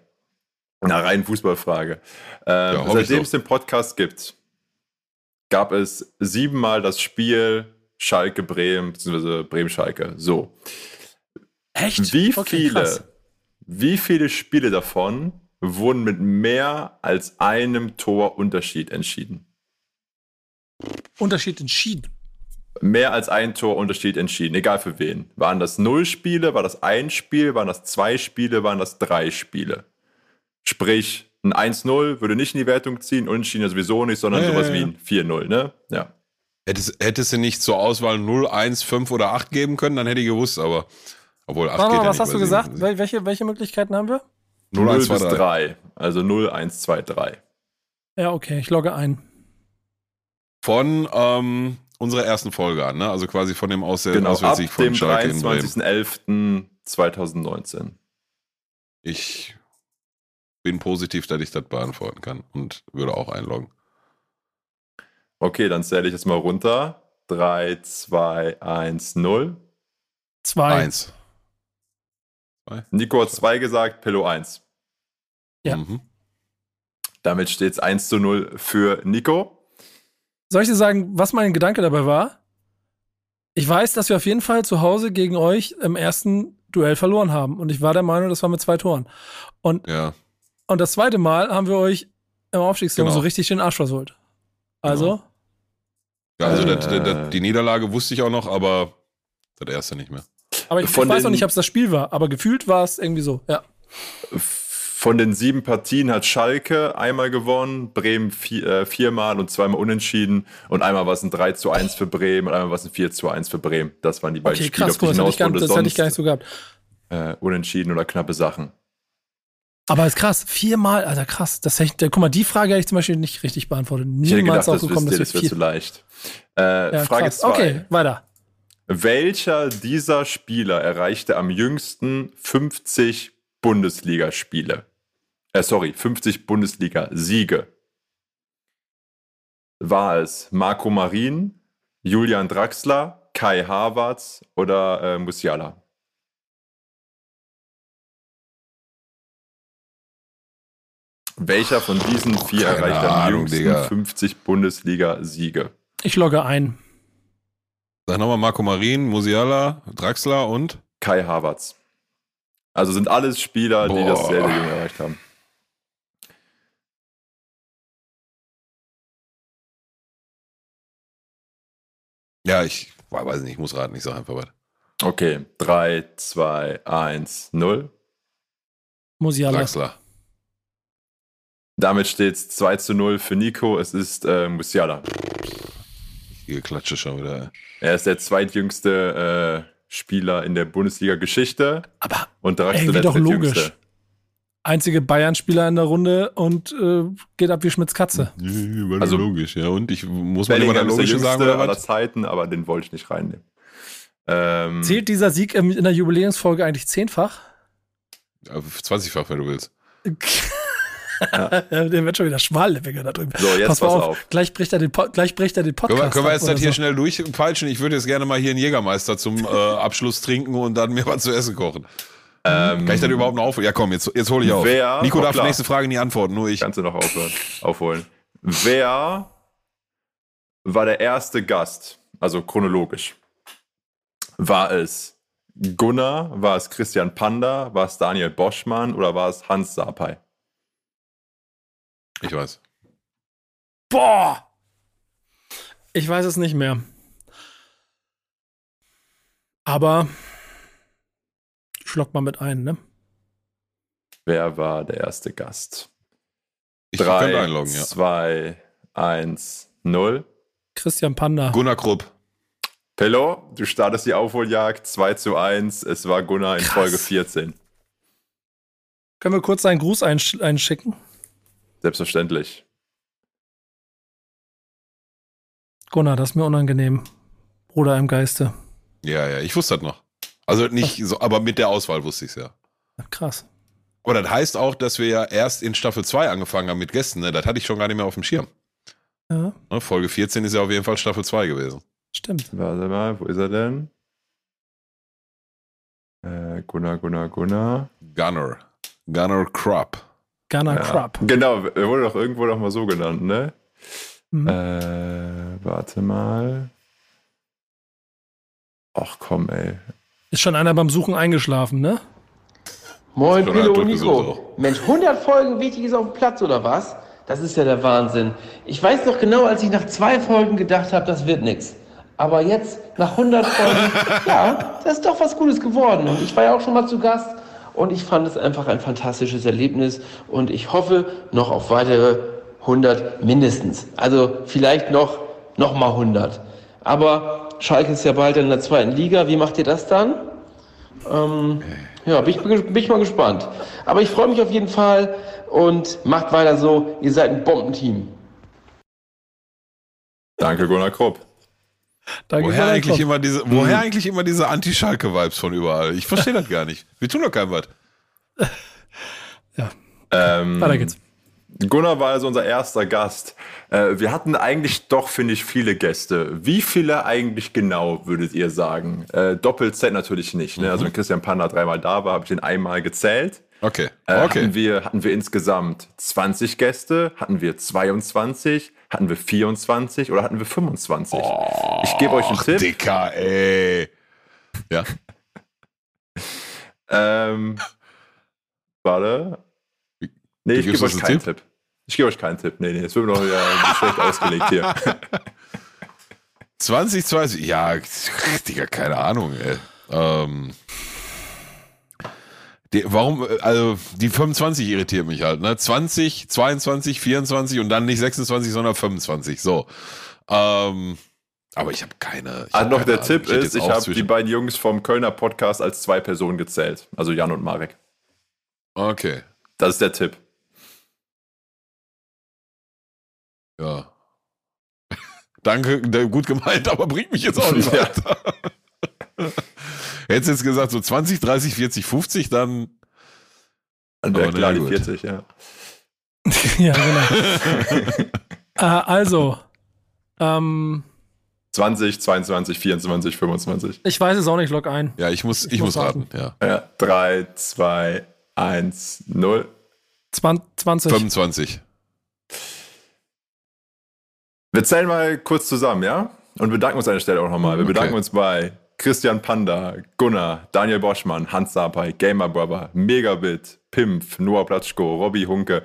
Einer reinen Fußballfrage. Ähm, ich seitdem so. es den Podcast gibt, gab es siebenmal das Spiel Schalke-Bremen, beziehungsweise Bremen-Schalke. So. Echt? Wie Okay, viele, krass. wie viele Spiele davon wurden mit mehr als einem Tor Unterschied entschieden? Unterschied entschieden. Mehr als ein Tor Unterschied entschieden, egal für wen. Waren das null Spiele, war das ein Spiel, waren das zwei Spiele, waren das drei Spiele? Sprich, ein 1-0 würde nicht in die Wertung ziehen, unentschieden ja sowieso nicht, sondern Ja, sowas ja. wie ein 4-0, ne? Ja. Hättest, hättest du nicht zur Auswahl 0, 1, 5 oder 8 geben können, dann hätte ich gewusst, aber obwohl 8 Warte geht mal, ja was nicht hast du gesagt? welche, welche Möglichkeiten haben wir? 0, 1, 2, bis 3. 3. Also 0, 1, 2, 3. Ja, okay, ich logge ein. Von, ähm, unserer ersten Folge an, ne? Also quasi von dem Aus Genau, ab Auswärtssieg von dem Schalke in Bremen. 23.11.2019. Ich bin positiv, dass ich das beantworten kann und würde auch einloggen. Okay, dann zähle ich jetzt mal runter. 3, 2, 1, 0. Zwei. Eins. Nico hat 2 gesagt, Pillow 1. Ja. Mhm. Damit steht es 1 zu 0 für Nico. Soll ich dir sagen, was mein Gedanke dabei war? Ich weiß, dass wir auf jeden Fall zu Hause gegen euch im ersten Duell verloren haben. Und ich war der Meinung, das war mit zwei Toren. Und, Ja. und das zweite Mal haben wir euch im Aufstiegsturm Genau. so richtig den Arsch versohlt. Also, Ja, also Äh. das, das, die Niederlage wusste ich auch noch, aber das erste nicht mehr. aber ich, ich weiß noch nicht, ob es das Spiel war, aber gefühlt war es irgendwie so, ja. Von den sieben Partien hat Schalke einmal gewonnen, Bremen vier, äh, viermal und zweimal unentschieden. Und einmal war es ein 3 zu 1 für Bremen und einmal war es ein 4 zu 1 für Bremen. Das waren die beiden Okay, Spiele, krass, auf die das, hätte ich, gar, hinaus das hätte ich gar nicht so gehabt. äh, unentschieden oder knappe Sachen. Aber ist krass, viermal, Alter, krass. Das hätte, guck mal, die Frage hätte ich zum Beispiel nicht richtig beantwortet. Ich hätte Niemals gedacht, das ihr, dass das wir wird zu leicht. Äh, Ja, Frage krass. 2. Okay, weiter. Welcher dieser Spieler erreichte am jüngsten 50 Bundesligaspiele? Äh, sorry, 50 Bundesliga-Siege. War es Marco Marin, Julian Draxler, Kai Havertz oder äh, Musiala? Welcher von diesen vier keine erreichte am jüngsten Digga. 50 Bundesliga-Siege? Ich logge ein. Sag nochmal Marco Marin, Musiala, Draxler und Kai Havertz. Also sind alles Spieler, die Boah. das sehr, sehr jung erreicht haben. Ja, ich weiß nicht, ich muss raten, ich sag einfach was. Okay, 3, 2, 1, 0. Musiala. Draxler. Damit steht es 2 zu 0 für Nico. Es ist äh, Musiala. Hier klatsche schon wieder. Er ist der zweitjüngste äh, Spieler in der Bundesliga-Geschichte. Aber und Draxler irgendwie der doch logisch. Einzige Bayern-Spieler in der Runde und äh, geht ab wie Schmitz Katze. Also- logisch, ja. Und ich muss ist der logische sagen oder aller? Zeiten, aber den wollte ich nicht reinnehmen. Ähm, Zählt dieser Sieg in der Jubiläumsfolge eigentlich zehnfach? Ja, 20-fach, wenn du willst. Der wird schon wieder schmal, der Wecker da drüben. So, jetzt pass, mal pass auf. auf. Gleich bricht er den, Po- gleich bricht er den Können Podcast. wir, können wir jetzt das hier so. schnell durchpeitschen? Ich würde jetzt gerne mal hier einen Jägermeister zum äh, Abschluss trinken und dann mir was zu essen kochen. Ähm, Kann ich das überhaupt noch aufholen? Ja, komm, jetzt, jetzt hole ich auf. Wer- Nico darf klar. nächste Frage nie antworten, nur ich. Kannst du noch aufhören, aufholen. Wer war der erste Gast? Also chronologisch. War es Gunnar, war es Christian Panda, war es Daniel Boschmann oder war es Hans Sapai? Ich weiß. Boah! Ich weiß es nicht mehr. Aber schlock mal mit ein, ne? Wer war der erste Gast? Ich 3, einloggen, ja. 2, 1, 0. Christian Panda. Gunnar Krupp. Pello, du startest die Aufholjagd 2 zu 1. Es war Gunnar in Krass. Folge 14. Können wir kurz seinen Gruß einsch einschicken? Selbstverständlich. Gunnar, das ist mir unangenehm. Bruder im Geiste. Ja, ja, ich wusste das noch. Also nicht so, aber mit der Auswahl wusste ich es ja. Krass. Aber das heißt auch, dass wir ja erst in Staffel 2 angefangen haben mit Gästen. Ne? Das hatte ich schon gar nicht mehr auf dem Schirm. Ja, Ne? Folge 14 ist ja auf jeden Fall Staffel 2 gewesen. stimmt. Warte mal, wo ist er denn? Äh, Gunnar, Gunnar, Gunnar. Gunnar. Gunnar Krupp. Gunnar Ja, Krupp. Genau, er wurde doch irgendwo noch mal so genannt, ne? Mhm. Äh, warte mal. Ach komm, ey. Ist schon einer beim Suchen eingeschlafen, ne? Moin, halb und Nico. Mensch, 100 Folgen wichtig ist auf dem Platz, oder was? Das ist ja der Wahnsinn. Ich weiß noch genau, als ich nach zwei Folgen gedacht habe, das wird nix. Aber jetzt, nach 100 Folgen, ja, das ist doch was Gutes geworden. Und ich war ja auch schon mal zu Gast und ich fand es einfach ein fantastisches Erlebnis und ich hoffe noch auf weitere 100 mindestens. Also vielleicht noch, noch mal 100. Aber Schalke ist ja bald in der zweiten Liga. Wie macht ihr das dann? Ähm, ja, bin ich, bin ich mal gespannt. Aber ich freue mich auf jeden Fall und macht weiter so. Ihr seid ein Bombenteam. Danke, Gunnar Krupp. Danke Woher eigentlich, immer diese, woher eigentlich immer diese Anti-Schalke-Vibes von überall? Ich verstehe das gar nicht. Wir tun doch kein was. Ähm, Weiter geht's. Gunnar war also unser erster Gast. Äh, wir hatten eigentlich doch, finde ich, viele Gäste. Wie viele eigentlich genau, würdet ihr sagen? Äh, doppelt zählt natürlich nicht. Ne? Also wenn Christian Panda dreimal da war, habe ich den einmal gezählt. Okay. Äh, okay. hatten, wir, hatten wir insgesamt 20 Gäste? Hatten wir 22? Hatten wir 24 oder hatten wir 25? ich gebe euch einen Tipp. Dicker, ey. Ja. Ähm, warte. Nee, ich gebe euch keinen einen Tipp. Ich gebe euch keinen Tipp. Nee, nee, es wird mir noch wieder schlecht ausgelegt hier. 20, 20, ja, Digga, keine Ahnung, ey. Ähm, die, warum, also die 25 irritiert mich halt, ne? 20, 22, 24 und dann nicht 26, sondern 25, so. Ähm, aber ich habe keine. Ich Ah, hab noch keine der Ahnung. Tipp Ich ist, jetzt ich habe die beiden Jungs vom Kölner Podcast als zwei Personen gezählt. Also Jan und Marek. Okay, Das ist der Tipp. Ja. Danke, gut gemeint, aber bringt mich jetzt auch nicht weiter. Hättest jetzt gesagt, so 20, 30, 40, 50, dann. Dann wäre klar die gut. 40, ja. ja, genau. äh, also, ähm, 20, 22, 24, 25. ich weiß es auch nicht, log ein. Ja, ich muss, ich, Ich muss muss raten, ja. Ja, 3, 2, 1, 0. 20. 25. Wir zählen mal kurz zusammen, ja? Und bedanken uns an der Stelle auch nochmal. Wir Okay. bedanken uns bei Christian Panda, Gunnar, Daniel Boschmann, Hans Sapai, Gamer Brother, Megabit, Pimpf, Noah Platschko, Robby Hunke,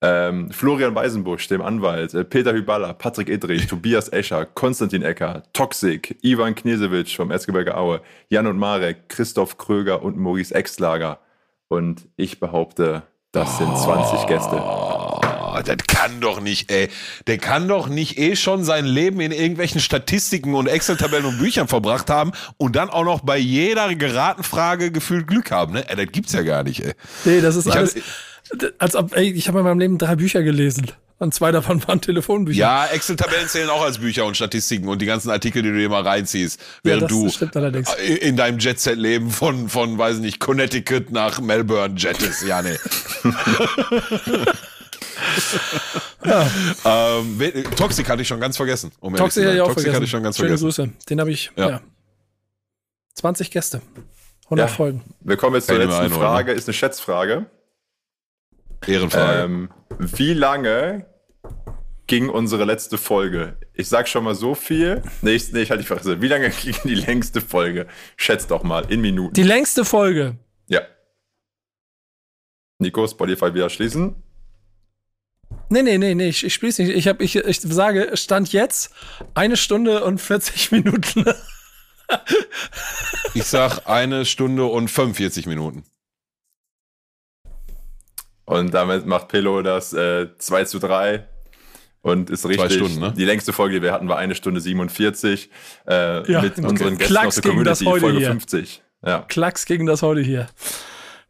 ähm, Florian Weisenbusch, dem Anwalt, äh, Peter Hyballa, Patrick Edrich, Tobias Escher, Konstantin Ecker, Toxic, Ivan Knesewitsch vom Erzgebirge Aue, Jan und Marek, Christoph Kröger und Maurice Exlager. Und ich behaupte, das sind 20 Gäste. Das kann doch nicht, ey. Der kann doch nicht eh schon sein Leben in irgendwelchen Statistiken und Excel-Tabellen und Büchern verbracht haben und dann auch noch bei jeder geraten Frage gefühlt Glück haben, ne? Ey, das gibt's ja gar nicht, ey. Nee, das ist Ich hab- alles. als ob, ey, ich habe in meinem Leben drei Bücher gelesen. Und zwei davon waren Telefonbücher. Ja, Excel-Tabellen zählen auch als Bücher und Statistiken und die ganzen Artikel, die du dir mal reinziehst, Ja, während das du in deinem Jet-Set-Leben von, von, weiß nicht, Connecticut nach Melbourne jettest. Ja, nee. ähm, wer- Toxic hatte ich schon ganz vergessen. Um Toxic sein. ich auch Toxic vergessen. hatte ich schon ganz Schöne vergessen. Grüße. Den habe ich, Ja. ja. 20 Gäste. 100 Ja. Folgen. Wir kommen jetzt zur Kann letzten einholen, Frage, ist eine Schätzfrage. Ehrenfrage. Ähm, wie lange ging unsere letzte Folge? Ich sag schon mal so viel. Nee, ich, nee, ich halte die Fresse. Wie lange ging die längste Folge? Schätzt doch mal in Minuten. Die längste Folge. ja. Nico, Spotify wieder schließen. Nee, nee, nee, nee, ich, ich spiel's nicht. Ich, hab, ich, ich sage, Stand jetzt eine Stunde und 40 Minuten. Ich sag eine Stunde und 45 Minuten. Und damit macht Pillow das äh, 2 zu 3 und ist richtig. Stunden, ne? Die längste Folge, die wir hatten, war eine Stunde 47 äh, Ja, mit okay. unseren Gästen Klacks aus der gegen das Community, heute Folge hier. 50. Ja. Klacks gegen das heute hier.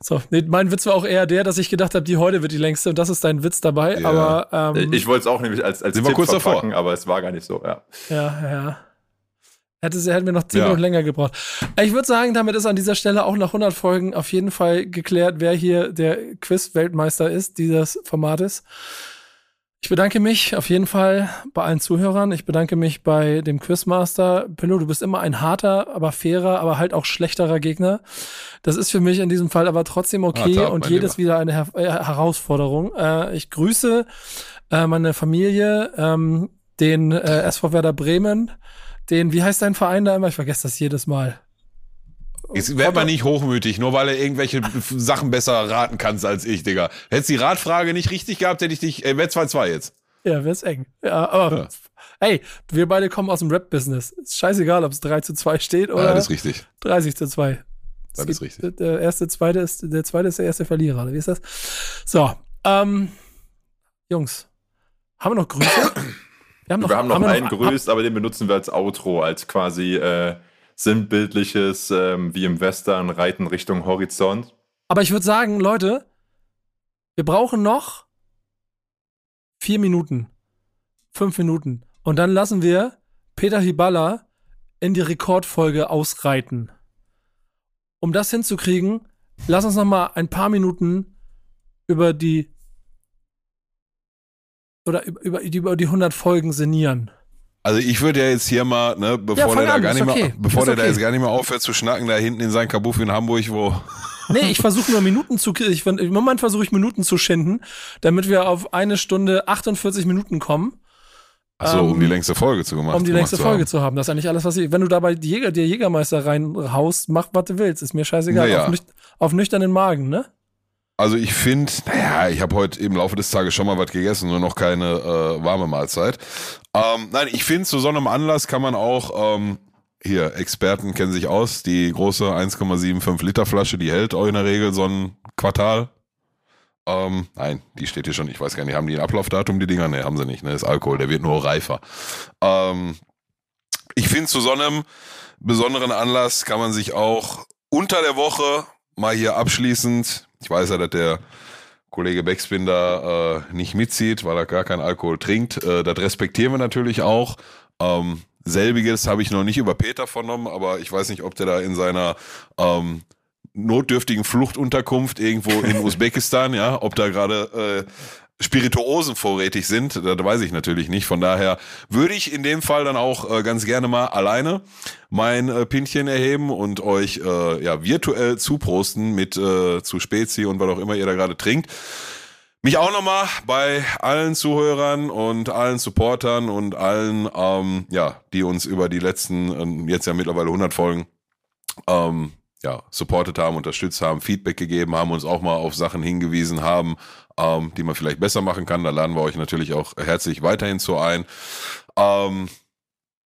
So, nee, mein Witz war auch eher der, dass ich gedacht habe, die heute wird die längste und das ist dein Witz dabei. Ja. Aber ähm, ich wollte es auch nämlich als, als Sind Tipp kurz davor? verpacken, aber es war gar nicht so. Ja. Ja, ja. Hätte, hätten wir noch zehn Ja. Minuten länger gebraucht. Ich würde sagen, damit ist an dieser Stelle auch nach 100 Folgen auf jeden Fall geklärt, wer hier der Quiz-Weltmeister ist, dieses Formates. Ich bedanke mich auf jeden Fall bei allen Zuhörern. Ich bedanke mich bei dem Quizmaster. Pillow, du bist immer ein harter, aber fairer, aber halt auch schlechterer Gegner. Das ist für mich in diesem Fall aber trotzdem okay Hart ab, und jedes Lieber. wieder eine Her äh, Herausforderung. Äh, ich grüße äh, meine Familie, ähm, den äh, SV Werder Bremen, den, wie heißt dein Verein da immer? Ich vergesse das jedes Mal. Jetzt werd mal nicht hochmütig, nur weil er irgendwelche Sachen besser raten kannst als ich, Digga. Hättest die Radfrage nicht richtig gehabt, hätte ich dich, äh, wär 2-2 jetzt. Ja, wär's eng. Ja, aber Ja. hey, wir beide kommen aus dem Rap-Business. Ist scheißegal, ob es 3 zu 2 steht oder Ja, das ist richtig. 30 zu 2. Das ist richtig. Der erste, zweite ist, der zweite ist der erste Verlierer, oder wie ist das? So, ähm, Jungs, haben wir noch Grüße? Wir haben wir haben noch einen hab- grüßt, aber den benutzen wir als Outro, als quasi äh, sinnbildliches, ähm, wie im Western, Reiten Richtung Horizont. Aber ich würde sagen, Leute, wir brauchen noch vier Minuten, fünf Minuten. Und dann lassen wir Peter Hiballa in die Rekordfolge ausreiten. Um das hinzukriegen, lass uns noch mal ein paar Minuten über die oder über, über, die- über die 100 Folgen sinnieren. Also ich würde ja jetzt hier mal, ne, bevor fang der da an, gar ist nicht okay. mehr, bevor der da okay. jetzt gar nicht mehr aufhört zu schnacken, da hinten in sein Kabuff in Hamburg, wo Nee, ich versuche nur Minuten zu ich, Im Moment versuche ich Minuten zu schinden, damit wir auf eine Stunde 48 Minuten kommen. Achso, um Ähm, die längste Folge zu gemacht. um die längste zu Folge haben. zu haben. Das ist eigentlich alles, was ich. Wenn du dabei die Jäger, dir Jägermeister reinhaust, mach, was du willst. Ist mir scheißegal. Naja. Auf, nüch auf nüchternen Magen, ne? Also ich finde, naja, ich habe heute im Laufe des Tages schon mal was gegessen, nur noch keine äh, warme Mahlzeit. Ähm, nein, ich finde, zu so einem Anlass kann man auch, ähm, hier, Experten kennen sich aus, die große 1,75 Liter Flasche, die hält auch in der Regel so ein Quartal. Ähm, nein, die steht hier schon, ich weiß gar nicht, haben die ein Ablaufdatum, die Dinger? Nee, haben sie nicht, ne, ist Alkohol, der wird nur reifer. Ähm, ich finde, zu so einem besonderen Anlass kann man sich auch unter der Woche mal hier abschließend, ich weiß ja, dass der Kollege Beckspin da äh, nicht mitzieht, weil er gar keinen Alkohol trinkt. Äh, das respektieren wir natürlich auch. Ähm, selbiges habe ich noch nicht über Peter vernommen, aber ich weiß nicht, ob der da in seiner ähm, notdürftigen Fluchtunterkunft irgendwo in Usbekistan, ja, ob da gerade äh, Spirituosen vorrätig sind, das weiß ich natürlich nicht. Von daher würde ich in dem Fall dann auch äh, ganz gerne mal alleine mein äh, Pintchen erheben und euch äh, ja virtuell zuprosten mit äh, zu Spezi und was auch immer ihr da gerade trinkt. Mich auch nochmal bei allen Zuhörern und allen Supportern und allen, ähm, ja, die uns über die letzten, ähm, jetzt ja mittlerweile 100 Folgen, ähm, ja, supportet haben, unterstützt haben, Feedback gegeben haben, uns auch mal auf Sachen hingewiesen haben, ähm, die man vielleicht besser machen kann. Da laden wir euch natürlich auch herzlich weiterhin zu ein. Ähm,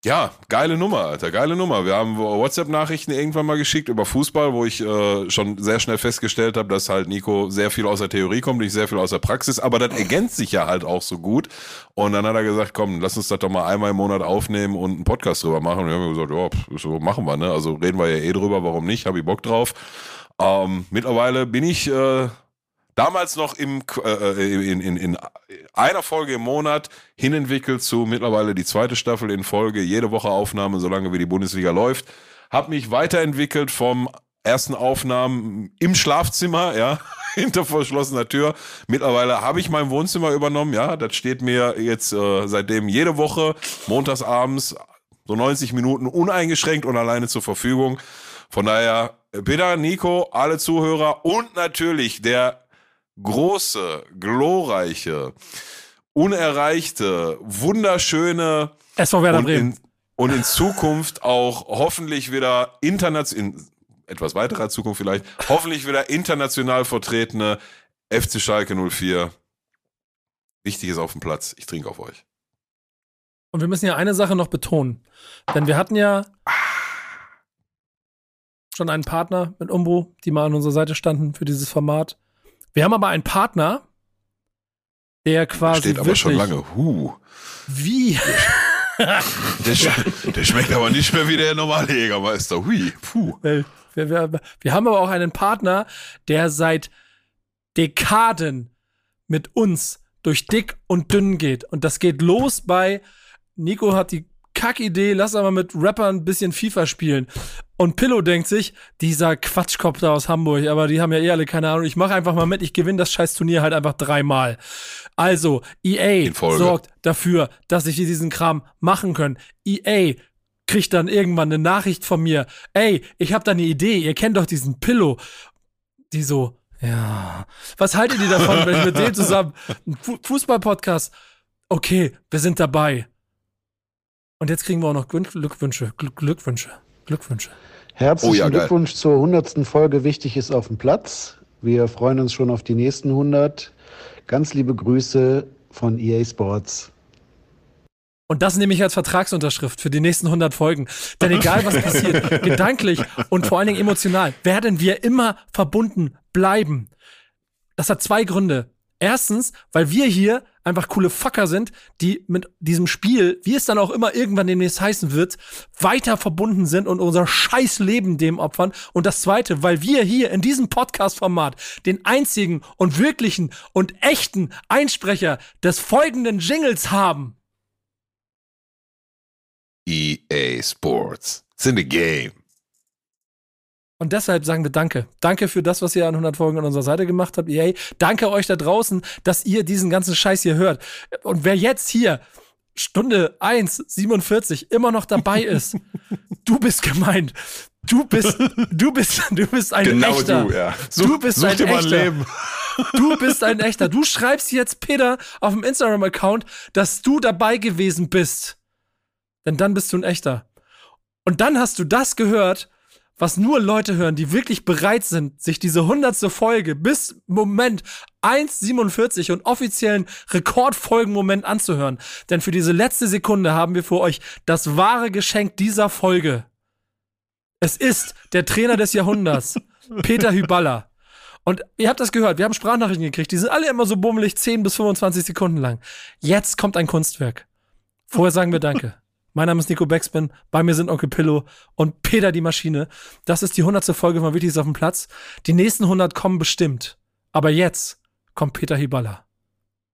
ja, geile Nummer, Alter, geile Nummer. Wir haben WhatsApp-Nachrichten irgendwann mal geschickt über Fußball, wo ich äh, schon sehr schnell festgestellt habe, dass halt Nico sehr viel aus der Theorie kommt, ich sehr viel aus der Praxis, aber das ergänzt sich ja halt auch so gut. Und dann hat er gesagt, komm, lass uns das doch mal einmal im Monat aufnehmen und einen Podcast drüber machen. Und wir haben gesagt, ja, so machen wir, ne? Also reden wir ja eh drüber, warum nicht? Habe ich Bock drauf. Ähm, mittlerweile bin ich äh, damals noch im, äh, in, in, in einer Folge im Monat hinentwickelt zu mittlerweile die zweite Staffel in Folge, jede Woche Aufnahme, solange wie die Bundesliga läuft. Hab mich weiterentwickelt vom ersten Aufnahmen im Schlafzimmer, ja, hinter verschlossener Tür. Mittlerweile habe ich mein Wohnzimmer übernommen, ja, das steht mir jetzt äh, seitdem jede Woche montagsabends so 90 Minuten uneingeschränkt und alleine zur Verfügung. Von daher, Peter, Nico, alle Zuhörer und natürlich der große, glorreiche, unerreichte, wunderschöne SV Werder und Bremen. in, und in Zukunft auch hoffentlich wieder international, in etwas weiterer Zukunft vielleicht, hoffentlich wieder international vertretene FC Schalke 04. Wichtig ist auf dem Platz. Ich trinke auf euch. Und wir müssen ja eine Sache noch betonen. Denn wir hatten ja schon einen Partner mit Umbro, die mal an unserer Seite standen für dieses Format. Wir haben aber einen Partner, der quasi Steht aber schon lange. Huh. wie Der, sch der schmeckt aber nicht mehr wie der normale Jägermeister. Hui. Puh. Weil Wir, wir, wir haben aber auch einen Partner, der seit Dekaden mit uns durch dick und dünn geht. Und das geht los bei Nico hat die Kackidee, lass aber mit Rappern ein bisschen FIFA spielen. Und Pillow denkt sich, dieser Quatschkopf da aus Hamburg, aber die haben ja eh alle keine Ahnung. Ich mache einfach mal mit, ich gewinne das scheiß Turnier halt einfach dreimal. Also, EA sorgt dafür, dass ich diesen Kram machen können. EA kriegt dann irgendwann eine Nachricht von mir. Ey, ich habe da eine Idee, ihr kennt doch diesen Pillow. Die so, ja. Was haltet ihr davon, wenn ich mit dem zusammen Fußball-Podcast? Okay, wir sind dabei. Und jetzt kriegen wir auch noch Glück- Glückwünsche, Glück- Glückwünsche, Glückwünsche. Herzlichen Oh ja. Glückwunsch zur 100. Folge. Wichtig ist auf dem Platz. Wir freuen uns schon auf die nächsten 100. Ganz liebe Grüße von EA Sports. Und das nehme ich als Vertragsunterschrift für die nächsten 100 Folgen. Denn egal was passiert, gedanklich und vor allen Dingen emotional, werden wir immer verbunden bleiben. Das hat zwei Gründe. Erstens, weil wir hier einfach coole Fucker sind, die mit diesem Spiel, wie es dann auch immer irgendwann demnächst heißen wird, weiter verbunden sind und unser scheiß Leben dem opfern. Und das zweite, weil wir hier in diesem Podcast-Format den einzigen und wirklichen und echten Einsprecher des folgenden Jingles haben. EA Sports. It's in the game. Und deshalb sagen wir Danke. Danke für das, was ihr an 100 Folgen an unserer Seite gemacht habt, EA. Danke euch da draußen, dass ihr diesen ganzen Scheiß hier hört. Und wer jetzt hier Stunde 1, 47 immer noch dabei ist, du bist gemeint. Du bist, du bist, du bist ein Genau echter. du, ja. Du Such- bist such ein ein echter. Leben. Du bist ein echter. Du schreibst jetzt Peter auf dem Instagram-Account, dass du dabei gewesen bist. Denn dann bist du ein echter. Und dann hast du das gehört, was nur Leute hören, die wirklich bereit sind, sich diese hundertste Folge bis Moment 1,47 und offiziellen Rekordfolgenmoment anzuhören. Denn für diese letzte Sekunde haben wir für euch das wahre Geschenk dieser Folge. Es ist der Trainer des Jahrhunderts, Peter Hyballa. Und ihr habt das gehört, wir haben Sprachnachrichten gekriegt, die sind alle immer so bummelig 10 bis 25 Sekunden lang. Jetzt kommt ein Kunstwerk. Vorher sagen wir Danke. Mein Name ist Nico Beckspin, bei mir sind Onkel Pillow und Peter die Maschine. Das ist die 100. Folge von Wichtiges auf dem Platz. Die nächsten 100 kommen bestimmt. Aber jetzt kommt Peter Hiballa.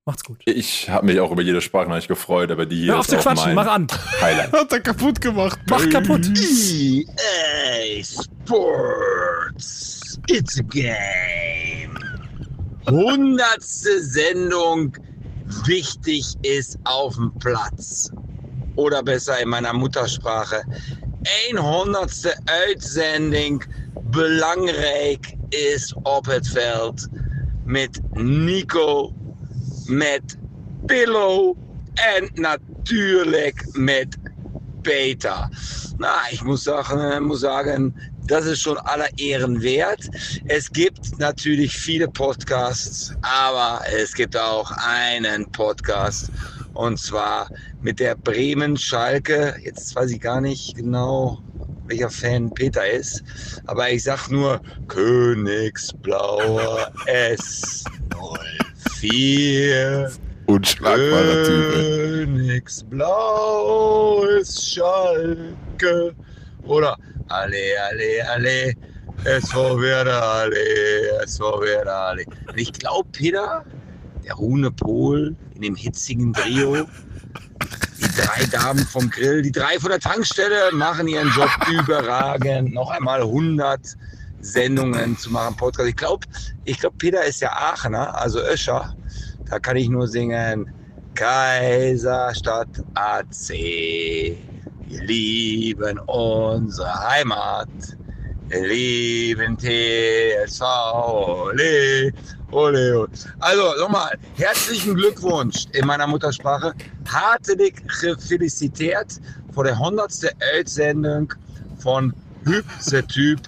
Macht's gut. Ich habe mich auch über jede Sprachnachricht gefreut, aber die hier Hör auf zu quatschen, mach an. Highlight. Hat er kaputt gemacht. Mach kaputt. EA Sports. It's a game. Hundertste Sendung. Wichtig ist auf dem Platz. Oder besser in meiner Muttersprache. 100ste Uitsending. Belangrijk is op het veld. Met Nico. Met Pillow. En natuurlijk met Peter. Na, ich muss sagen, muss sagen, das ist schon aller Ehren wert. Es gibt natürlich viele Podcasts, aber es gibt auch einen Podcast und zwar mit der Bremen Schalke. Jetzt weiß ich gar nicht genau, welcher Fan Peter ist, aber ich sag nur Königsblauer S04. Unschlagbarer Typ. Königsblau ist Schalke. Oder alle, alle, alle. SV Werder, alle. SV Werder, alle. Und ich glaube, Peter, der Rune Pohl in dem hitzigen Trio, die drei Damen vom Grill, die drei von der Tankstelle machen ihren Job überragend. Noch einmal 100 Sendungen zu machen, Podcast. Ich glaube, ich glaub, Peter ist ja Aachener, also Öscher. Da kann ich nur singen. Kaiserstadt AC. Wir lieben unsere Heimat. Wir lieben TSV. Ole. Also nochmal, herzlichen Glückwunsch in meiner Muttersprache. Hartelig felicitiert vor der 100. Eldsendung von Hübse Typ.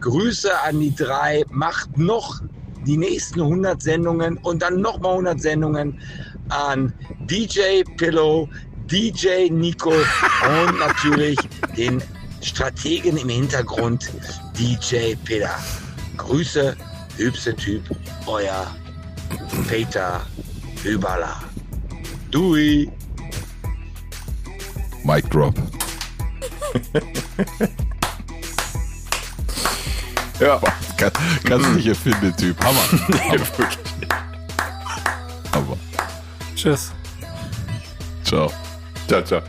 Grüße an die drei. Macht noch die nächsten 100 Sendungen und dann nochmal 100 Sendungen an DJ Pillow, DJ Nico und natürlich den Strategen im Hintergrund, DJ Peter. Grüße, hübsche Typ, euer Peter Hübala. Dui. Mic drop. ja. Kann, kannst du nicht erfinden, Typ. Hammer. Hammer. Hammer. Tschüss. Ciao. Ciao, ciao.